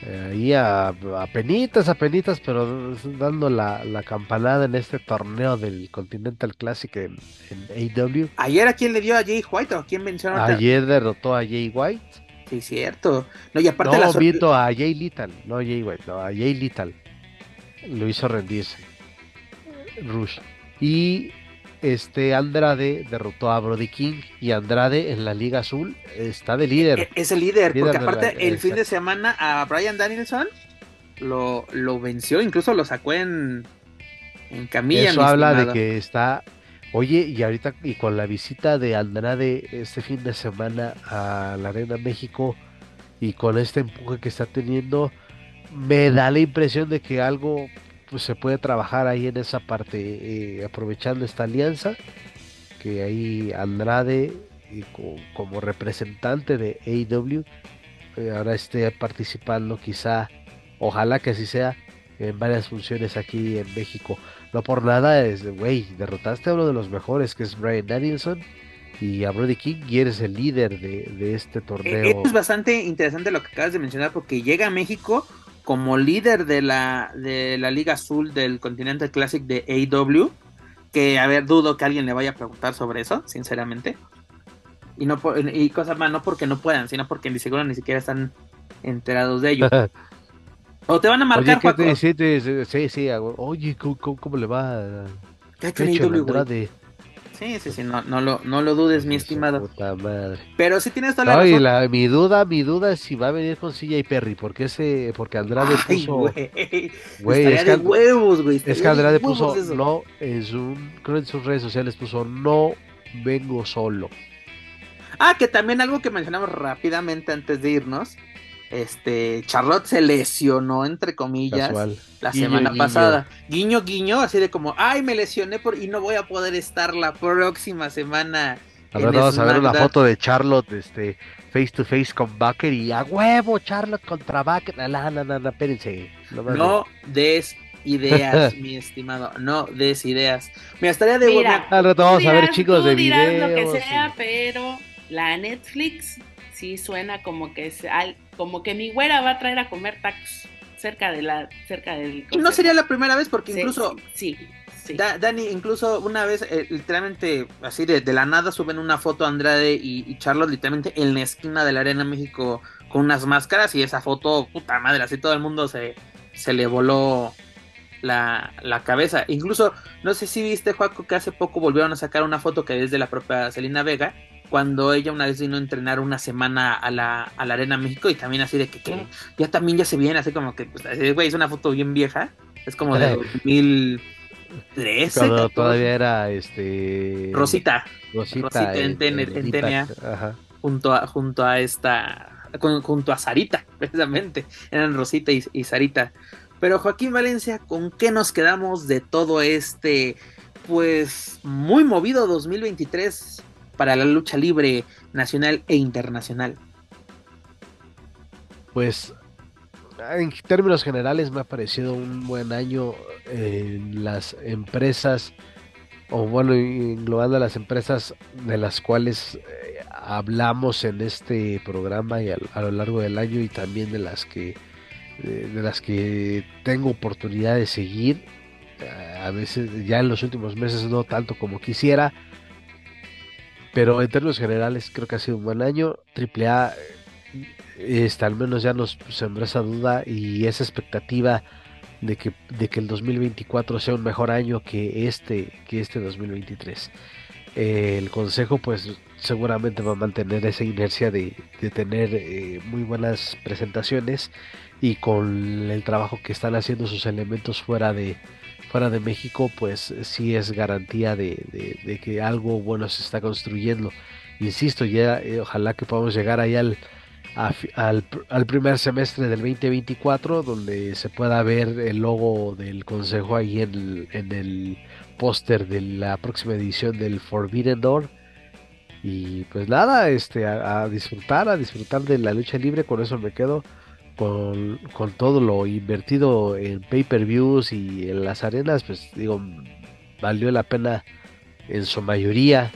Eh, ahí a, a, penitas, a penitas, pero dando la, campanada en este torneo del Continental Classic en, en AW. ¿Ayer a quién le dio a Jay White o a quién mencionó? Ayer derrotó a Jay White. Sí, cierto. No, y aparte no, la a Jay Little, no Jay White, no, a Jay Little. Lo hizo rendirse. Rush. Y este Andrade derrotó a Brody King y Andrade en la Liga Azul está de líder. E-, es el líder, porque aparte el fin de semana a Brian Danielson lo, lo venció, incluso lo sacó en, en camilla. Eso habla de que está, oye, y ahorita y con la visita de Andrade este fin de semana a la Arena México y con este empuje que está teniendo, me da la impresión de que algo pues se puede trabajar ahí en esa parte, eh, aprovechando esta alianza, que ahí Andrade como representante de AEW eh, ahora esté participando quizá, ojalá que así sea, en varias funciones aquí en México. No por nada es, güey, derrotaste a uno de los mejores, que es Brian Danielson, y a Brody King, y eres el líder de, de este torneo. Es bastante interesante lo que acabas de mencionar, porque llega a México como líder de la, de la Liga Azul del Continente Classic de AW, que a ver, dudo que alguien le vaya a preguntar sobre eso, sinceramente. Y no y cosas más, no porque no puedan, sino porque ni seguro ni siquiera están enterados de ello. o te van a marcar, Oye, sí, sí, sí, oye, ¿cómo, le va? ¿Qué ha hecho Sí, sí, sí, no, no, lo, no lo dudes, mi estimado. Pero si tienes toda la razón. mi duda, mi duda es si va a venir con Silla y Perry, porque ese, porque Andrade puso. Güey, es que, huevos, güey. Es que Andrade puso, no, en su, creo en sus redes sociales puso no vengo solo. Ah, que también algo que mencionamos rápidamente antes de irnos. Este, Charlotte se lesionó, entre comillas, la semana pasada. Guiño, guiño, así de como, ay, me lesioné por y no voy a poder estar la próxima semana. Ahora vamos a ver una foto de Charlotte, este, face to face con Baker y a huevo Charlotte contra Baker. No, no, no, espérense. No des ideas, mi estimado. No des ideas. Me estaría de Mira, Al rato vamos a ver chicos de video. lo que sea, pero la Netflix sí suena como que es como que mi güera va a traer a comer tacos cerca de la cerca del no sería la primera vez porque incluso sí, sí, Dani incluso una vez eh, literalmente así de, la nada suben una foto Andrade y, y, Charlos literalmente en la esquina de la arena México con unas máscaras y esa foto puta madre así todo el mundo se se le voló la, la, cabeza. Incluso, no sé si viste, Juaco, que hace poco volvieron a sacar una foto que es de la propia Selena Vega, cuando ella una vez vino a entrenar una semana a la, a la Arena México y también así de que, ya también ya se viene, así como que, pues, güey, es una foto bien vieja, es como de 2013. Cuando todavía era este... Rosita. Rosita, en, en, junto a, junto a esta, junto a Sarita, precisamente, eran Rosita y, y Sarita. Pero Joaquín Valencia, ¿con qué nos quedamos de todo este, pues, muy movido 2023 para la lucha libre nacional e internacional? Pues en términos generales me ha parecido un buen año en las empresas, o bueno, englobando a las empresas de las cuales eh, hablamos en este programa y a, lo largo del año y también de las que de las que tengo oportunidad de seguir. A veces ya en los últimos meses no tanto como quisiera, pero en términos generales creo que ha sido un buen año. AAA este, al menos ya nos sembró esa duda y esa expectativa de que, de que el 2024 sea un mejor año que este, que este 2023. el consejo pues seguramente va a mantener esa inercia de, tener eh, muy buenas presentaciones y con el trabajo que están haciendo sus elementos fuera de, fuera de México, pues sí es garantía de, que algo bueno se está construyendo. Insisto, ya eh, ojalá que podamos llegar ahí al, al, primer semestre del 2024, donde se pueda ver el logo del consejo ahí en el, en póster de la próxima edición del Forbidden Door. Y pues nada, este, a disfrutar, a disfrutar de la lucha libre, con eso me quedo con, todo lo invertido en pay-per-views y en las arenas, pues digo, valió la pena en su mayoría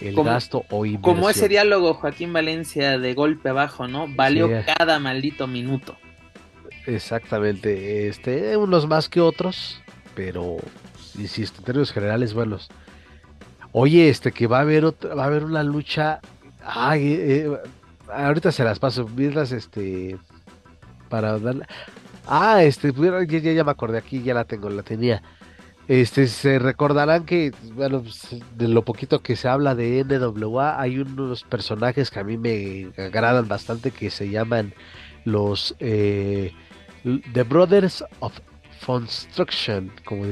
el gasto o inversión. Como ese diálogo Joaquín Valencia de golpe abajo, ¿no? Valió cada maldito minuto. Exactamente, este, unos más que otros, pero insisto, en términos generales buenos. Oye, este que va a haber otra, va a haber una lucha. Ay, eh, ahorita se las paso, mientras este para darle. Ah, este, ya, ya, me acordé aquí, ya la tengo, la tenía. Este, se recordarán que, bueno, pues, de lo poquito que se habla de NWA, hay unos personajes que a mí me agradan bastante que se llaman los eh, The Brothers of Construction, como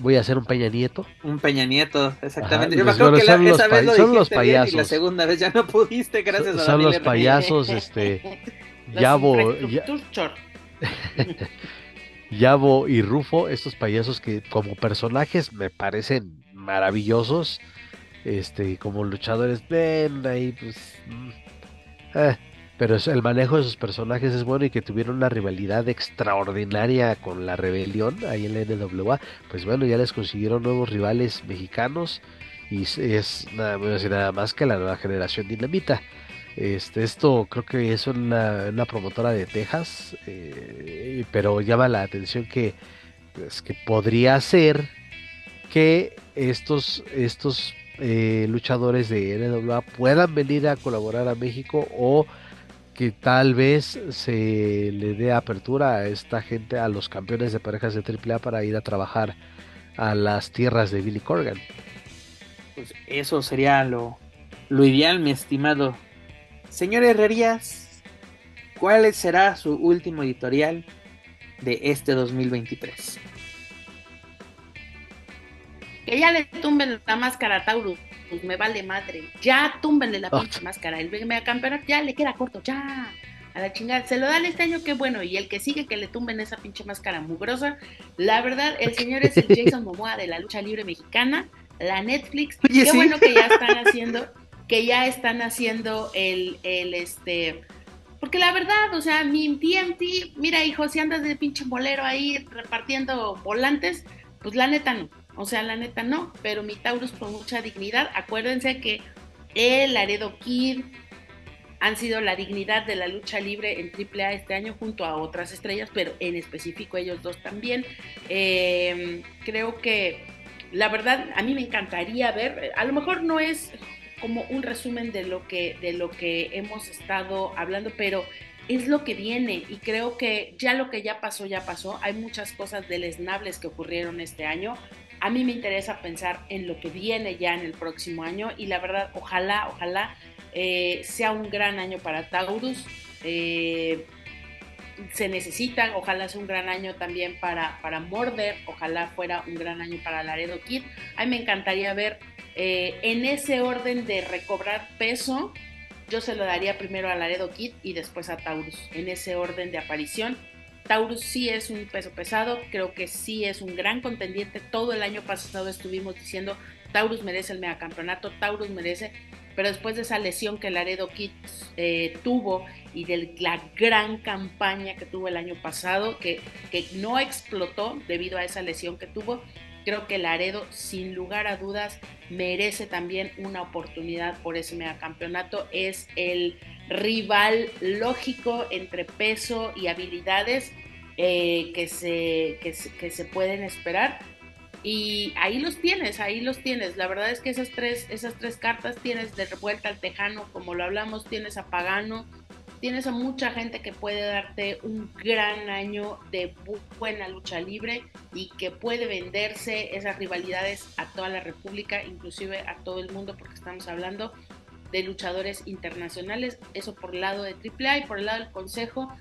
voy a hacer un Peña Nieto. Un Peña Nieto, exactamente. Yo me acuerdo que la, esa vez lo son los payasos. y la segunda vez ya no pudiste, gracias a Son los payasos, este. Yabo, Yabo y Rufo, estos payasos que como personajes me parecen maravillosos. Este, como luchadores, ven ahí, pues. Mm, eh, pero el manejo de sus personajes es bueno y que tuvieron una rivalidad extraordinaria con la rebelión ahí en la NWA. Pues bueno, ya les consiguieron nuevos rivales mexicanos y es nada, nada más que la nueva generación dinamita. Este, esto creo que es una, promotora de Texas, eh, pero llama la atención que, pues, que podría ser que estos, estos eh, luchadores de NWA puedan venir a colaborar a México o que tal vez se le dé apertura a esta gente, a los campeones de parejas de AAA para ir a trabajar a las tierras de Billy Corgan. Pues eso sería lo, lo ideal, mi estimado Señor Herrerías, ¿cuál será su último editorial de este 2023? Que ya le tumben la máscara a Taurus. me vale madre. Ya túmbenle la pinche máscara. El mega campeonato ya le queda corto, ya. A la chingada. Se lo dan este año, qué bueno. Y el que sigue que le tumben esa pinche máscara mugrosa. La verdad, el señor es el Jason Momoa de la lucha libre mexicana. La Netflix. qué bueno que ya están haciendo, que ya están haciendo el, el este. Porque la verdad, o sea, mi TMT, mira hijo, si andas de pinche bolero ahí repartiendo volantes, pues la neta no. O sea, la neta no, pero mi Taurus con mucha dignidad. Acuérdense que el Laredo Kid han sido la dignidad de la lucha libre en AAA este año junto a otras estrellas, pero en específico ellos dos también. Eh, creo que la verdad a mí me encantaría ver, a lo mejor no es como un resumen de lo que, de lo que hemos estado hablando, pero es lo que viene y creo que ya lo que ya pasó, ya pasó. Hay muchas cosas deleznables que ocurrieron este año. A mí me interesa pensar en lo que viene ya en el próximo año y la verdad, ojalá, ojalá eh, sea un gran año para Taurus. Eh, se necesita, ojalá sea un gran año también para, para Morder, ojalá fuera un gran año para Laredo Kid. A mí me encantaría ver eh, en ese orden de recobrar peso, yo se lo daría primero a Laredo Kid y después a Taurus, en ese orden de aparición. Taurus sí es un peso pesado, creo que sí es un gran contendiente. Todo el año pasado estuvimos diciendo Taurus merece el megacampeonato, Taurus merece, pero después de esa lesión que Laredo Kid eh, tuvo y de la gran campaña que tuvo el año pasado, que, no explotó debido a esa lesión que tuvo, creo que Laredo, sin lugar a dudas, merece también una oportunidad por ese megacampeonato. Es el rival lógico entre peso y habilidades eh, que, se, pueden esperar. Y ahí los tienes, ahí los tienes. La verdad es que esas tres, esas tres cartas tienes de revuelta al tejano, como lo hablamos, tienes a Pagano, tienes a mucha gente que puede darte un gran año de buena lucha libre y que puede venderse esas rivalidades a toda la República, inclusive a todo el mundo, porque estamos hablando de luchadores internacionales, eso por el lado de AAA y por el lado del Consejo,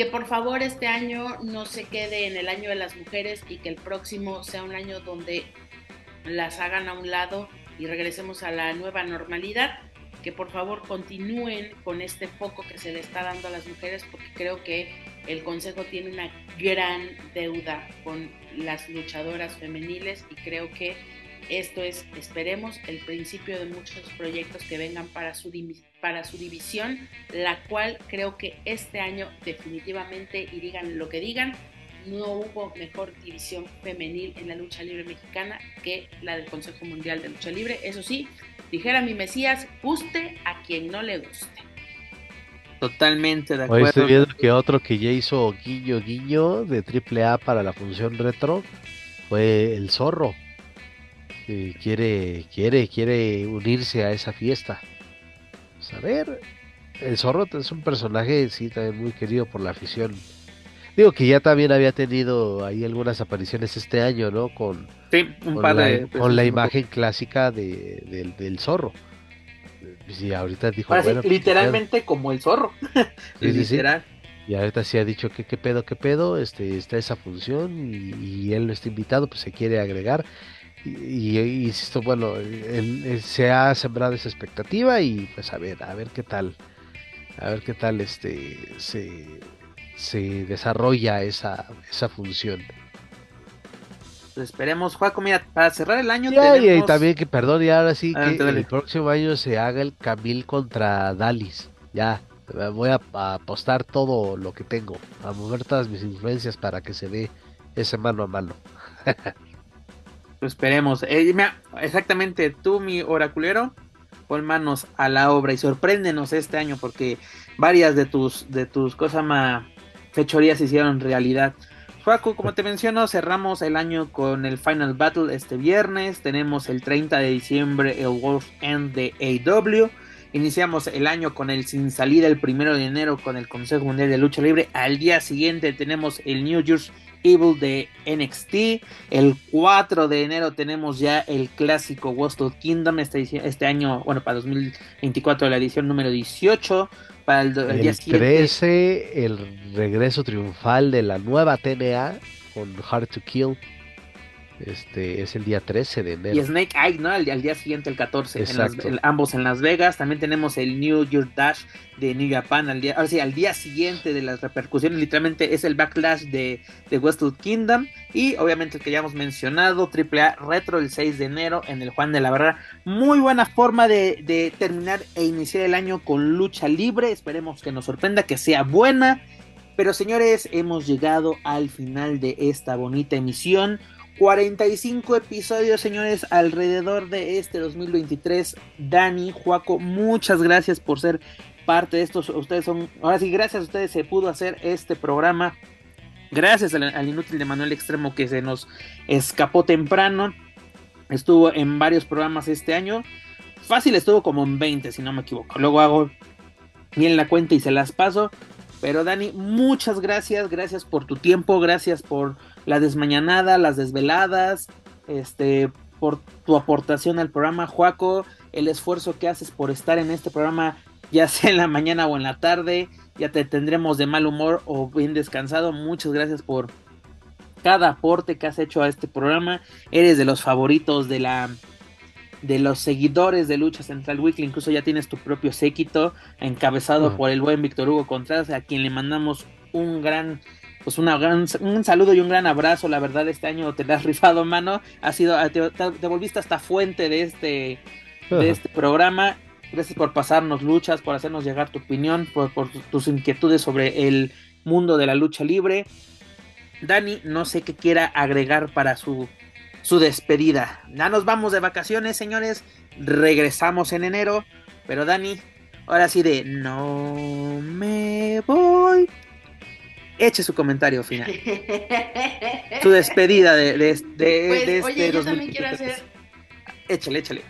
que por favor este año no se quede en el año de las mujeres y que el próximo sea un año donde las hagan a un lado y regresemos a la nueva normalidad que por favor continúen con este foco que se le está dando a las mujeres porque creo que el Consejo tiene una gran deuda con las luchadoras femeniles y creo que esto es, esperemos, el principio de muchos proyectos que vengan para su, para su división, la cual creo que este año definitivamente, y digan lo que digan, no hubo mejor división femenil en la lucha libre mexicana que la del Consejo Mundial de Lucha Libre. Eso sí, Dijera mi Mesías, guste a quien no le guste. Totalmente de acuerdo. Hoy estoy viendo que otro que ya hizo guiño guiño de AAA para la función retro fue el zorro. Que quiere, quiere, quiere unirse a esa fiesta. A ver, el zorro es un personaje, sí, también muy querido por la afición Digo que ya también había tenido ahí algunas apariciones este año, ¿no? Con, con, la, imagen clásica de, del, zorro. Y ahorita dijo, bueno, pues, literalmente como el zorro. Literal. Y ahorita sí ha dicho que qué pedo, qué pedo, este, está esa función y, él no está invitado, pues se quiere agregar. Y, insisto, bueno, se ha sembrado esa expectativa y pues a ver, a ver qué tal, a ver qué tal este se se desarrolla esa, esa función. Pues esperemos, Juaco, mira, para cerrar el año. y también que, perdón, y ahora sí que el próximo año se haga el Camil contra Dalis. Ya, voy a, apostar todo lo que tengo, a mover todas mis influencias para que se dé ese mano a mano. esperemos. Eh, exactamente, tú, mi oraculero, pon manos a la obra y sorpréndenos este año porque varias de tus, de tus cosas más fechorías se hicieron realidad. Juaco, como te menciono, cerramos el año con el Final Battle este viernes. Tenemos el 30 de diciembre el Wolf End de AW. Iniciamos el año con el sin salida el primero de enero con el Consejo Mundial de Lucha Libre. Al día siguiente tenemos el New Year's Evil de NXT. El 4 de enero tenemos ya el clásico Wrestle Kingdom. Este, este año, bueno, para 2024, la edición número 18 el, 13, el regreso triunfal de la nueva TNA con Hard to Kill. Este es el día 13 de enero. Y Snake Eye, ¿no? Al, día siguiente, el 14. ambos en Las Vegas. También tenemos el New Year Dash de New Japan al día, al día siguiente de las repercusiones. Literalmente es el backlash de, de Westwood Kingdom. Y obviamente el que ya hemos mencionado, AAA Retro el 6 de enero en el Juan de la Barrera. Muy buena forma de, de terminar e iniciar el año con lucha libre. Esperemos que nos sorprenda, que sea buena. Pero señores, hemos llegado al final de esta bonita emisión. 45 episodios, señores, alrededor de este 2023. Dani, Juaco, muchas gracias por ser parte de estos. Ustedes son, ahora sí, gracias a ustedes se pudo hacer este programa. Gracias al, inútil de Manuel Extremo que se nos escapó temprano. Estuvo en varios programas este año. Fácil estuvo como en 20, si no me equivoco. Luego hago bien la cuenta y se las paso. Pero Dani, muchas gracias, gracias por tu tiempo, gracias por la desmañanada, las desveladas, este, por tu aportación al programa, Juaco, el esfuerzo que haces por estar en este programa, ya sea en la mañana o en la tarde, ya te tendremos de mal humor o bien descansado. Muchas gracias por cada aporte que has hecho a este programa. Eres de los favoritos de la de los seguidores de Lucha Central Weekly, incluso ya tienes tu propio séquito encabezado por el buen Víctor Hugo Contreras, a quien le mandamos un gran pues una gran, un saludo y un gran abrazo, la verdad este año te la has rifado mano, ha sido, te, te, volviste hasta fuente de este, de este programa, gracias por pasarnos luchas, por hacernos llegar tu opinión, por, por tus inquietudes sobre el mundo de la lucha libre. Dani, no sé qué quiera agregar para su su despedida. Ya nos vamos de vacaciones, señores. Regresamos en enero. Pero Dani, ahora sí de no me voy. Eche su comentario final. su despedida de, de, de, pues, de este oye, yo también quiero hacer. Échale, échale.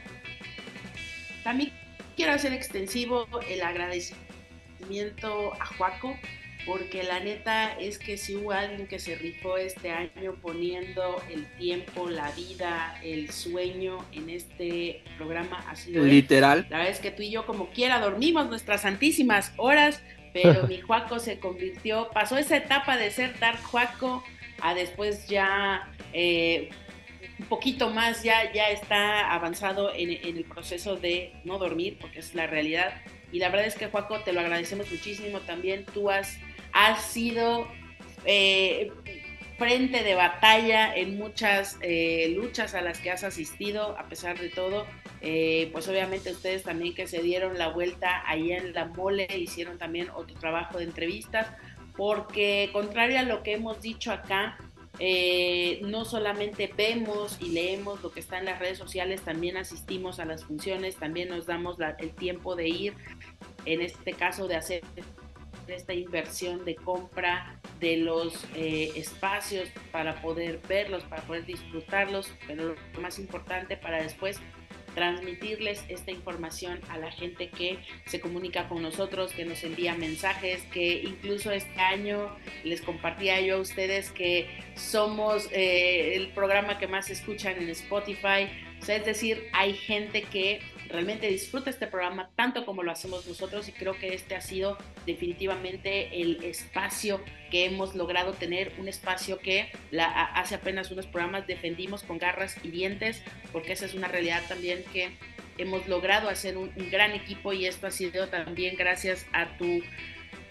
También quiero hacer extensivo el agradecimiento a Juaco porque la neta es que si hubo alguien que se rifó este año poniendo el tiempo, la vida, el sueño en este programa ha sido literal. La verdad es que tú y yo como quiera dormimos nuestras santísimas horas, pero mi Juaco se convirtió, pasó esa etapa de ser Dark Juaco a después ya eh, un poquito más, ya, ya está avanzado en, en el proceso de no dormir, porque es la realidad. Y la verdad es que, Juaco, te lo agradecemos muchísimo también. Tú has has sido eh, frente de batalla en muchas eh, luchas a las que has asistido, a pesar de todo. Eh, pues obviamente ustedes también que se dieron la vuelta ahí en la mole, hicieron también otro trabajo de entrevistas, porque contrario a lo que hemos dicho acá, no solamente vemos y leemos lo que está en las redes sociales, también asistimos a las funciones, también nos damos el tiempo de ir, en este caso de hacer esta inversión de compra de los eh, espacios para poder verlos, para poder disfrutarlos, pero lo más importante para después transmitirles esta información a la gente que se comunica con nosotros, que nos envía mensajes, que incluso este año les compartía yo a ustedes que somos eh, el programa que más escuchan en Spotify. O sea, es decir, hay gente que realmente disfruta este programa tanto como lo hacemos nosotros y creo que este ha sido definitivamente el espacio que hemos logrado tener, un espacio que la, hace apenas unos programas defendimos con garras y dientes, porque esa es una realidad también que hemos logrado hacer un, un gran equipo y esto ha sido también gracias a tu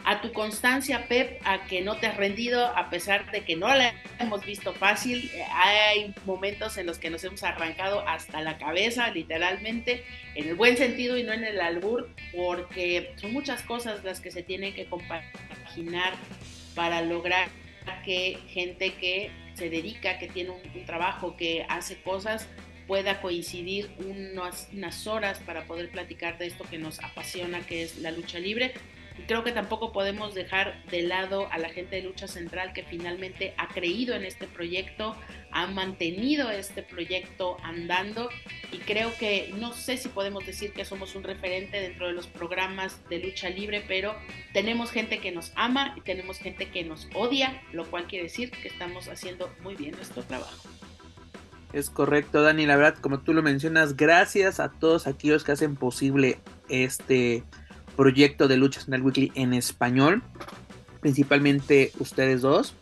a tu constancia, Pep, a que no te has rendido, a pesar de que no la hemos visto fácil. Eh, hay momentos en los que nos hemos arrancado hasta la cabeza, literalmente, en el buen sentido y no en el albur, porque son muchas cosas las que se tienen que compaginar para lograr que gente que se dedica, que tiene un, trabajo, que hace cosas, pueda coincidir unas, unas horas para poder platicar de esto que nos apasiona, que es la lucha libre creo que tampoco podemos dejar de lado a la gente de Lucha Central que finalmente ha creído en este proyecto, ha mantenido este proyecto andando y creo que no sé si podemos decir que somos un referente dentro de los programas de lucha libre, pero tenemos gente que nos ama y tenemos gente que nos odia, lo cual quiere decir que estamos haciendo muy bien nuestro trabajo. Es correcto, Dani. La verdad, como tú lo mencionas, gracias a todos aquellos que hacen posible este proyecto de Lucha Central Weekly en español, principalmente ustedes dos.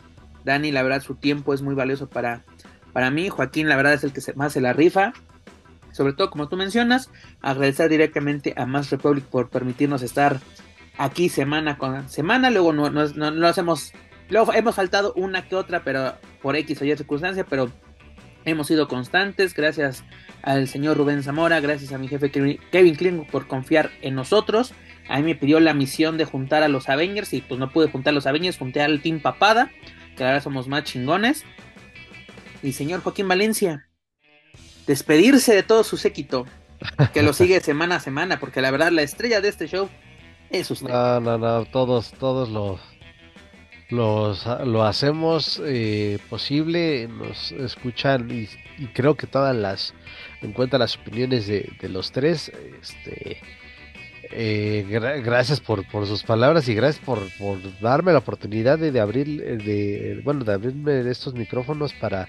Dani, la verdad, su tiempo es muy valioso para, Para mí, Joaquín, la verdad es el que más se la rifa. Sobre todo, como tú mencionas, agradecer directamente a Más Republic por permitirnos estar aquí semana con semana. Luego no, no, hacemos, luego hemos faltado una que otra, pero por X o Y circunstancia, pero hemos sido constantes. Gracias al señor Rubén Zamora, gracias a mi jefe Kevin Kling por confiar en nosotros. A mí me pidió la misión de juntar a los Avengers y pues no pude juntar a los Avengers, junté al Team Papada, que ahora somos más chingones. Y señor Joaquín Valencia, despedirse de todo su séquito, que lo sigue semana a semana, porque la verdad la estrella de este show es usted. No, no, no, todos, todos los, los lo hacemos eh, posible, nos escuchan y, creo que todas las, en cuenta las opiniones de, de los tres, este eh, gracias por, por, sus palabras y gracias por, por darme la oportunidad de, abrir, eh, de, bueno, de abrirme estos micrófonos para,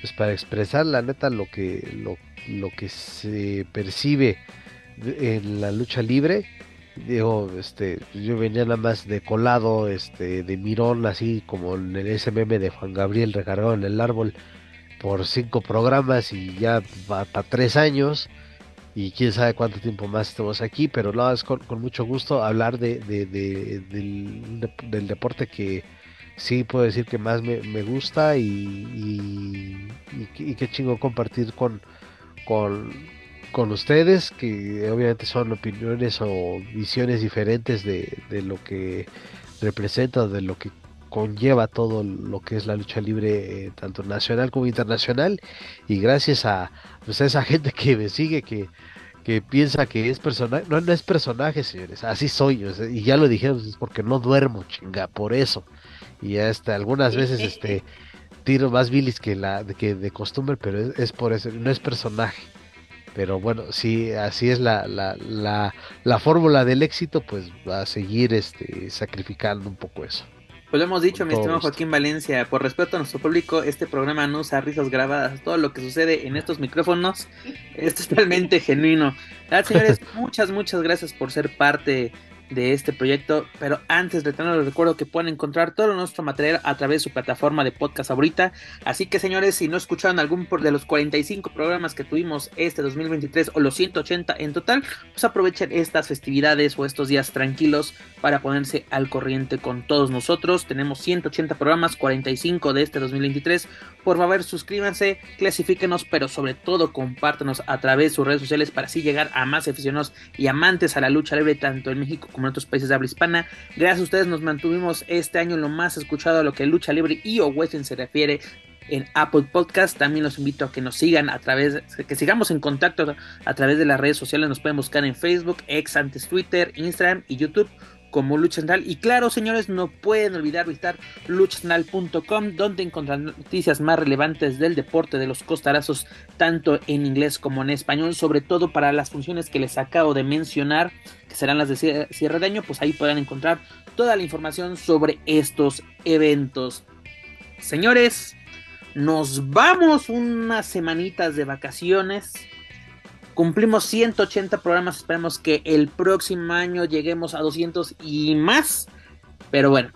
pues, para expresar la neta lo que, lo, lo que se percibe en la lucha libre. Digo, este, yo venía nada más de colado, este, de mirón, así como en el SMM de Juan Gabriel recargado en el árbol por cinco programas y ya para tres años y quién sabe cuánto tiempo más estamos aquí, pero no, es con, mucho gusto hablar de, del, deporte que sí puedo decir que más me, gusta y, y, qué chingo compartir con, con, con, ustedes, que obviamente son opiniones o visiones diferentes de, lo que representa, de lo que conlleva todo lo que es la lucha libre, eh, tanto nacional como internacional. Y gracias a, pues, a esa gente que me sigue, que, que piensa que es personaje. No, no es personaje, señores. Así soy. y ya lo dijeron, es porque no duermo, chinga, por eso. Y hasta algunas veces este tiro más bilis que la que de costumbre, pero es, es por eso, no es personaje. Pero bueno, si así es la, la, la, la fórmula del éxito, pues va a seguir este, sacrificando un poco eso. Pues lo hemos dicho, mi estimado Joaquín Valencia, por respeto a nuestro público, este programa no usa risas grabadas. Todo lo que sucede en estos micrófonos es totalmente genuino. señores, muchas, muchas gracias por ser parte de este proyecto. Pero antes de tenerlo, les recuerdo que pueden encontrar todo nuestro material a través de su plataforma de podcast ahorita. Así que, señores, si no escucharon algún de los 45 programas que tuvimos este 2023 o los 180 en total, pues aprovechen estas festividades o estos días tranquilos para ponerse al corriente con todos nosotros. Tenemos 180 programas, 45 de este 2023. Por favor, suscríbanse, clasifíquenos, pero sobre todo compártanos a través de sus redes sociales para así llegar a más aficionados y amantes a la lucha libre, tanto en México como en otros países de habla hispana. Gracias a ustedes nos mantuvimos este año lo más escuchado a lo que lucha libre y o western se refiere en Apple Podcast. También los invito a que nos sigan a través, que sigamos en contacto a través de las redes sociales. Nos pueden buscar en Facebook, ex antes Twitter, Instagram y YouTube como Lucha Central. Y claro, señores, no pueden olvidar visitar luchacentral.com, donde encontrarán noticias más relevantes del deporte de los costarazos, tanto en inglés como en español, sobre todo para las funciones que les acabo de mencionar, que serán las de cierre de año, pues ahí podrán encontrar toda la información sobre estos eventos. Señores, nos vamos unas semanitas de vacaciones Cumplimos 180 programas, esperemos que el próximo año lleguemos a 200 y más. Pero bueno,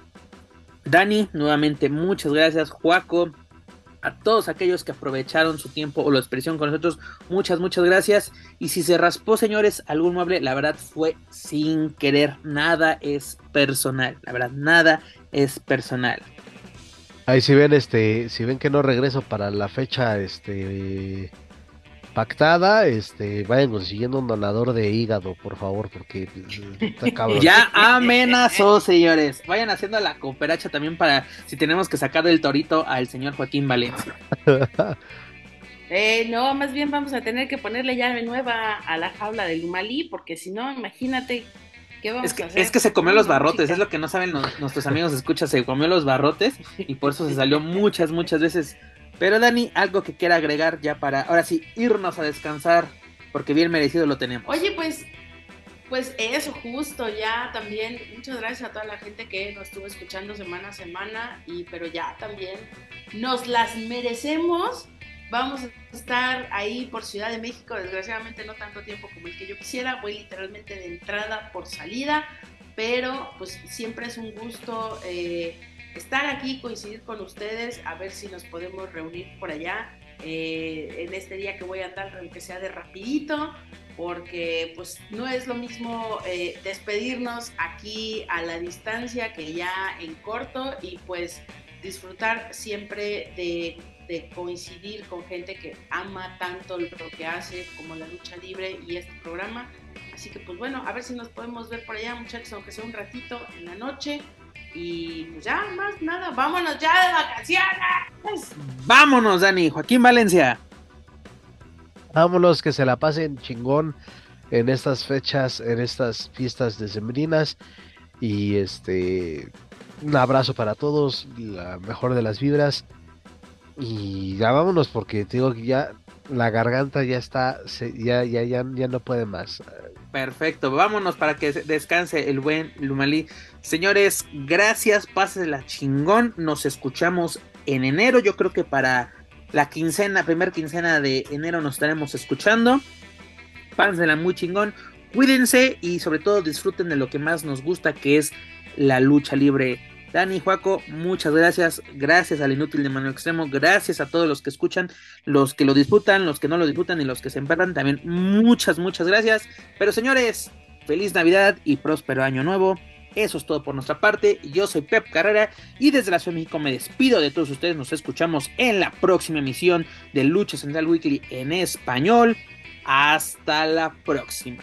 Dani, nuevamente muchas gracias, Juaco, a todos aquellos que aprovecharon su tiempo o la expresión con nosotros, muchas, muchas gracias. Y si se raspó, señores, algún mueble, la verdad fue sin querer, nada es personal, la verdad, nada es personal. Ahí si ven, este, si ven que no regreso para la fecha, este, pactada, este, vayan consiguiendo un donador de hígado, por favor, porque Ya amenazó, señores. Vayan haciendo la cooperacha también para si tenemos que sacar del torito al señor Joaquín Valencia. eh, no, más bien vamos a tener que ponerle llave nueva a la jaula del Humalí, porque si no, imagínate ¿Qué vamos es que, a hacer? es que se comió los barrotes, es lo que no saben nuestros amigos, escucha, se comió los barrotes y por eso se salió muchas, muchas veces pero Dani, algo que quiera agregar ya para, ahora sí, irnos a descansar, porque bien merecido lo tenemos. Oye, pues, pues eso, justo, ya también, muchas gracias a toda la gente que nos estuvo escuchando semana a semana, y pero ya también nos las merecemos. Vamos a estar ahí por Ciudad de México, desgraciadamente no tanto tiempo como el que yo quisiera, voy literalmente de entrada por salida, pero pues siempre es un gusto. Eh, estar aquí, coincidir con ustedes, a ver si nos podemos reunir por allá eh, en este día que voy a andar, aunque sea de rapidito, porque pues no es lo mismo eh, despedirnos aquí a la distancia que ya en corto y pues disfrutar siempre de, de, coincidir con gente que ama tanto lo que hace como la lucha libre y este programa. Así que pues bueno, a ver si nos podemos ver por allá muchachos, aunque sea un ratito en la noche. Y pues ya, más nada, vámonos ya de vacaciones. Vámonos, Dani, Joaquín Valencia. Vámonos, que se la pasen chingón en estas fechas, en estas fiestas decembrinas. Y este, un abrazo para todos, la mejor de las vibras. Y ya vámonos porque te digo que ya la garganta ya está, ya, ya, ya, ya no puede más. Perfecto, vámonos para que descanse el buen Lumalí. Señores, gracias, la chingón. Nos escuchamos en enero, yo creo que para la quincena, primer quincena de enero nos estaremos escuchando. Pásensela muy chingón. Cuídense y sobre todo disfruten de lo que más nos gusta, que es la lucha libre. Dani, Juaco, muchas gracias. Gracias al inútil de Manuel Extremo. Gracias a todos los que escuchan, los que lo disfrutan, los que no lo disfrutan y los que se emperran. También muchas, muchas gracias. Pero señores, feliz Navidad y próspero año nuevo. Eso es todo por nuestra parte. Yo soy Pep Carrera y desde la Ciudad de México me despido de todos ustedes. Nos escuchamos en la próxima emisión de Lucha Central Weekly en español. Hasta la próxima.